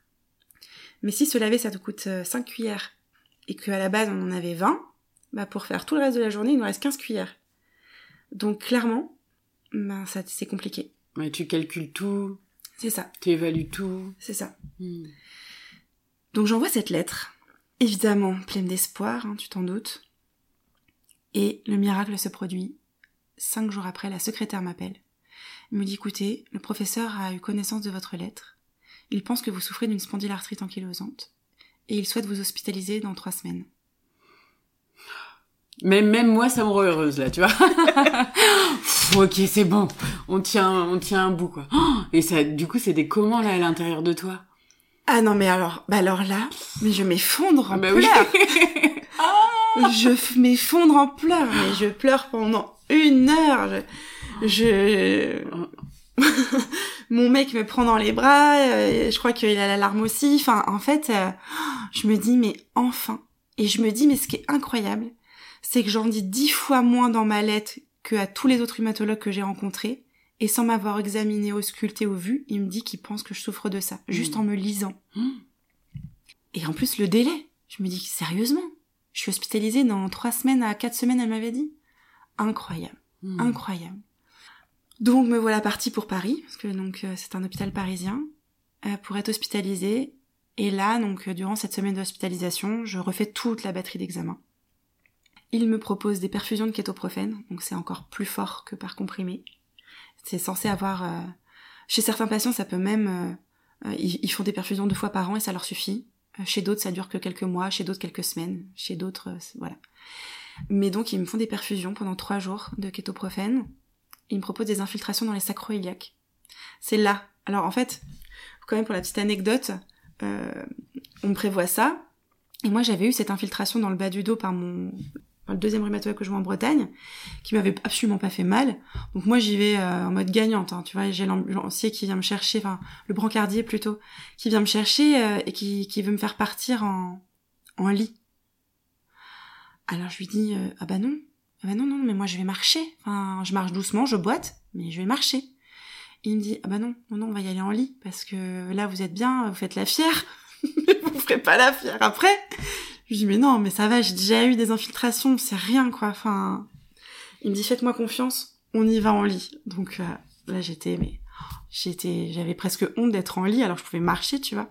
Mais si se laver, ça te coûte 5 cuillères, et qu'à la base on en avait 20, bah pour faire tout le reste de la journée, il nous reste 15 cuillères. Donc clairement, ça c'est compliqué. Ouais, tu calcules tout, C'est ça, tu évalues tout. c'est ça. Hmm. Donc j'envoie cette lettre, évidemment pleine d'espoir, hein, tu t'en doutes. Et le miracle se produit. Cinq jours après, la secrétaire m'appelle. Il me dit écoutez, le professeur a eu connaissance de votre lettre. Il pense que vous souffrez d'une spondylarthrite ankylosante. Et il souhaite vous hospitaliser dans trois semaines. Même, même moi, ça me rend heureuse, là, tu vois. Pff, ok, c'est bon. On tient, on tient un bout, quoi. Oh, Et ça, du coup, c'est des comment, là, à l'intérieur de toi Ah non, mais alors, bah alors là, mais je m'effondre en Ah bah pleurs. oui. Ah. je m'effondre en pleurs, mais je pleure pendant une heure. Je, je- mon mec me prend dans les bras. euh, je crois qu'il a la larme aussi. Enfin, en fait, euh, je me dis mais enfin. Et je me dis mais ce qui est incroyable, c'est que j'en dis dix fois moins dans ma lettre que à tous les autres rhumatologues que j'ai rencontrés. Et sans m'avoir examiné, ausculté ou vu, il me dit qu'il pense que je souffre de ça, juste Mm. en me lisant. Mm. Et en plus, le délai. Je me dis, sérieusement? Je suis hospitalisée dans trois semaines à quatre semaines, elle m'avait dit. Incroyable, Hmm. incroyable. Donc, me voilà partie pour Paris, parce que donc euh, c'est un hôpital parisien, euh, pour être hospitalisée. Et là, donc, euh, durant cette semaine d'hospitalisation, je refais toute la batterie d'examen. Il me propose des perfusions de kétoprophène, donc c'est encore plus fort que par comprimé. C'est censé avoir... euh, Chez certains patients, ça peut même... euh, euh, ils, font des perfusions deux fois par an et ça leur suffit. Euh, Chez d'autres, ça dure que quelques mois, chez d'autres, quelques semaines, chez d'autres, voilà. Mais donc, ils me font des perfusions pendant trois jours de kétoprophène. Ils me proposent des infiltrations dans les sacroiliacs. C'est là. Alors, en fait, quand même pour la petite anecdote, euh, on prévoit ça. Et moi, j'avais eu cette infiltration dans le bas du dos par mon le deuxième rhumatologue que je vois en Bretagne, qui m'avait absolument pas fait mal. Donc moi, j'y vais euh, en mode gagnante. hein, tu vois, j'ai l'ambulancier qui vient me chercher, enfin le brancardier plutôt, qui vient me chercher euh, et qui, qui veut me faire partir en, en lit. Alors je lui dis euh, ah bah non, ah bah non non mais moi je vais marcher. Enfin je marche doucement, je boite, mais je vais marcher. Il me dit ah bah non non non on va y aller en lit parce que là vous êtes bien, vous faites la fière, mais vous ferez pas la fière après. Je dis mais non mais ça va, j'ai déjà eu des infiltrations, c'est rien quoi. Enfin il me dit faites-moi confiance, on y va en lit. Donc euh, là j'étais mais j'étais j'avais presque honte d'être en lit alors je pouvais marcher tu vois.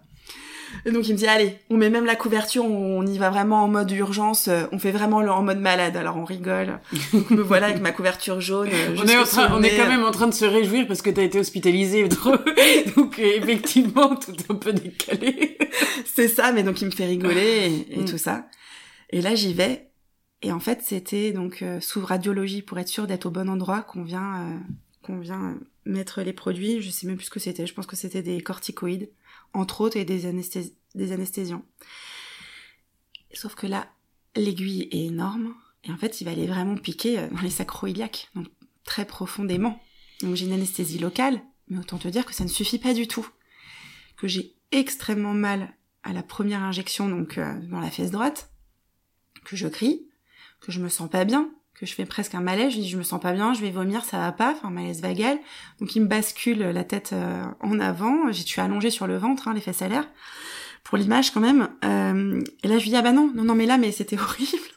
Et donc il me dit allez, on met même la couverture, on y va vraiment en mode urgence, euh, on fait vraiment le- en mode malade. Alors on rigole. Donc me voilà avec ma couverture jaune. euh, On est, en train- on est quand même en train de se réjouir parce que t'as été hospitalisé. Donc euh, effectivement, tout est un peu décalé. C'est ça, mais donc il me fait rigoler et, et Mm. tout ça. Et là j'y vais. Et en fait c'était donc euh, sous radiologie pour être sûr d'être au bon endroit qu'on vient euh, qu'on vient euh, mettre les produits. Je sais même plus ce que c'était. Je pense que c'était des corticoïdes entre autres et des, anesthés- des. Sauf que là l'aiguille est énorme et en fait il va aller vraiment piquer euh, dans les sacroiliacs, donc très profondément. Donc j'ai une anesthésie locale, mais autant te dire que ça ne suffit pas du tout. Que j'ai extrêmement mal à la première injection, donc euh, dans la fesse droite, que je crie, que je me sens pas bien, que je fais presque un malaise, je dis je me sens pas bien, je vais vomir, ça va pas, enfin malaise vagal. Donc il me bascule la tête euh, en avant, j'ai suis allongée sur le ventre, hein, les fesses à l'air, pour l'image quand même. Euh, et là je lui dis ah bah non, non non mais là mais c'était horrible,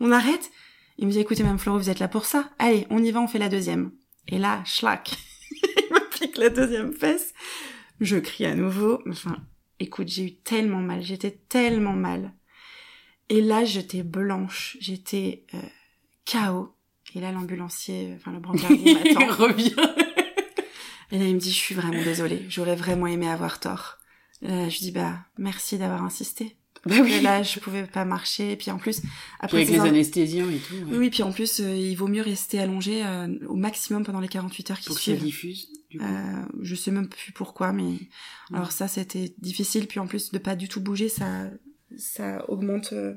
on arrête. Il me dit écoutez Mme Floro, vous êtes là pour ça, allez on y va, on fait la deuxième. Et là, schlac, il me la deuxième fesse. Je crie à nouveau. Enfin, écoute, j'ai eu tellement mal, j'étais tellement mal. Et là, j'étais blanche, j'étais euh, KO. Et là, l'ambulancier, enfin le brancardier Il m'attend. revient. Et là, il me dit, je suis vraiment désolée, j'aurais vraiment aimé avoir tort. Euh, je dis, bah, merci d'avoir insisté. Bah Et là, je pouvais pas marcher. Et puis en plus, Puis après avec les anesthésiens et tout. ouais. Oui, oui, puis en plus, euh, il vaut mieux rester allongé euh, au maximum pendant les 48 heures qui Pour que ça suivent. diffuse. Du coup. Euh, je sais même plus pourquoi, mais alors ça c'était difficile. Puis en plus de pas du tout bouger, ça ça augmente euh,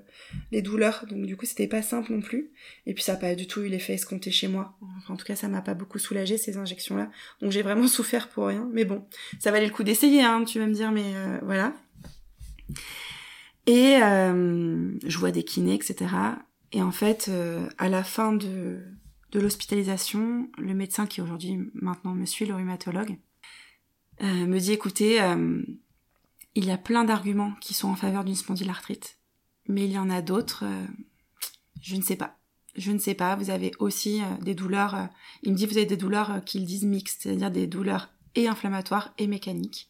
les douleurs. Donc du coup c'était pas simple non plus. Et puis ça a pas du tout eu l'effet escompté chez moi. Enfin, en tout cas ça m'a pas beaucoup soulagé ces injections là. Donc j'ai vraiment souffert pour rien. Mais bon, ça valait le coup d'essayer, hein, tu vas me dire, mais euh, voilà. Et euh, je vois des kinés, etc. Et en fait, euh, à la fin de, de l'hospitalisation, le médecin qui aujourd'hui maintenant me suit, le rhumatologue, euh, me dit écoutez, il y a plein d'arguments qui sont en faveur d'une spondylarthrite, mais il y en a d'autres, euh, je ne sais pas. Je ne sais pas, vous avez aussi euh, des douleurs, euh, il me dit vous avez des douleurs qu'ils disent mixtes, c'est-à-dire des douleurs et inflammatoires et mécaniques.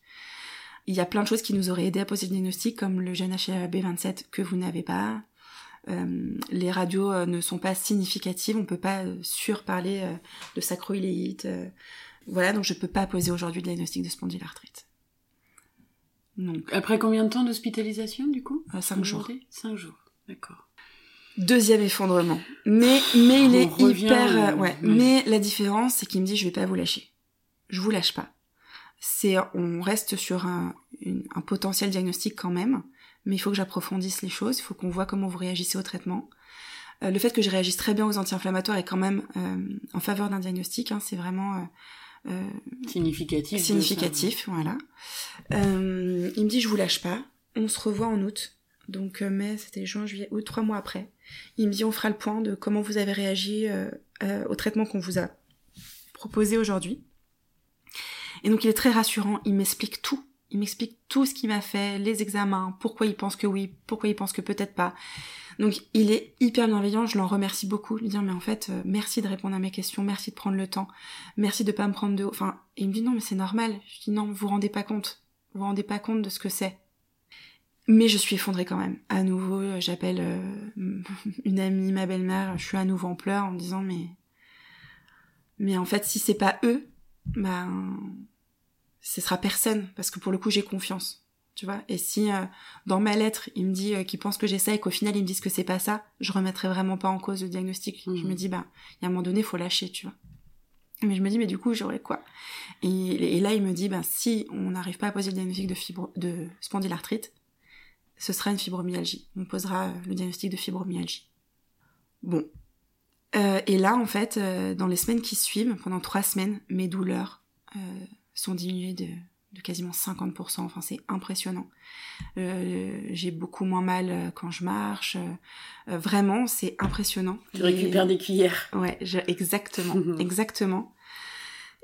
Il y a plein de choses qui nous auraient aidé à poser le diagnostic, comme le gène HLA-B27 que vous n'avez pas. Les radios ne sont pas significatives, on peut pas surparler de sacroiléite. voilà, donc je peux pas poser aujourd'hui le diagnostic de spondylarthrite. Donc, Après combien de temps d'hospitalisation du coup? Euh, cinq jours. Cinq jours. D'accord. Deuxième effondrement. Mais, mais il est revient, hyper, euh, ouais. Mais la différence, c'est qu'il me dit, je vais pas vous lâcher. Je vous lâche pas. c'est on reste sur un, un potentiel diagnostic quand même, mais il faut que j'approfondisse les choses, il faut qu'on voit comment vous réagissez au traitement. Euh, le fait que je réagisse très bien aux anti-inflammatoires est quand même euh, en faveur d'un diagnostic, hein, c'est vraiment euh, significatif. Significatif, voilà. il me dit je vous lâche pas, on se revoit en août, donc mai, c'était juin, juillet, ou trois mois après. Il me dit on fera le point de comment vous avez réagi au traitement qu'on vous a proposé aujourd'hui. Et donc il est très rassurant, il m'explique tout. Il m'explique tout ce qu'il m'a fait, les examens, pourquoi il pense que oui, pourquoi il pense que peut-être pas. Donc il est hyper bienveillant, je l'en remercie beaucoup, lui dire mais en fait euh, merci de répondre à mes questions, merci de prendre le temps, merci de pas me prendre de haut. Enfin, il me dit non mais c'est normal. Je dis non, vous vous rendez pas compte, vous vous rendez pas compte de ce que c'est. Mais je suis effondrée quand même. À nouveau, euh, j'appelle euh, une amie, ma belle-mère, je suis à nouveau en pleurs en me disant mais mais en fait si c'est pas eux, ben ce sera personne parce que pour le coup j'ai confiance tu vois. Et si euh, dans ma lettre il me dit euh, qu'il pense que j'ai ça et qu'au final ils me disent que c'est pas ça, je remettrai vraiment pas en cause le diagnostic. Je me mhm. dis bah il y a un moment donné faut lâcher, tu vois. Mais je me dis mais du coup j'aurais quoi? Et, là il me dit bah si on n'arrive pas à poser le diagnostic de fibro de spondylarthrite, ce sera une fibromyalgie. On posera euh, le diagnostic de fibromyalgie. Bon. et là en fait dans les semaines qui suivent, pendant trois semaines, mes douleurs sont diminuées de de quasiment 50%. Enfin, c'est impressionnant. Euh, j'ai beaucoup moins mal euh, quand je marche. Euh, vraiment, c'est impressionnant. Tu récupères des cuillères. Ouais, exactement, exactement.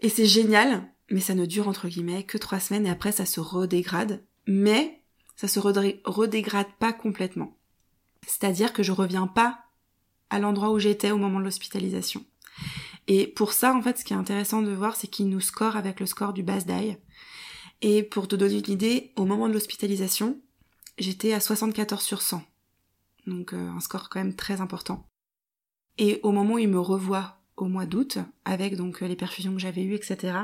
Et c'est génial, mais ça ne dure entre guillemets que trois semaines et après ça se redégrade. Mais ça se redégrade pas complètement. C'est-à-dire que je reviens pas à l'endroit où j'étais au moment de l'hospitalisation. Et pour ça, en fait, ce qui est intéressant de voir, c'est qu'il nous score avec le score du BASDAI. Et pour te donner une idée, au moment de l'hospitalisation, j'étais à 74 sur 100. Donc euh, un score quand même très important. Et au moment où il me revoit au mois d'août, avec donc les perfusions que j'avais eues, etc.,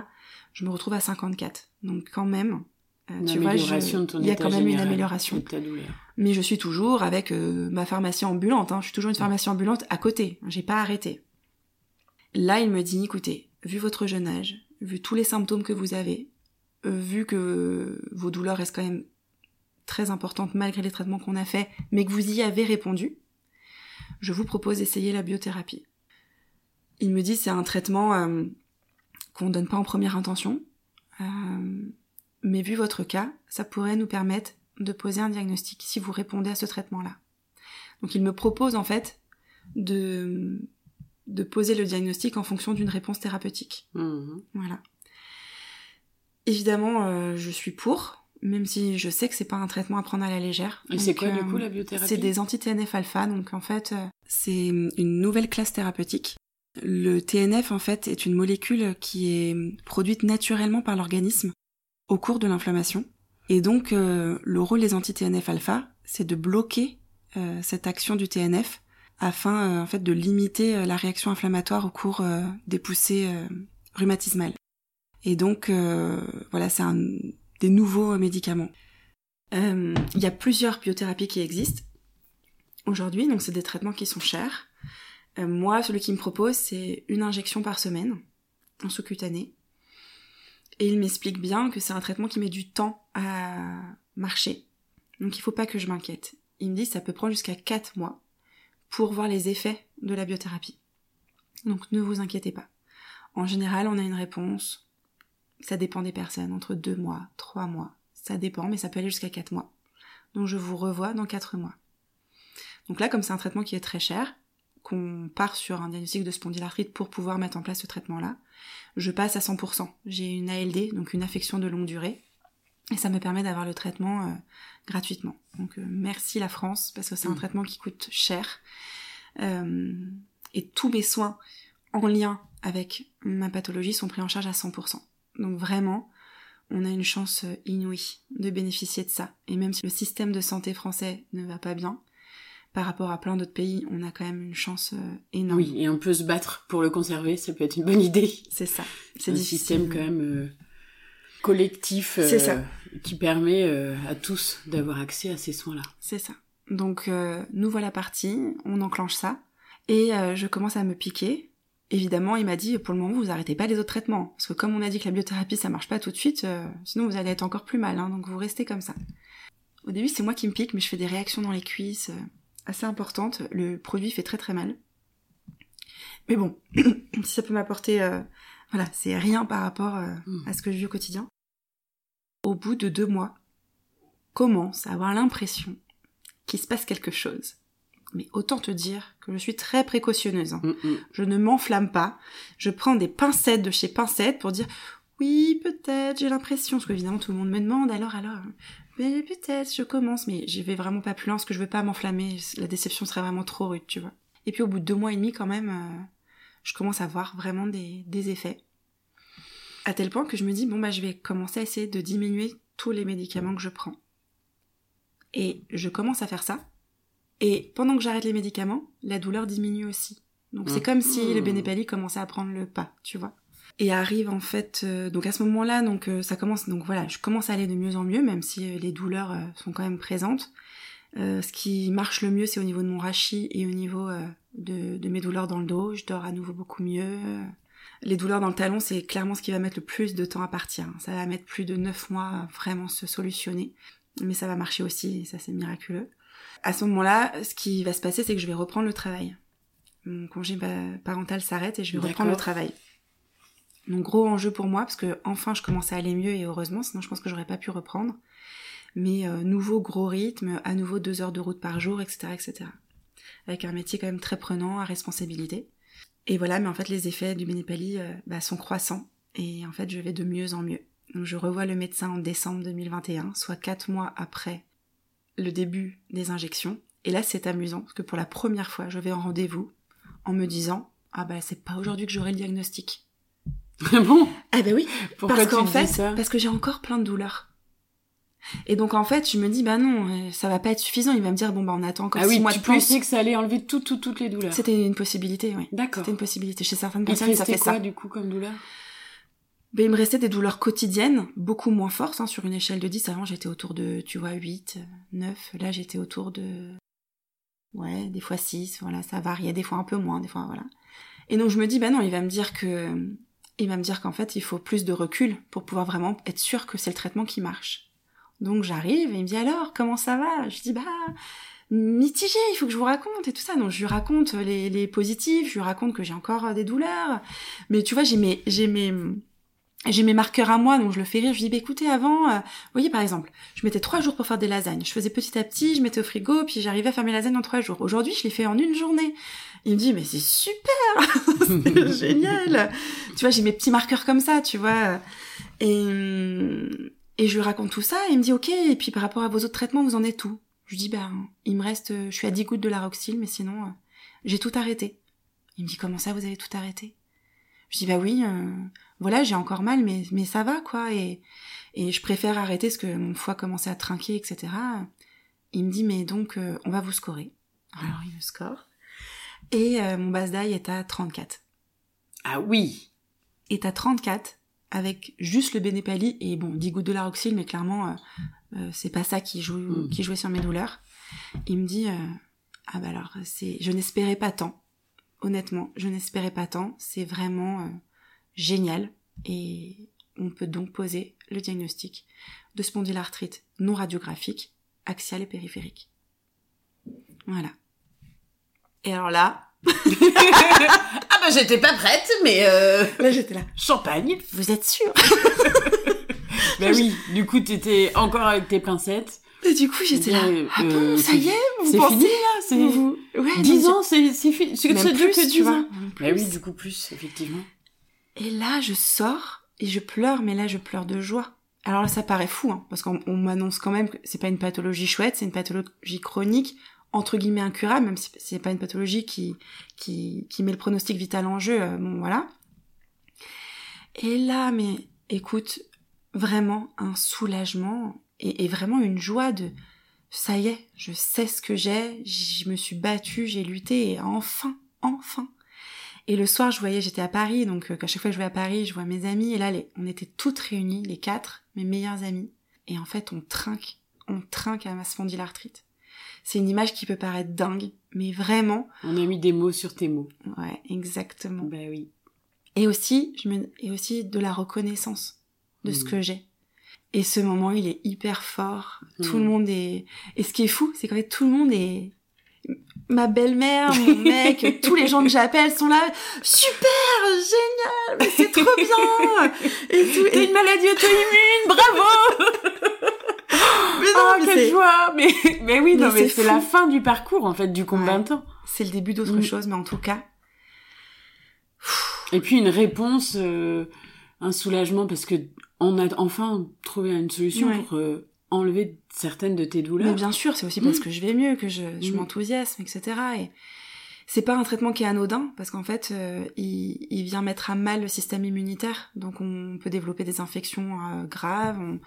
je me retrouve à 54. Donc quand même, euh, tu vois, il y a quand même une amélioration. Mais je suis toujours avec euh, ma pharmacie ambulante. Hein. Je suis toujours une pharmacie ambulante à côté. J'ai pas arrêté. Là, il me dit, écoutez, vu votre jeune âge, vu tous les symptômes que vous avez, vu que vos douleurs restent quand même très importantes malgré les traitements qu'on a faits, mais que vous y avez répondu, je vous propose d'essayer la biothérapie. Il me dit c'est un traitement euh, qu'on ne donne pas en première intention, euh, mais vu votre cas, ça pourrait nous permettre de poser un diagnostic si vous répondez à ce traitement-là. Donc il me propose en fait de, de poser le diagnostic en fonction d'une réponse thérapeutique. Mmh. Voilà. Évidemment, euh, je suis pour, même si je sais que c'est pas un traitement à prendre à la légère. Et c'est quoi du coup la euh, biothérapie C'est des anti-TNF alpha, donc en fait, euh, c'est une nouvelle classe thérapeutique. Le TNF en fait est une molécule qui est produite naturellement par l'organisme au cours de l'inflammation. Et donc le rôle des anti-TNF alpha, c'est de bloquer cette action du TNF afin en fait de limiter la réaction inflammatoire au cours des poussées rhumatismales. Et donc, euh, voilà, c'est un des nouveaux médicaments. Euh, il y a plusieurs biothérapies qui existent aujourd'hui, donc c'est des traitements qui sont chers. Euh, moi, celui qui me propose, c'est une injection par semaine, en sous-cutané. Et il m'explique bien que c'est un traitement qui met du temps à marcher. Donc il faut pas que je m'inquiète. Il me dit que ça peut prendre jusqu'à 4 mois pour voir les effets de la biothérapie. Donc ne vous inquiétez pas. En général, on a une réponse ça dépend des personnes, entre deux mois, trois mois. Ça dépend, mais ça peut aller jusqu'à quatre mois. Donc je vous revois dans quatre mois. Donc là, comme c'est un traitement qui est très cher, qu'on part sur un diagnostic de spondylarthrite pour pouvoir mettre en place ce traitement-là, je passe à 100%. J'ai une ALD, donc une affection de longue durée, et ça me permet d'avoir le traitement euh, gratuitement. Donc euh, merci la France, parce que c'est un mmh. traitement qui coûte cher. Euh, et tous mes soins en lien avec ma pathologie sont pris en charge à 100%. Donc vraiment, on a une chance euh, inouïe de bénéficier de ça. Et même si le système de santé français ne va pas bien, par rapport à plein d'autres pays, on a quand même une chance euh, énorme. Oui, et on peut se battre pour le conserver, ça peut être une bonne idée. C'est ça. C'est un système quand même euh, collectif ça. qui permet à tous d'avoir accès à ces soins-là. C'est ça. Donc nous voilà partis, on enclenche ça, et je commence à me piquer, évidemment, il m'a dit, pour le moment, vous arrêtez pas les autres traitements. Parce que comme on a dit que la biothérapie, ça marche pas tout de suite, euh, sinon vous allez être encore plus mal, hein, donc vous restez comme ça. Au début, c'est moi qui me pique, mais je fais des réactions dans les cuisses euh, assez importantes. Le produit fait très très mal. Mais bon, si ça peut m'apporter... euh, voilà, c'est rien par rapport euh, Mm. à ce que je vis au quotidien. Au bout de deux mois, commence à avoir l'impression qu'il se passe quelque chose. Mais autant te dire que je suis très précautionneuse. hein. Mm, mm. Je ne m'enflamme pas. Je prends des pincettes de chez pincettes pour dire oui, peut-être, j'ai l'impression. Parce qu'évidemment, tout le monde me demande alors, alors. Mais peut-être, je commence. Mais j'y vais vraiment pas plus loin parce que je veux pas m'enflammer. La déception serait vraiment trop rude, tu vois. Et puis au bout de deux mois et demi, quand même, euh, je commence à voir vraiment des, des effets. À tel point que je me dis, bon, bah, je vais commencer à essayer de diminuer tous les médicaments que je prends. Et je commence à faire ça. Et pendant que j'arrête les médicaments, la douleur diminue aussi. Donc c'est Mhm. comme si le Benepali commençait à prendre le pas, tu vois. Et arrive en fait, euh, donc à ce moment-là, donc euh, ça commence, donc voilà, je commence à aller de mieux en mieux, même si euh, les douleurs euh, sont quand même présentes. Euh, ce qui marche le mieux, c'est au niveau de mon rachis et au niveau de, de mes douleurs dans le dos. Je dors à nouveau beaucoup mieux. Les douleurs dans le talon, c'est clairement ce qui va mettre le plus de temps à partir. Ça va mettre plus de 9 mois à vraiment se solutionner. Mais ça va marcher aussi, et ça c'est miraculeux. À ce moment-là, ce qui va se passer, c'est que je vais reprendre le travail. Mon congé pa- parental s'arrête et je vais reprendre le travail. Donc gros enjeu pour moi, parce que enfin je commençais à aller mieux et heureusement, sinon je pense que j'aurais pas pu reprendre. Mais euh, nouveau gros rythme, à nouveau deux heures de route par jour, etc., etc. Avec un métier quand même très prenant, à responsabilité. Et voilà, mais en fait les effets du Benepali euh, bah, sont croissants et en fait je vais de mieux en mieux. Donc je revois le médecin en décembre 2021, soit quatre mois après le début des injections. Et là c'est amusant parce que pour la première fois je vais en rendez-vous en me disant ah bah c'est pas aujourd'hui que j'aurai le diagnostic. bon, Ah bah oui, pourquoi parce tu qu'en fait, ça? parce que j'ai encore plein de douleurs. Et donc en fait, je me dis bah non, euh, ça va pas être suffisant. Il va me dire bon bah on attend encore Ah six oui, mois tu de plus. pensais que ça allait enlever tout, tout, toutes les douleurs. C'était une possibilité, oui. D'accord. C'était une possibilité. Chez certaines Il personnes, ça fait quoi ça. du coup comme douleur? Ben, il me restait des douleurs quotidiennes, beaucoup moins fortes. hein, sur une échelle de 10, avant j'étais autour de, tu vois, 8, 9. Là j'étais autour de... Ouais, des fois 6, voilà, ça variait, des fois un peu moins, des fois, voilà. Et donc je me dis, bah non, il va me dire que... Il va me dire qu'en fait, il faut plus de recul pour pouvoir vraiment être sûr que c'est le traitement qui marche. Donc j'arrive et il me dit alors, comment ça va? Je dis, bah... Mitigé, il faut que je vous raconte et tout ça. Donc je lui raconte les, les positifs, je lui raconte que j'ai encore des douleurs. Mais tu vois, j'ai mes, j'ai mes, j'ai mes marqueurs à moi, donc je le fais rire. Je lui dis, bah, écoutez, avant, euh, vous voyez, par exemple, je mettais trois jours pour faire des lasagnes. Je faisais petit à petit, je mettais au frigo, puis j'arrivais à faire mes lasagnes en trois jours. Aujourd'hui, je les fais en une journée. Il me dit, mais c'est super, c'est génial. Tu vois, j'ai mes petits marqueurs comme ça, tu vois. Et, et je lui raconte tout ça, et il me dit, ok, et puis par rapport à vos autres traitements, vous en êtes où? Je lui dis, ben, il me reste, je suis à 10 gouttes de laroxyl, mais sinon, euh, j'ai tout arrêté. Il me dit, comment ça, vous avez tout arrêté? Je dis, bah oui, euh, voilà, j'ai encore mal, mais, mais ça va, quoi. Et, et je préfère arrêter parce que mon foie commençait à trinquer, etc. Il me dit, mais donc, euh, on va vous scorer. Alors, il me score. Et euh, mon BASDAI est à 34. Ah oui. Est à 34 avec juste le Benepali et bon, 10 gouttes de laroxyl, mais clairement, euh, euh, c'est pas ça qui, joue, Mm. qui jouait sur mes douleurs. Il me dit, euh, ah bah alors, c'est, je n'espérais pas tant. Honnêtement, je n'espérais pas tant. C'est vraiment euh, génial. Et on peut donc poser le diagnostic de spondylarthrite non radiographique, axiale et périphérique. Voilà. Et alors là, ah bah j'étais pas prête, mais euh... là j'étais là. champagne. Vous êtes sûr? Bah oui, du coup t'étais encore avec tes pincettes. Et du coup j'étais là. Euh, Ah bon, euh, ça y est, vous pensez fini là, c'est vous, ouais, 10 donc ans, c'est c'est fini. C'est j'ai- ça dure plus, que tu 10 vois. ans. Bah oui, du coup plus, effectivement. Et là, je sors et je pleure, mais là, je pleure de joie. Alors là, ça paraît fou, hein, parce qu'on on m'annonce quand même que c'est pas une pathologie chouette, c'est une pathologie chronique, entre guillemets incurable, même si c'est pas une pathologie qui, qui, qui met le pronostic vital en jeu, euh, bon voilà. Et là, mais écoute, vraiment un soulagement et, et vraiment une joie de ça y est, je sais ce que j'ai, je me suis battue, j'ai lutté et enfin, enfin. Et le soir, je voyais, j'étais à Paris, donc euh, à chaque fois que je vais à Paris, je vois mes amis, et là, les, on était toutes réunies, les quatre, mes meilleures amies. Et en fait, on trinque, on trinque à ma spondylarthrite. c'est une image qui peut paraître dingue, mais vraiment. On a mis des mots sur tes mots. Ouais, exactement. Ben oui. Et aussi, je me, et aussi de la reconnaissance de ce Mm. que j'ai. Et ce moment, il est hyper fort. Tout le monde est. Et ce qui est fou, c'est qu'en fait, tout le monde est. Ma belle-mère, mon mec, tous les gens que j'appelle sont là. Super, génial, mais c'est trop bien. Et tout. Et- une maladie auto-immune, bravo Mais non, mais quelle joie Mais, mais oui, non, Mais c'est la fin du parcours, en fait, du combat Ouais. de temps. c'est le début d'autre Mm. chose, mais en tout cas, Et puis une réponse, euh, un soulagement, parce que on a enfin trouvé une solution Ouais. pour euh, enlever certaines de tes douleurs. Mais bien sûr, c'est aussi parce Mm. que je vais mieux, que je, je Mm. m'enthousiasme, etc. Et c'est pas un traitement qui est anodin, parce qu'en fait, euh, il, il vient mettre à mal le système immunitaire. Donc on peut développer des infections euh, graves.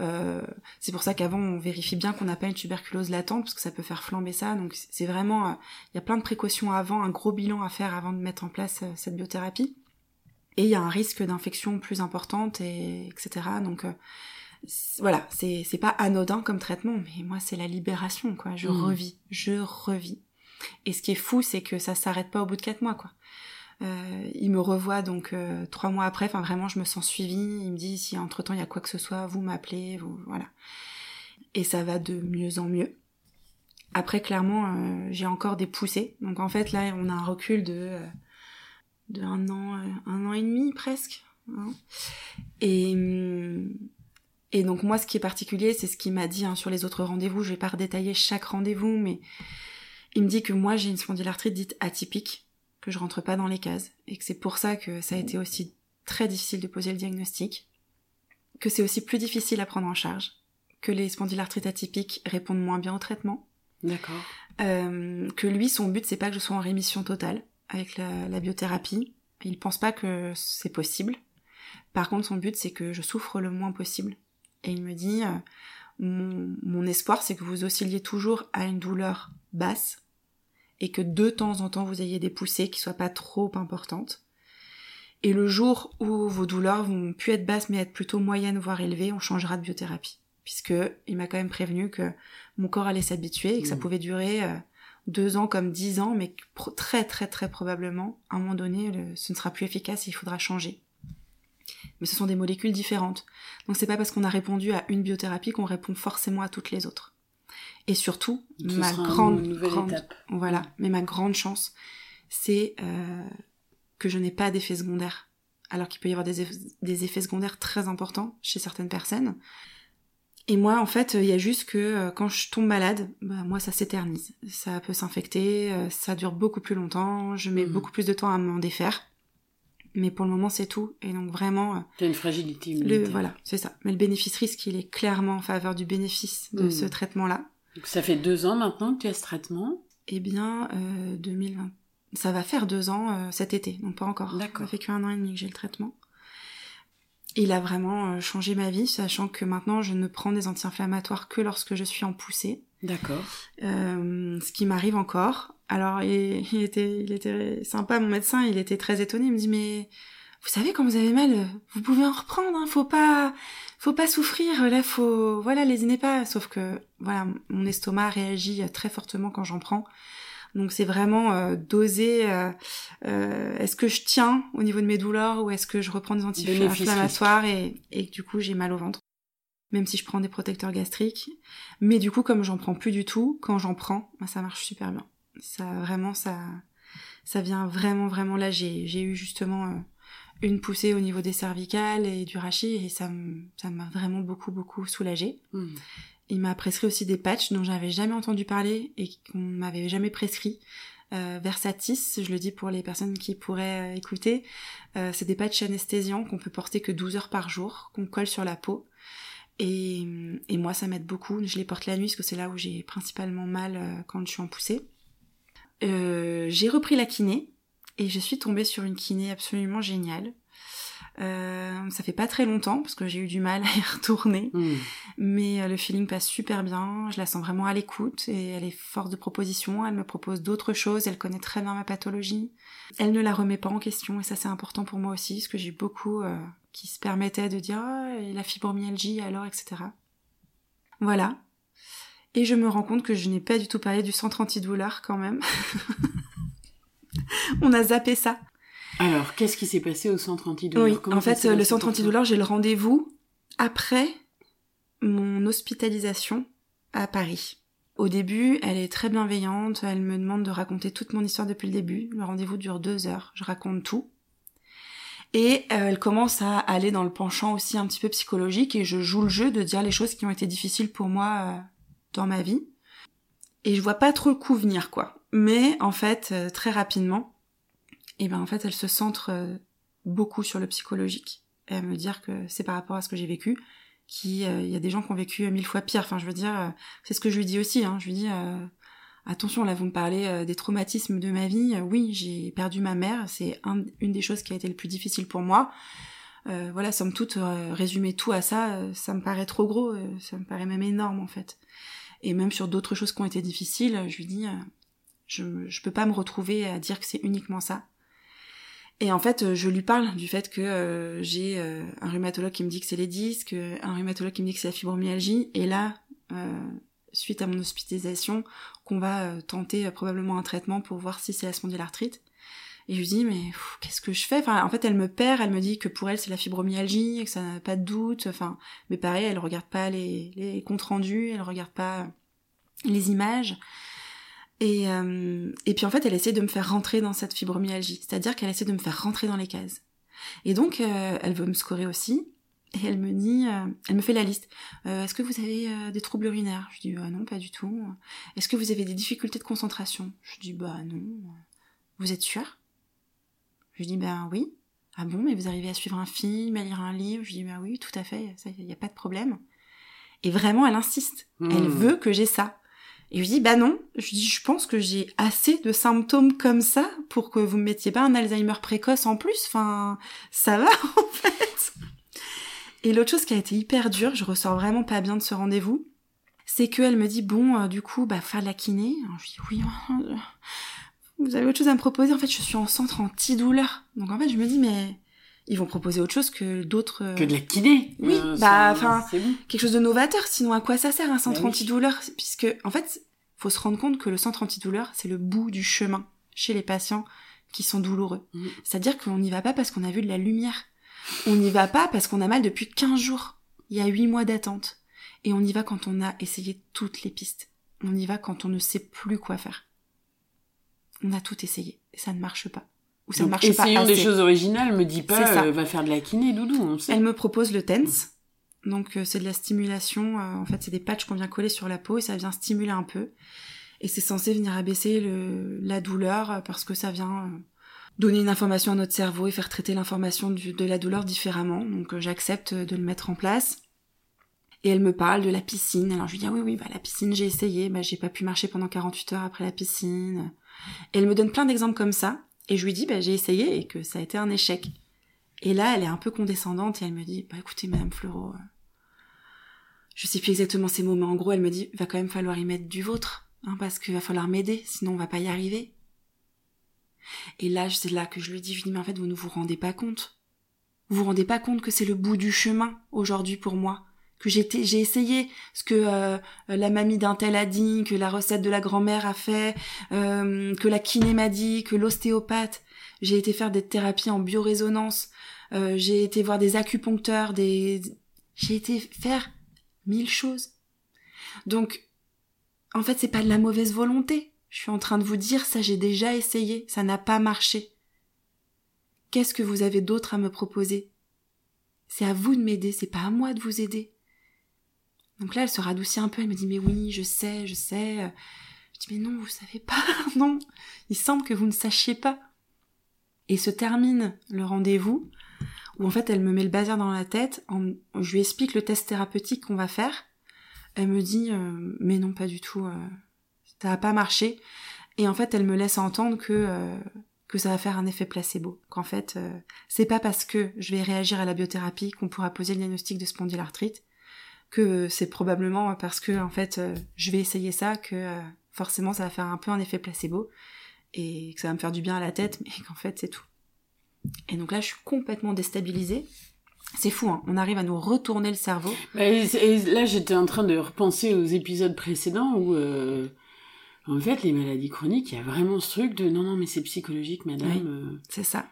euh, c'est pour ça qu'avant, on vérifie bien qu'on n'a pas une tuberculose latente, parce que ça peut faire flamber ça. Donc c'est- vraiment... Il y a plein de précautions avant, un gros bilan à faire avant de mettre en place cette biothérapie. Et il y a un risque d'infection plus importante, et, etc. Donc... voilà, c'est c'est pas anodin comme traitement, mais moi c'est la libération quoi. Je Mm. revis, je revis. Et ce qui est fou, c'est que ça s'arrête pas au bout de quatre mois quoi. Euh, il me revoit donc euh, trois mois après. Enfin vraiment, je me sens suivie. Il me dit si entre temps il y a quoi que ce soit, vous m'appelez, vous voilà. Et ça va de mieux en mieux. Après clairement, euh, j'ai encore des poussées. Donc en fait là, on a un recul de euh, de un an, euh, un an et demi presque. hein. Et hum, et donc moi, ce qui est particulier, c'est ce qu'il m'a dit hein, sur les autres rendez-vous. Je vais pas redétailler chaque rendez-vous, mais il me dit que moi j'ai une spondylarthrite dite atypique, que je rentre pas dans les cases, et que c'est pour ça que ça a été aussi très difficile de poser le diagnostic, que c'est aussi plus difficile à prendre en charge, que les spondylarthrites atypiques répondent moins bien au traitement, D'accord. euh, que lui, son but, c'est pas que je sois en rémission totale avec la, la biothérapie. Il pense pas que c'est possible. Par contre, son but, c'est que je souffre le moins possible. Et il me dit, euh, mon, mon espoir, c'est que vous oscilliez toujours à une douleur basse et que de temps en temps, vous ayez des poussées qui soient pas trop importantes. Et le jour où vos douleurs vont plus être basses mais être plutôt moyennes voire élevées, on changera de biothérapie. Puisque il m'a quand même prévenu que mon corps allait s'habituer et que ça Mm. pouvait durer euh, deux ans comme dix ans, mais très très très probablement, à un moment donné, le- ce ne sera plus efficace et il faudra changer. Mais ce sont des molécules différentes. Donc c'est pas parce qu'on a répondu à une biothérapie qu'on répond forcément à toutes les autres. Et surtout, Ce ma grande, grande étape. voilà, mais ma grande chance, c'est euh, que je n'ai pas d'effets secondaires. Alors qu'il peut y avoir des, eff- des effets secondaires très importants chez certaines personnes. Et moi, en fait, il y a juste que euh, quand je tombe malade, bah, moi, ça s'éternise. Ça peut s'infecter, euh, ça dure beaucoup plus longtemps, je mets Mhm. beaucoup plus de temps à m'en défaire. Mais pour le moment, c'est tout. Et donc vraiment, euh, T'as une fragilité le, voilà, c'est ça. Mais le bénéfice-risque, il est clairement en faveur du bénéfice de Mhm. ce traitement-là. Donc, ça fait deux ans maintenant que tu as ce traitement? Eh bien, euh, 2020. Ça va faire deux ans euh, cet été, donc pas encore. D'accord. Ça fait qu'un an et demi que j'ai le traitement. Il a vraiment euh, changé ma vie, sachant que maintenant je ne prends des anti-inflammatoires que lorsque je suis en poussée. D'accord. Euh, ce qui m'arrive encore. Alors, il, il était, il était sympa, mon médecin, il était très étonné. Il me dit, mais vous savez, quand vous avez mal, vous pouvez en reprendre, hein, faut pas, faut pas souffrir, là, faut, voilà, lésinez pas. Sauf que, voilà, mon estomac réagit très fortement quand j'en prends. Donc c'est vraiment euh, doser, euh, euh, est-ce que je tiens au niveau de mes douleurs ou est-ce que je reprends des anti-inflammatoires et, et que du coup j'ai mal au ventre même si je prends des protecteurs gastriques. Mais du coup, comme j'en prends plus du tout, quand j'en prends, bah, ça marche super bien. Ça, vraiment, ça, ça vient vraiment, vraiment là. J'ai, j'ai eu justement euh, une poussée au niveau des cervicales et du rachis et ça, m'a vraiment beaucoup, beaucoup soulagée. Hmm. Il m'a prescrit aussi des patchs dont j'avais jamais entendu parler et qu'on m'avait jamais prescrit. Euh, Versatis, je le dis pour les personnes qui pourraient euh, écouter, euh, c'est des patchs anesthésiants qu'on peut porter que 12 heures par jour, qu'on colle sur la peau. Et, et moi, ça m'aide beaucoup. Je les porte la nuit parce que c'est là où j'ai principalement mal quand je suis en poussée. Euh, j'ai repris la kiné et je suis tombée sur une kiné absolument géniale. Euh, ça fait pas très longtemps parce que j'ai eu du mal à y retourner, Hmm. mais euh, le feeling passe super bien. Je la sens vraiment à l'écoute et elle est force de proposition. Elle me propose d'autres choses. Elle connaît très bien ma pathologie. Elle ne la remet pas en question et ça c'est important pour moi aussi parce que j'ai beaucoup euh, qui se permettaient de dire ah, et la fibromyalgie alors etc. Voilà. Et je me rends compte que je n'ai pas du tout parlé du centre antidouleur quand même. On a zappé ça. Alors, qu'est-ce qui s'est passé au centre antidouleur? Oui, en fait, le centre antidouleur, j'ai le rendez-vous après mon hospitalisation à Paris. Au début, elle est très bienveillante, elle me demande de raconter toute mon histoire depuis le début. Le rendez-vous dure deux heures, je raconte tout. Et euh, elle commence à aller dans le penchant aussi un petit peu psychologique et je joue le jeu de dire les choses qui ont été difficiles pour moi euh, dans ma vie. Et je vois pas trop le coup venir quoi. Mais en fait, euh, très rapidement, et eh ben en fait, elle se centre beaucoup sur le psychologique. Et à me dire que c'est par rapport à ce que j'ai vécu, qu'il y a des gens qui ont vécu mille fois pire. Enfin, je veux dire, c'est ce que je lui dis aussi. Hein. Je lui dis, attention, là vous me parlez euh, des traumatismes de ma vie. oui, j'ai perdu ma mère, c'est une des choses qui a été le plus difficile pour moi. Euh, voilà, somme toute, euh, résumer tout à ça, ça me paraît trop gros, ça me paraît même énorme en fait. Et même sur d'autres choses qui ont été difficiles, je lui dis, je, je peux pas me retrouver à dire que c'est uniquement ça. Et en fait, je lui parle du fait que j'ai un rhumatologue qui me dit que c'est les disques, un rhumatologue qui me dit que c'est la fibromyalgie, et là, suite à mon hospitalisation, qu'on va euh, tenter euh, probablement un traitement pour voir si c'est la spondylarthrite. Et je lui dis, mais qu'est-ce que je fais? Enfin, en fait, elle me perd, elle me dit que pour elle, c'est la fibromyalgie, que ça n'a pas de doute. Enfin, mais pareil, elle regarde pas les, les comptes rendus, elle regarde pas les images. Et, euh, et puis en fait, elle essaie de me faire rentrer dans cette fibromyalgie, c'est-à-dire qu'elle essaie de me faire rentrer dans les cases. Et donc, elle veut me scorer aussi. Et elle me dit, euh, elle me fait la liste. Euh, Est-ce que vous avez euh, des troubles urinaires? Je dis non, pas du tout. Est-ce que vous avez des difficultés de concentration? Je dis bah non. Vous êtes sûr? Je dis ben oui. Ah bon, mais vous arrivez à suivre un film, à lire un livre? Je dis bah oui, tout à fait, il n'y a pas de problème. Et vraiment, elle insiste. Elle hmm. veut que j'ai ça. Et je dis bah non. Je dis je pense que j'ai assez de symptômes comme ça pour que vous me mettiez pas un Alzheimer précoce en plus. Enfin, ça va en fait. Et l'autre chose qui a été hyper dure, je ressors vraiment pas bien de ce rendez-vous, c'est qu'elle me dit bon, euh, du coup, bah faire de la kiné. je dis oui. Euh, vous avez autre chose à me proposer? En fait, je suis en centre anti-douleur. Donc en fait, je me dis mais ils vont proposer autre chose que d'autres. Euh, que de la kiné. Oui, bah enfin quelque chose de novateur. Sinon, à quoi ça sert un centre bah anti-douleur? Puisque en fait, faut se rendre compte que le centre anti-douleur, c'est le bout du chemin chez les patients qui sont douloureux. Mm. C'est-à-dire qu'on n'y va pas parce qu'on a vu de la lumière. On n'y va pas parce qu'on a mal depuis 15 jours. Il y a 8 mois d'attente. Et on y va quand on a essayé toutes les pistes. On y va quand on ne sait plus quoi faire. On a tout essayé et ça ne marche pas. Ou ça ne marche pas assez. des choses originales, me dis pas, euh, va faire de la kiné, doudou, on sait. Elle me propose le TENS. Donc euh, c'est de la stimulation, euh, en fait c'est des patchs qu'on vient coller sur la peau et ça vient stimuler un peu. Et c'est censé venir abaisser le, la douleur parce que ça vient donner une information à notre cerveau et faire traiter l'information de la douleur différemment. Donc j'accepte de le mettre en place. Et elle me parle de la piscine. Alors je lui dis ah oui oui bah la piscine j'ai essayé, bah j'ai pas pu marcher pendant 48 heures après la piscine. Elle me donne plein d'exemples comme ça. Et je lui dis bah j'ai essayé et que ça a été un échec. Et là elle est un peu condescendante et elle me dit bah écoutez Madame Fleuro, euh, je sais plus exactement ces mots mais en gros elle me dit va quand même falloir y mettre du vôtre hein, parce qu'il va falloir m'aider sinon on va pas y arriver. Et là, c'est là que je lui dis, je lui dis, mais en fait, vous ne vous rendez pas compte. Vous vous rendez pas compte que c'est le bout du chemin aujourd'hui pour moi. Que j'ai j'ai essayé ce que euh, la mamie d'un tel a dit, que la recette de la grand-mère a fait, euh, que la kiné dit, que l'ostéopathe. J'ai été faire des thérapies en biorésonance. Euh, j'ai été voir des acupuncteurs, des... J'ai été faire mille choses. Donc, en fait, c'est pas de la mauvaise volonté. Je suis en train de vous dire ça, j'ai déjà essayé, ça n'a pas marché. Qu'est-ce que vous avez d'autre à me proposer? C'est à vous de m'aider, c'est pas à moi de vous aider. Donc là, elle se radoucit un peu, elle me dit mais oui, je sais, je sais. Je dis mais non, vous savez pas, non. Il semble que vous ne sachiez pas. Et se termine le rendez-vous où en fait elle me met le bazar dans la tête, je lui explique le test thérapeutique qu'on va faire. Elle me dit euh, mais non pas du tout, euh, ça n'a pas marché. Et en fait, elle me laisse entendre que euh, que ça va faire un effet placebo. Qu'en fait, c'est pas parce que je vais réagir à la biothérapie qu'on pourra poser le diagnostic de spondylarthrite, que c'est probablement parce que en fait, euh, je vais essayer ça que forcément ça va faire un peu un effet placebo et que ça va me faire du bien à la tête, mais qu'en fait c'est tout. Et donc là, je suis complètement déstabilisée. C'est fou, hein. on arrive à nous retourner le cerveau. Et, là, j'étais en train de repenser aux épisodes précédents où, euh, en fait, les maladies chroniques, il y a vraiment ce truc de non, non, mais c'est psychologique, madame. Euh. C'est ça.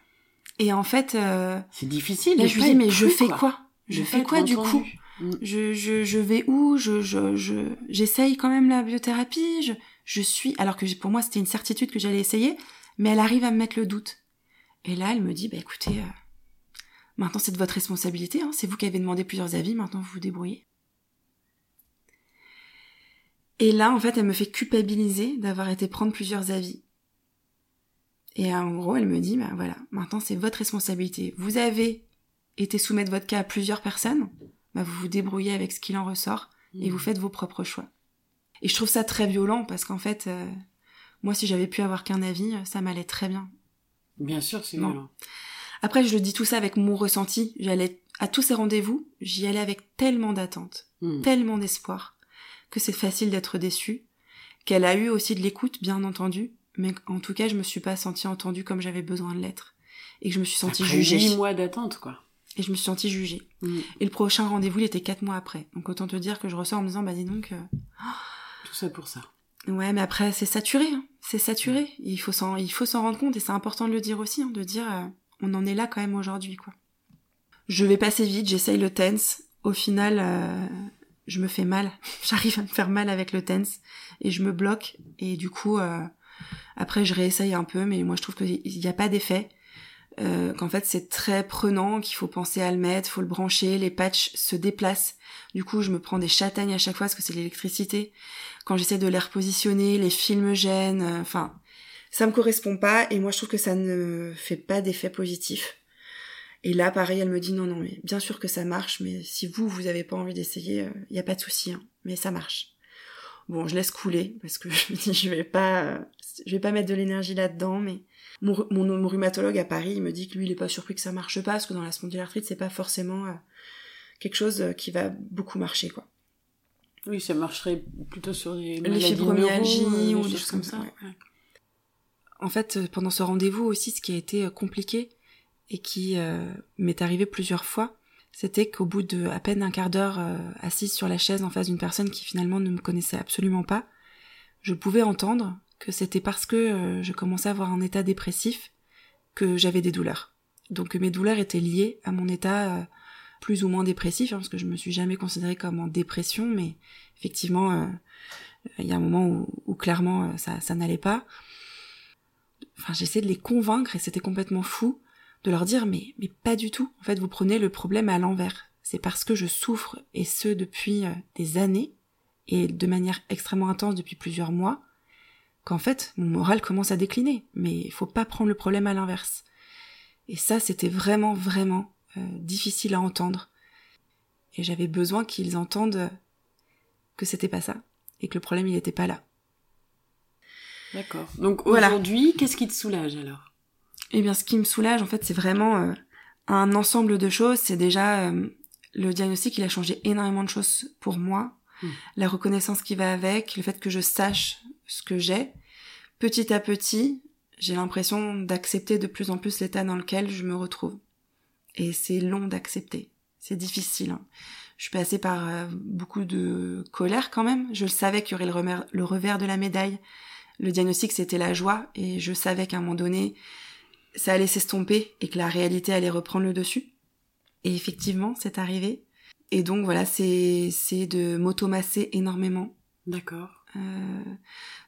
Et en fait, euh, c'est difficile. Là, je dis, mais je fais quoi, Je fais quoi du coup? Mm. je, je, je vais où? Je je je j'essaye quand même la biothérapie. Je je suis alors que pour moi c'était une certitude que j'allais essayer, mais elle arrive à me mettre le doute. Et là, elle me dit, bah écoutez, Maintenant, c'est de votre responsabilité, hein. c'est vous qui avez demandé plusieurs avis, maintenant vous vous débrouillez. Et là, en fait, elle me fait culpabiliser d'avoir été prendre plusieurs avis. Et en gros, elle me dit, bah voilà, maintenant c'est votre responsabilité. Vous avez été soumettre votre cas à plusieurs personnes, bah vous vous débrouillez avec ce qu'il en ressort et vous mmh. faites vos propres choix. Et je trouve ça très violent parce qu'en fait, euh, moi, si j'avais pu avoir qu'un avis, ça m'allait très bien. Bien sûr, c'est violent. Après, je le dis tout ça avec mon ressenti. J'allais à tous ces rendez-vous, j'y allais avec tellement d'attente, hmm. tellement d'espoir, que c'est facile d'être déçu. Qu'elle a eu aussi de l'écoute, bien entendu, mais en tout cas, je me suis pas sentie entendue comme j'avais besoin de l'être, et que je me suis sentie après jugée. Huit mois d'attente, quoi. Et je me suis sentie jugée. Hmm. Et le prochain rendez-vous, il était quatre mois après. Donc autant te dire que je ressors en me disant, bah dis donc. Euh, tout ça pour ça. Ouais, mais après, c'est saturé. Hein. C'est saturé. Il faut s'en, il faut s'en rendre compte, et c'est important de le dire aussi, hein, de dire. Euh, on en est là quand même aujourd'hui, quoi. Je vais passer vite, j'essaye le tense. Au final, euh, je me fais mal. J'arrive à me faire mal avec le tense et je me bloque. Et du coup, euh, après, je réessaye un peu, mais moi, je trouve qu'il n'y a pas d'effet. Euh, qu'en fait c'est très prenant, qu'il faut penser à le mettre, faut le brancher, les patchs se déplacent. Du coup, je me prends des châtaignes à chaque fois parce que c'est l'électricité. Quand j'essaie de les repositionner, les fils me gênent. Enfin, ça me correspond pas et moi je trouve que ça ne fait pas d'effet positif. Et là, pareil, elle me dit non, non, mais bien sûr que ça marche, mais si vous, vous avez pas envie d'essayer, il euh, n'y a pas de souci, hein, mais ça marche. Bon, je laisse couler parce que je me dis je vais pas, je vais pas mettre de l'énergie là-dedans, mais mon, mon, rhumatologue à Paris, il me dit que lui, il est pas surpris que ça marche pas parce que dans la spondylarthrite, c'est pas forcément euh, quelque chose euh, qui va beaucoup marcher, quoi. Oui, ça marcherait plutôt sur les, les fibromyalgies ou des choses comme ça. En fait, euh, pendant ce rendez-vous aussi, ce qui a été euh, compliqué et qui euh, m'est arrivé plusieurs fois, c'était qu'au bout de à peine un quart d'heure assise sur la chaise en face d'une personne qui finalement ne me connaissait absolument pas, je pouvais entendre que c'était parce que je commençais à avoir un état dépressif que j'avais des douleurs. Donc mes douleurs étaient liées à mon état plus ou moins dépressif, hein, parce que je me suis jamais considérée comme en dépression, mais effectivement, il y a un moment où, clairement ça, n'allait pas enfin j'essaie de les convaincre et c'était complètement fou de leur dire mais mais pas du tout. En fait, vous prenez le problème à l'envers. C'est parce que je souffre et ce depuis euh, des années et de manière extrêmement intense depuis plusieurs mois qu'en fait mon moral commence à décliner. Mais il faut pas prendre le problème à l'inverse. Et ça, c'était vraiment vraiment euh, difficile à entendre. Et j'avais besoin qu'ils entendent que c'était pas ça et que le problème il n'était pas là. D'accord. Donc aujourd'hui, qu'est-ce qui te soulage alors? Eh bien, ce qui me soulage, en fait, c'est vraiment euh, un ensemble de choses. C'est déjà euh, le diagnostic, il a changé énormément de choses pour moi. Hmm. La reconnaissance qui va avec, le fait que je sache ce que j'ai. Petit à petit, j'ai l'impression d'accepter de plus en plus l'état dans lequel je me retrouve. Et c'est long d'accepter. C'est difficile. Hein. Je suis passée par euh, beaucoup de colère quand même. Je le savais qu'il y aurait le, le revers de la médaille le diagnostic c'était la joie et je savais qu'à un moment donné ça allait s'estomper et que la réalité allait reprendre le dessus. Et effectivement, c'est arrivé. Et donc voilà, c'est c'est de m'automasser énormément. D'accord. Euh,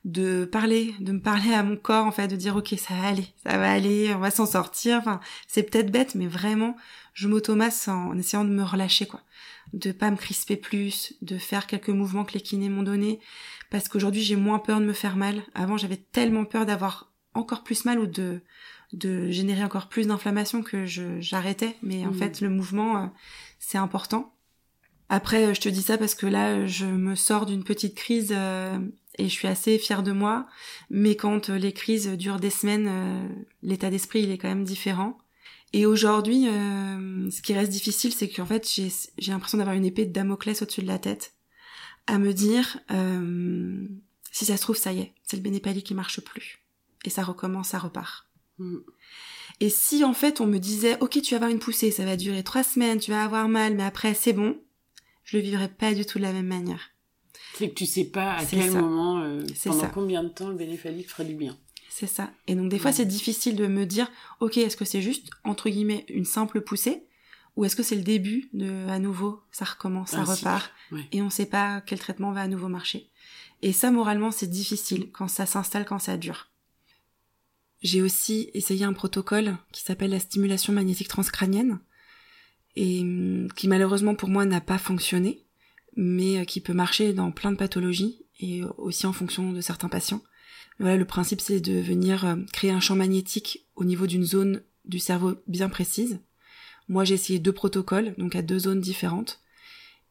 de parler, de me parler à mon corps en fait, de dire ok ça va aller, ça va aller, on va s'en sortir. Enfin, c'est peut-être bête, mais vraiment, je m'automasse en, essayant de me relâcher quoi, de pas me crisper plus, de faire quelques mouvements que les kinés m'ont donné, parce qu'aujourd'hui j'ai moins peur de me faire mal. Avant j'avais tellement peur d'avoir encore plus mal ou de de générer encore plus d'inflammation que je j'arrêtais. Mais en mmh. fait le mouvement euh, c'est important. Après euh, je te dis ça parce que là je me sors d'une petite crise euh, et je suis assez fière de moi. Mais quand les crises durent des semaines, l'état d'esprit il est quand même différent. Et aujourd'hui, ce qui reste difficile, c'est qu'en fait, j'ai l'impression d'avoir une épée de Damoclès au-dessus de la tête à me dire euh, si ça se trouve ça y est, c'est le bénépali qui marche plus et ça recommence, ça repart. Mm. Et si en fait on me disait, ok, tu vas avoir une poussée, ça va durer trois semaines, tu vas avoir mal, mais après c'est bon, je le vivrais pas du tout de la même manière. C'est que tu sais pas à quel ça. moment, euh, pendant ça. combien de temps le bénéphalique ferait du bien. C'est ça. Et donc des fois c'est difficile de me dire, ok, est-ce que c'est juste entre guillemets une simple poussée, ou est-ce que c'est le début de à nouveau, ça recommence, ça repart, ouais. et on sait pas quel traitement va à nouveau marcher? Et ça moralement c'est difficile quand ça s'installe, quand ça dure. J'ai aussi essayé un protocole qui s'appelle la stimulation magnétique transcrânienne et hum, qui malheureusement pour moi n'a pas fonctionné, mais euh, qui peut marcher dans plein de pathologies et aussi en fonction de certains patients. Voilà, le principe c'est de venir euh, créer un champ magnétique au niveau d'une zone du cerveau bien précise. Moi j'ai essayé deux protocoles, donc à deux zones différentes.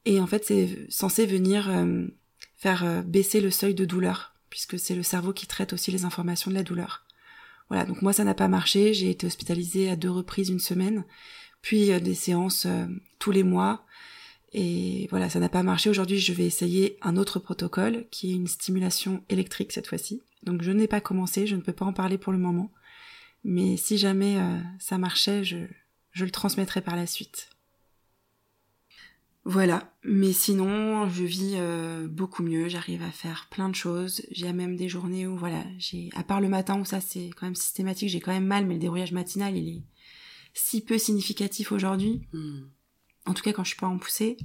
Et en fait c'est censé venir euh, faire euh, baisser le seuil de douleur, puisque c'est le cerveau qui traite aussi les informations de la douleur. Voilà, donc moi ça n'a pas marché, j'ai été hospitalisée à deux reprises une semaine, puis euh, des séances euh, tous les mois, et voilà, ça n'a pas marché. Aujourd'hui je vais essayer un autre protocole, qui est une stimulation électrique cette fois-ci. Donc je n'ai pas commencé, je ne peux pas en parler pour le moment, mais si jamais euh, ça marchait, je, le transmettrai par la suite. Voilà, mais sinon je vis beaucoup mieux, j'arrive à faire plein de choses, j'ai même des journées où voilà, à part le matin où ça c'est quand même systématique, j'ai quand même mal mais le dérouillage matinal il est si peu significatif aujourd'hui, Mm. en tout cas quand je suis pas en poussée.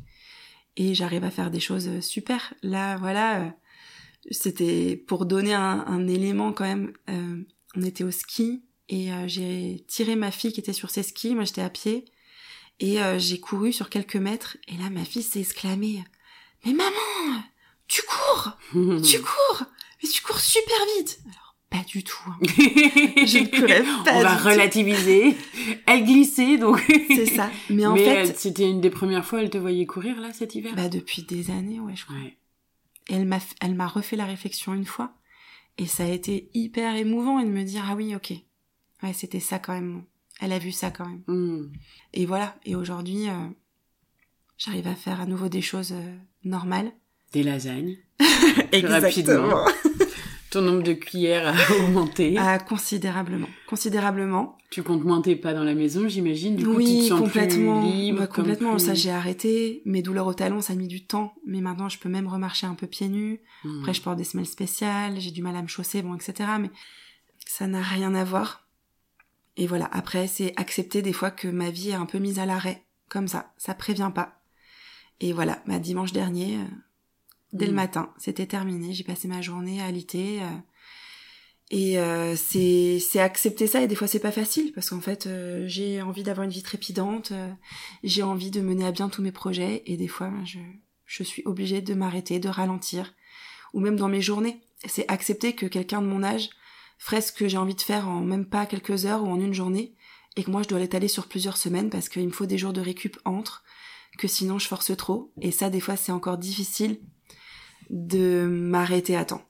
Et j'arrive à faire des choses euh, super. Là voilà, euh, c'était pour donner un, un élément quand même, euh, on était au ski et euh, j'ai tiré ma fille qui était sur ses skis, moi j'étais à pied et euh, j'ai couru sur quelques mètres et là ma fille s'est exclamée Mais maman, tu cours! Tu cours! Mais tu cours super vite pas du tout. hein. Je ne courais pas On va du relativiser. Elle glissait, donc. C'est ça. Mais en Mais fait, c'était une des premières fois elle te voyait courir là cet hiver? bah depuis des années, ouais, je crois. Ouais. Et elle m'a, elle m'a refait la réflexion une fois. Et ça a été hyper émouvant et de me dire, ah oui, ok. Ouais, c'était ça quand même. Elle a vu ça quand même. Mm. Et voilà. Et aujourd'hui, euh, j'arrive à faire à nouveau des choses euh, normales. Des lasagnes. rapidement. Ton nombre de cuillères a augmenté. Ah, considérablement. Considérablement. Tu comptes moins tes pas dans la maison, j'imagine. Du coup, tu te sens complètement. plus libre. Complètement. plus- Ça, j'ai arrêté. Mes douleurs au talon, ça a mis du temps. Mais maintenant, je peux même remarcher un peu pieds nus. Mm. Après, je porte des semelles spéciales, j'ai du mal à me chausser, bon, etc. Mais ça n'a rien à voir. Et voilà, après, c'est accepter des fois que ma vie est un peu mise à l'arrêt. Comme ça, ça prévient pas. Et voilà, bah, dimanche dernier, dès le Mm. matin, c'était terminé. J'ai passé ma journée à alité. euh, et euh, c'est c'est accepter ça et des fois c'est pas facile parce qu'en fait euh, j'ai envie d'avoir une vie trépidante, euh, j'ai envie de mener à bien tous mes projets et des fois je je suis obligée de m'arrêter, de ralentir ou même dans mes journées. C'est accepter que quelqu'un de mon âge ferait ce que j'ai envie de faire en même pas quelques heures ou en une journée et que moi je dois l'étaler sur plusieurs semaines parce qu'il me faut des jours de récup entre que sinon je force trop et ça des fois c'est encore difficile de m'arrêter à temps.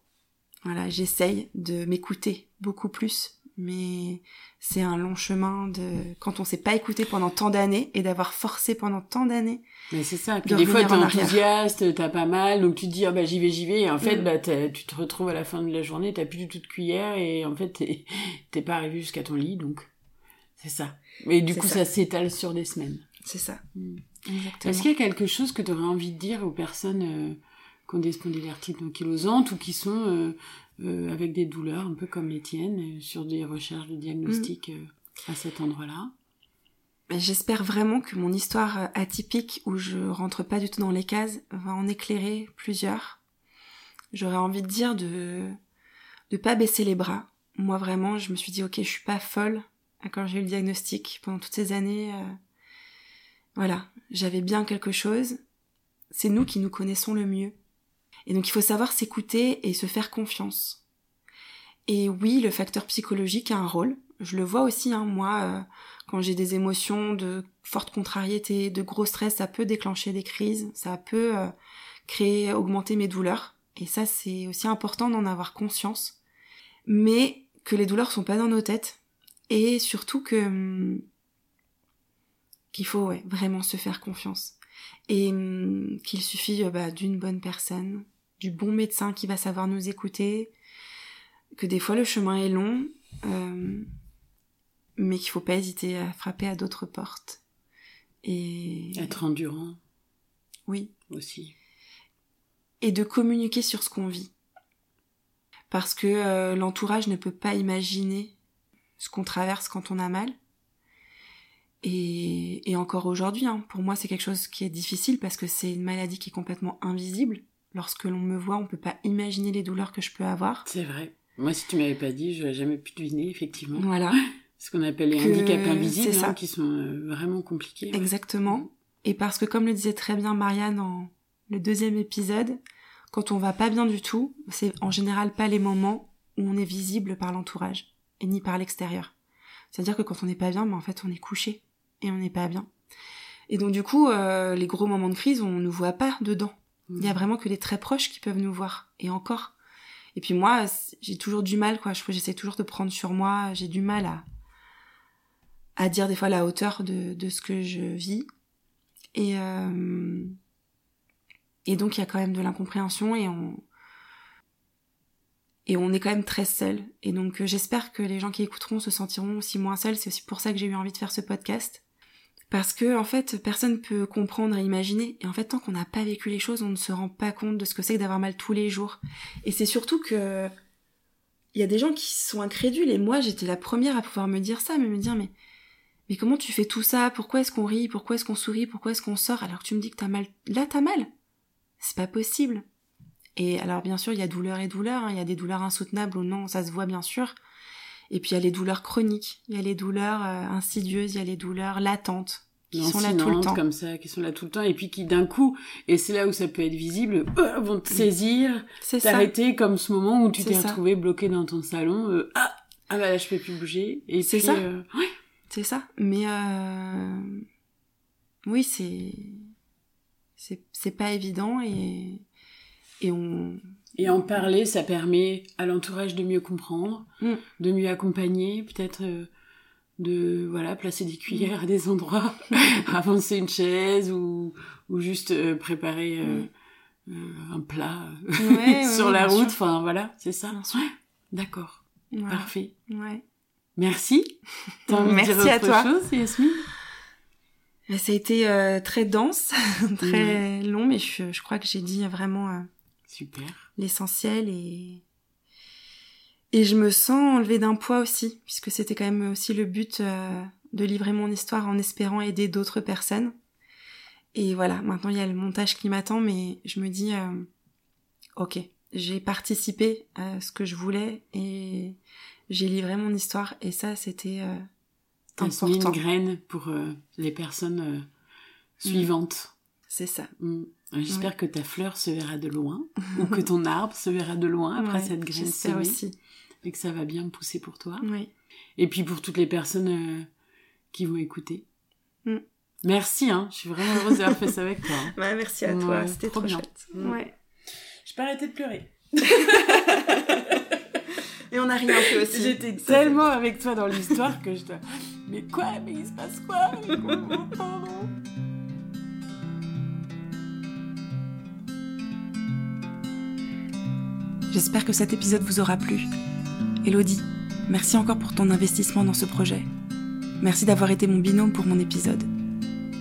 Voilà, j'essaye de m'écouter beaucoup plus, mais c'est un long chemin de quand on s'est pas écouté pendant tant d'années et d'avoir forcé pendant tant d'années. Mais c'est ça. Puis de des fois, t'es en enthousiaste, t'as pas mal, donc tu te dis, ah bah j'y vais, j'y vais. Et en fait, Mm. bah tu te retrouves à la fin de la journée, t'as plus du tout de cuillère et en fait, t'es pas arrivé jusqu'à ton lit, donc c'est ça. Mais du coup, ça. ça, s'étale sur des semaines. C'est ça. Mm. Exactement. Est-ce qu'il y a quelque chose que tu aurais envie de dire aux personnes euh, qui ont des spondylarthrite ankylosantes ou qui sont euh, euh, avec des douleurs un peu comme les tiennes euh, sur des recherches de diagnostic euh, à cet endroit-là J'espère vraiment que mon histoire atypique, où je rentre pas du tout dans les cases, va en éclairer plusieurs. J'aurais envie de dire de de pas baisser les bras. Moi vraiment, je me suis dit ok, je suis pas folle quand j'ai eu le diagnostic pendant toutes ces années. euh, voilà, j'avais bien quelque chose. C'est nous qui nous connaissons le mieux. Et donc il faut savoir s'écouter et se faire confiance. Et oui, le facteur psychologique a un rôle. Je le vois aussi, hein, moi. euh, quand j'ai des émotions de forte contrariété, de gros stress, ça peut déclencher des crises, ça peut euh, créer, augmenter mes douleurs. Et ça, c'est aussi important d'en avoir conscience. Mais que les douleurs sont pas dans nos têtes. Et surtout que hum, qu'il faut ouais, vraiment se faire confiance. Et hum, qu'il suffit euh, bah, d'une bonne personne, du bon médecin qui va savoir nous écouter, que des fois le chemin est long, euh, mais qu'il faut pas hésiter à frapper à d'autres portes. Et être endurant. Oui. Aussi. Et de communiquer sur ce qu'on vit. Parce que euh, l'entourage ne peut pas imaginer ce qu'on traverse quand on a mal. Et, et encore aujourd'hui, hein, pour moi, c'est quelque chose qui est difficile parce que c'est une maladie qui est complètement invisible. Lorsque l'on me voit, on peut pas imaginer les douleurs que je peux avoir. C'est vrai. Moi, si tu m'avais pas dit, j'aurais jamais pu deviner, effectivement. Voilà. Ce qu'on appelle les handicaps invisibles, hein, qui sont euh, vraiment compliqués. Exactement. Et parce que, comme le disait très bien Marianne dans le deuxième épisode, quand on va pas bien du tout, c'est en général pas les moments où on est visible par l'entourage et ni par l'extérieur. C'est-à-dire que quand on n'est pas bien, ben en fait, on est couché et on n'est pas bien. Et donc du coup, euh, les gros moments de crise, on ne voit pas dedans. Il y a mm. vraiment que les très proches qui peuvent nous voir. Et encore. Et puis moi, j'ai toujours du mal, quoi. J'essaie toujours de prendre sur moi. J'ai du mal à à dire des fois la hauteur de, de ce que je vis. Et euh, et donc il y a quand même de l'incompréhension et on et on est quand même très seul. Et donc euh, j'espère que les gens qui écouteront se sentiront aussi moins seuls. C'est aussi pour ça que j'ai eu envie de faire ce podcast. Parce que en fait, personne peut comprendre et imaginer. Et en fait, tant qu'on n'a pas vécu les choses, on ne se rend pas compte de ce que c'est que d'avoir mal tous les jours. Et c'est surtout que il y a des gens qui sont incrédules. Et moi, j'étais la première à pouvoir me dire ça, me dire mais mais comment tu fais tout ça? Pourquoi est-ce qu'on rit? Pourquoi est-ce qu'on sourit? Pourquoi est-ce qu'on sort? Alors que tu me dis que t'as mal Là, t'as mal. C'est pas possible. Et alors bien sûr, il y a douleur et douleur, hein. il y a des douleurs insoutenables ou non, ça se voit bien sûr. Et puis il y a les douleurs chroniques, il y a les douleurs euh, insidieuses, il y a les douleurs latentes qui sont là tout le temps. comme ça qui sont là tout le temps et puis qui d'un coup et c'est là où ça peut être visible euh, vont te saisir t'arrêter comme ce moment où tu t'es retrouvé bloqué dans ton salon euh, ah ah bah là je peux plus bouger et c'est ça. ouais. c'est ça. Mais oui c'est c'est c'est pas évident et et on et en parler, ça permet à l'entourage de mieux comprendre, mm. de mieux accompagner, peut-être euh, de voilà placer des cuillères à des endroits, avancer une chaise ou, ou juste euh, préparer euh, mm. un plat sur la route. Enfin voilà, c'est ça. D'accord. Parfait. Ouais. Merci. Merci à toi. Chose, Yasmine? Ça a été très dense, très long, mais je, je crois que j'ai dit vraiment Super. L'essentiel et et je me sens enlevée d'un poids aussi, puisque c'était quand même aussi le but euh, de livrer mon histoire en espérant aider d'autres personnes. Et voilà, maintenant il y a le montage qui m'attend, mais je me dis, euh, ok, j'ai participé à ce que je voulais et j'ai livré mon histoire, et ça c'était euh, important. une graine pour euh, les personnes mm. suivantes. C'est ça. Mm. J'espère que ta fleur se verra de loin, ou que ton arbre se verra de loin après cette graine semée. aussi. Et que ça va bien pousser pour toi. Oui. Et puis pour toutes les personnes euh, qui vont écouter. Mm. Merci, hein. Je suis vraiment heureuse d'avoir fait ça avec toi. Hein. merci à toi. C'était trop, chouette. Mm. Ouais. Je peux arrêter de pleurer. Et on a rien fait aussi. J'étais tellement avec toi dans l'histoire que je dois. Mais quoi? Mais il se passe quoi J'espère que cet épisode vous aura plu. Elodie, merci encore pour ton investissement dans ce projet. Merci d'avoir été mon binôme pour mon épisode.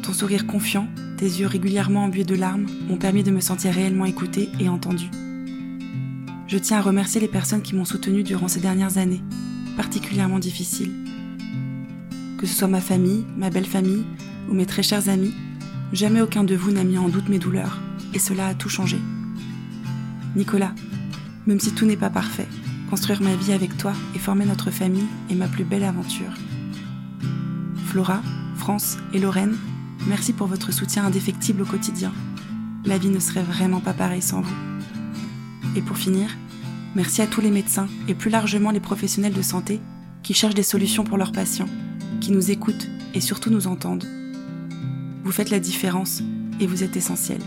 Ton sourire confiant, tes yeux régulièrement embués de larmes m'ont permis de me sentir réellement écoutée et entendue. Je tiens à remercier les personnes qui m'ont soutenue durant ces dernières années, particulièrement difficiles. Que ce soit ma famille, ma belle famille ou mes très chers amis, jamais aucun de vous n'a mis en doute mes douleurs, et cela a tout changé. Nicolas, même si tout n'est pas parfait, construire ma vie avec toi et former notre famille est ma plus belle aventure. Flora, France et Lorraine, merci pour votre soutien indéfectible au quotidien. La vie ne serait vraiment pas pareille sans vous. Et pour finir, merci à tous les médecins et plus largement les professionnels de santé qui cherchent des solutions pour leurs patients, qui nous écoutent et surtout nous entendent. Vous faites la différence et vous êtes essentiels.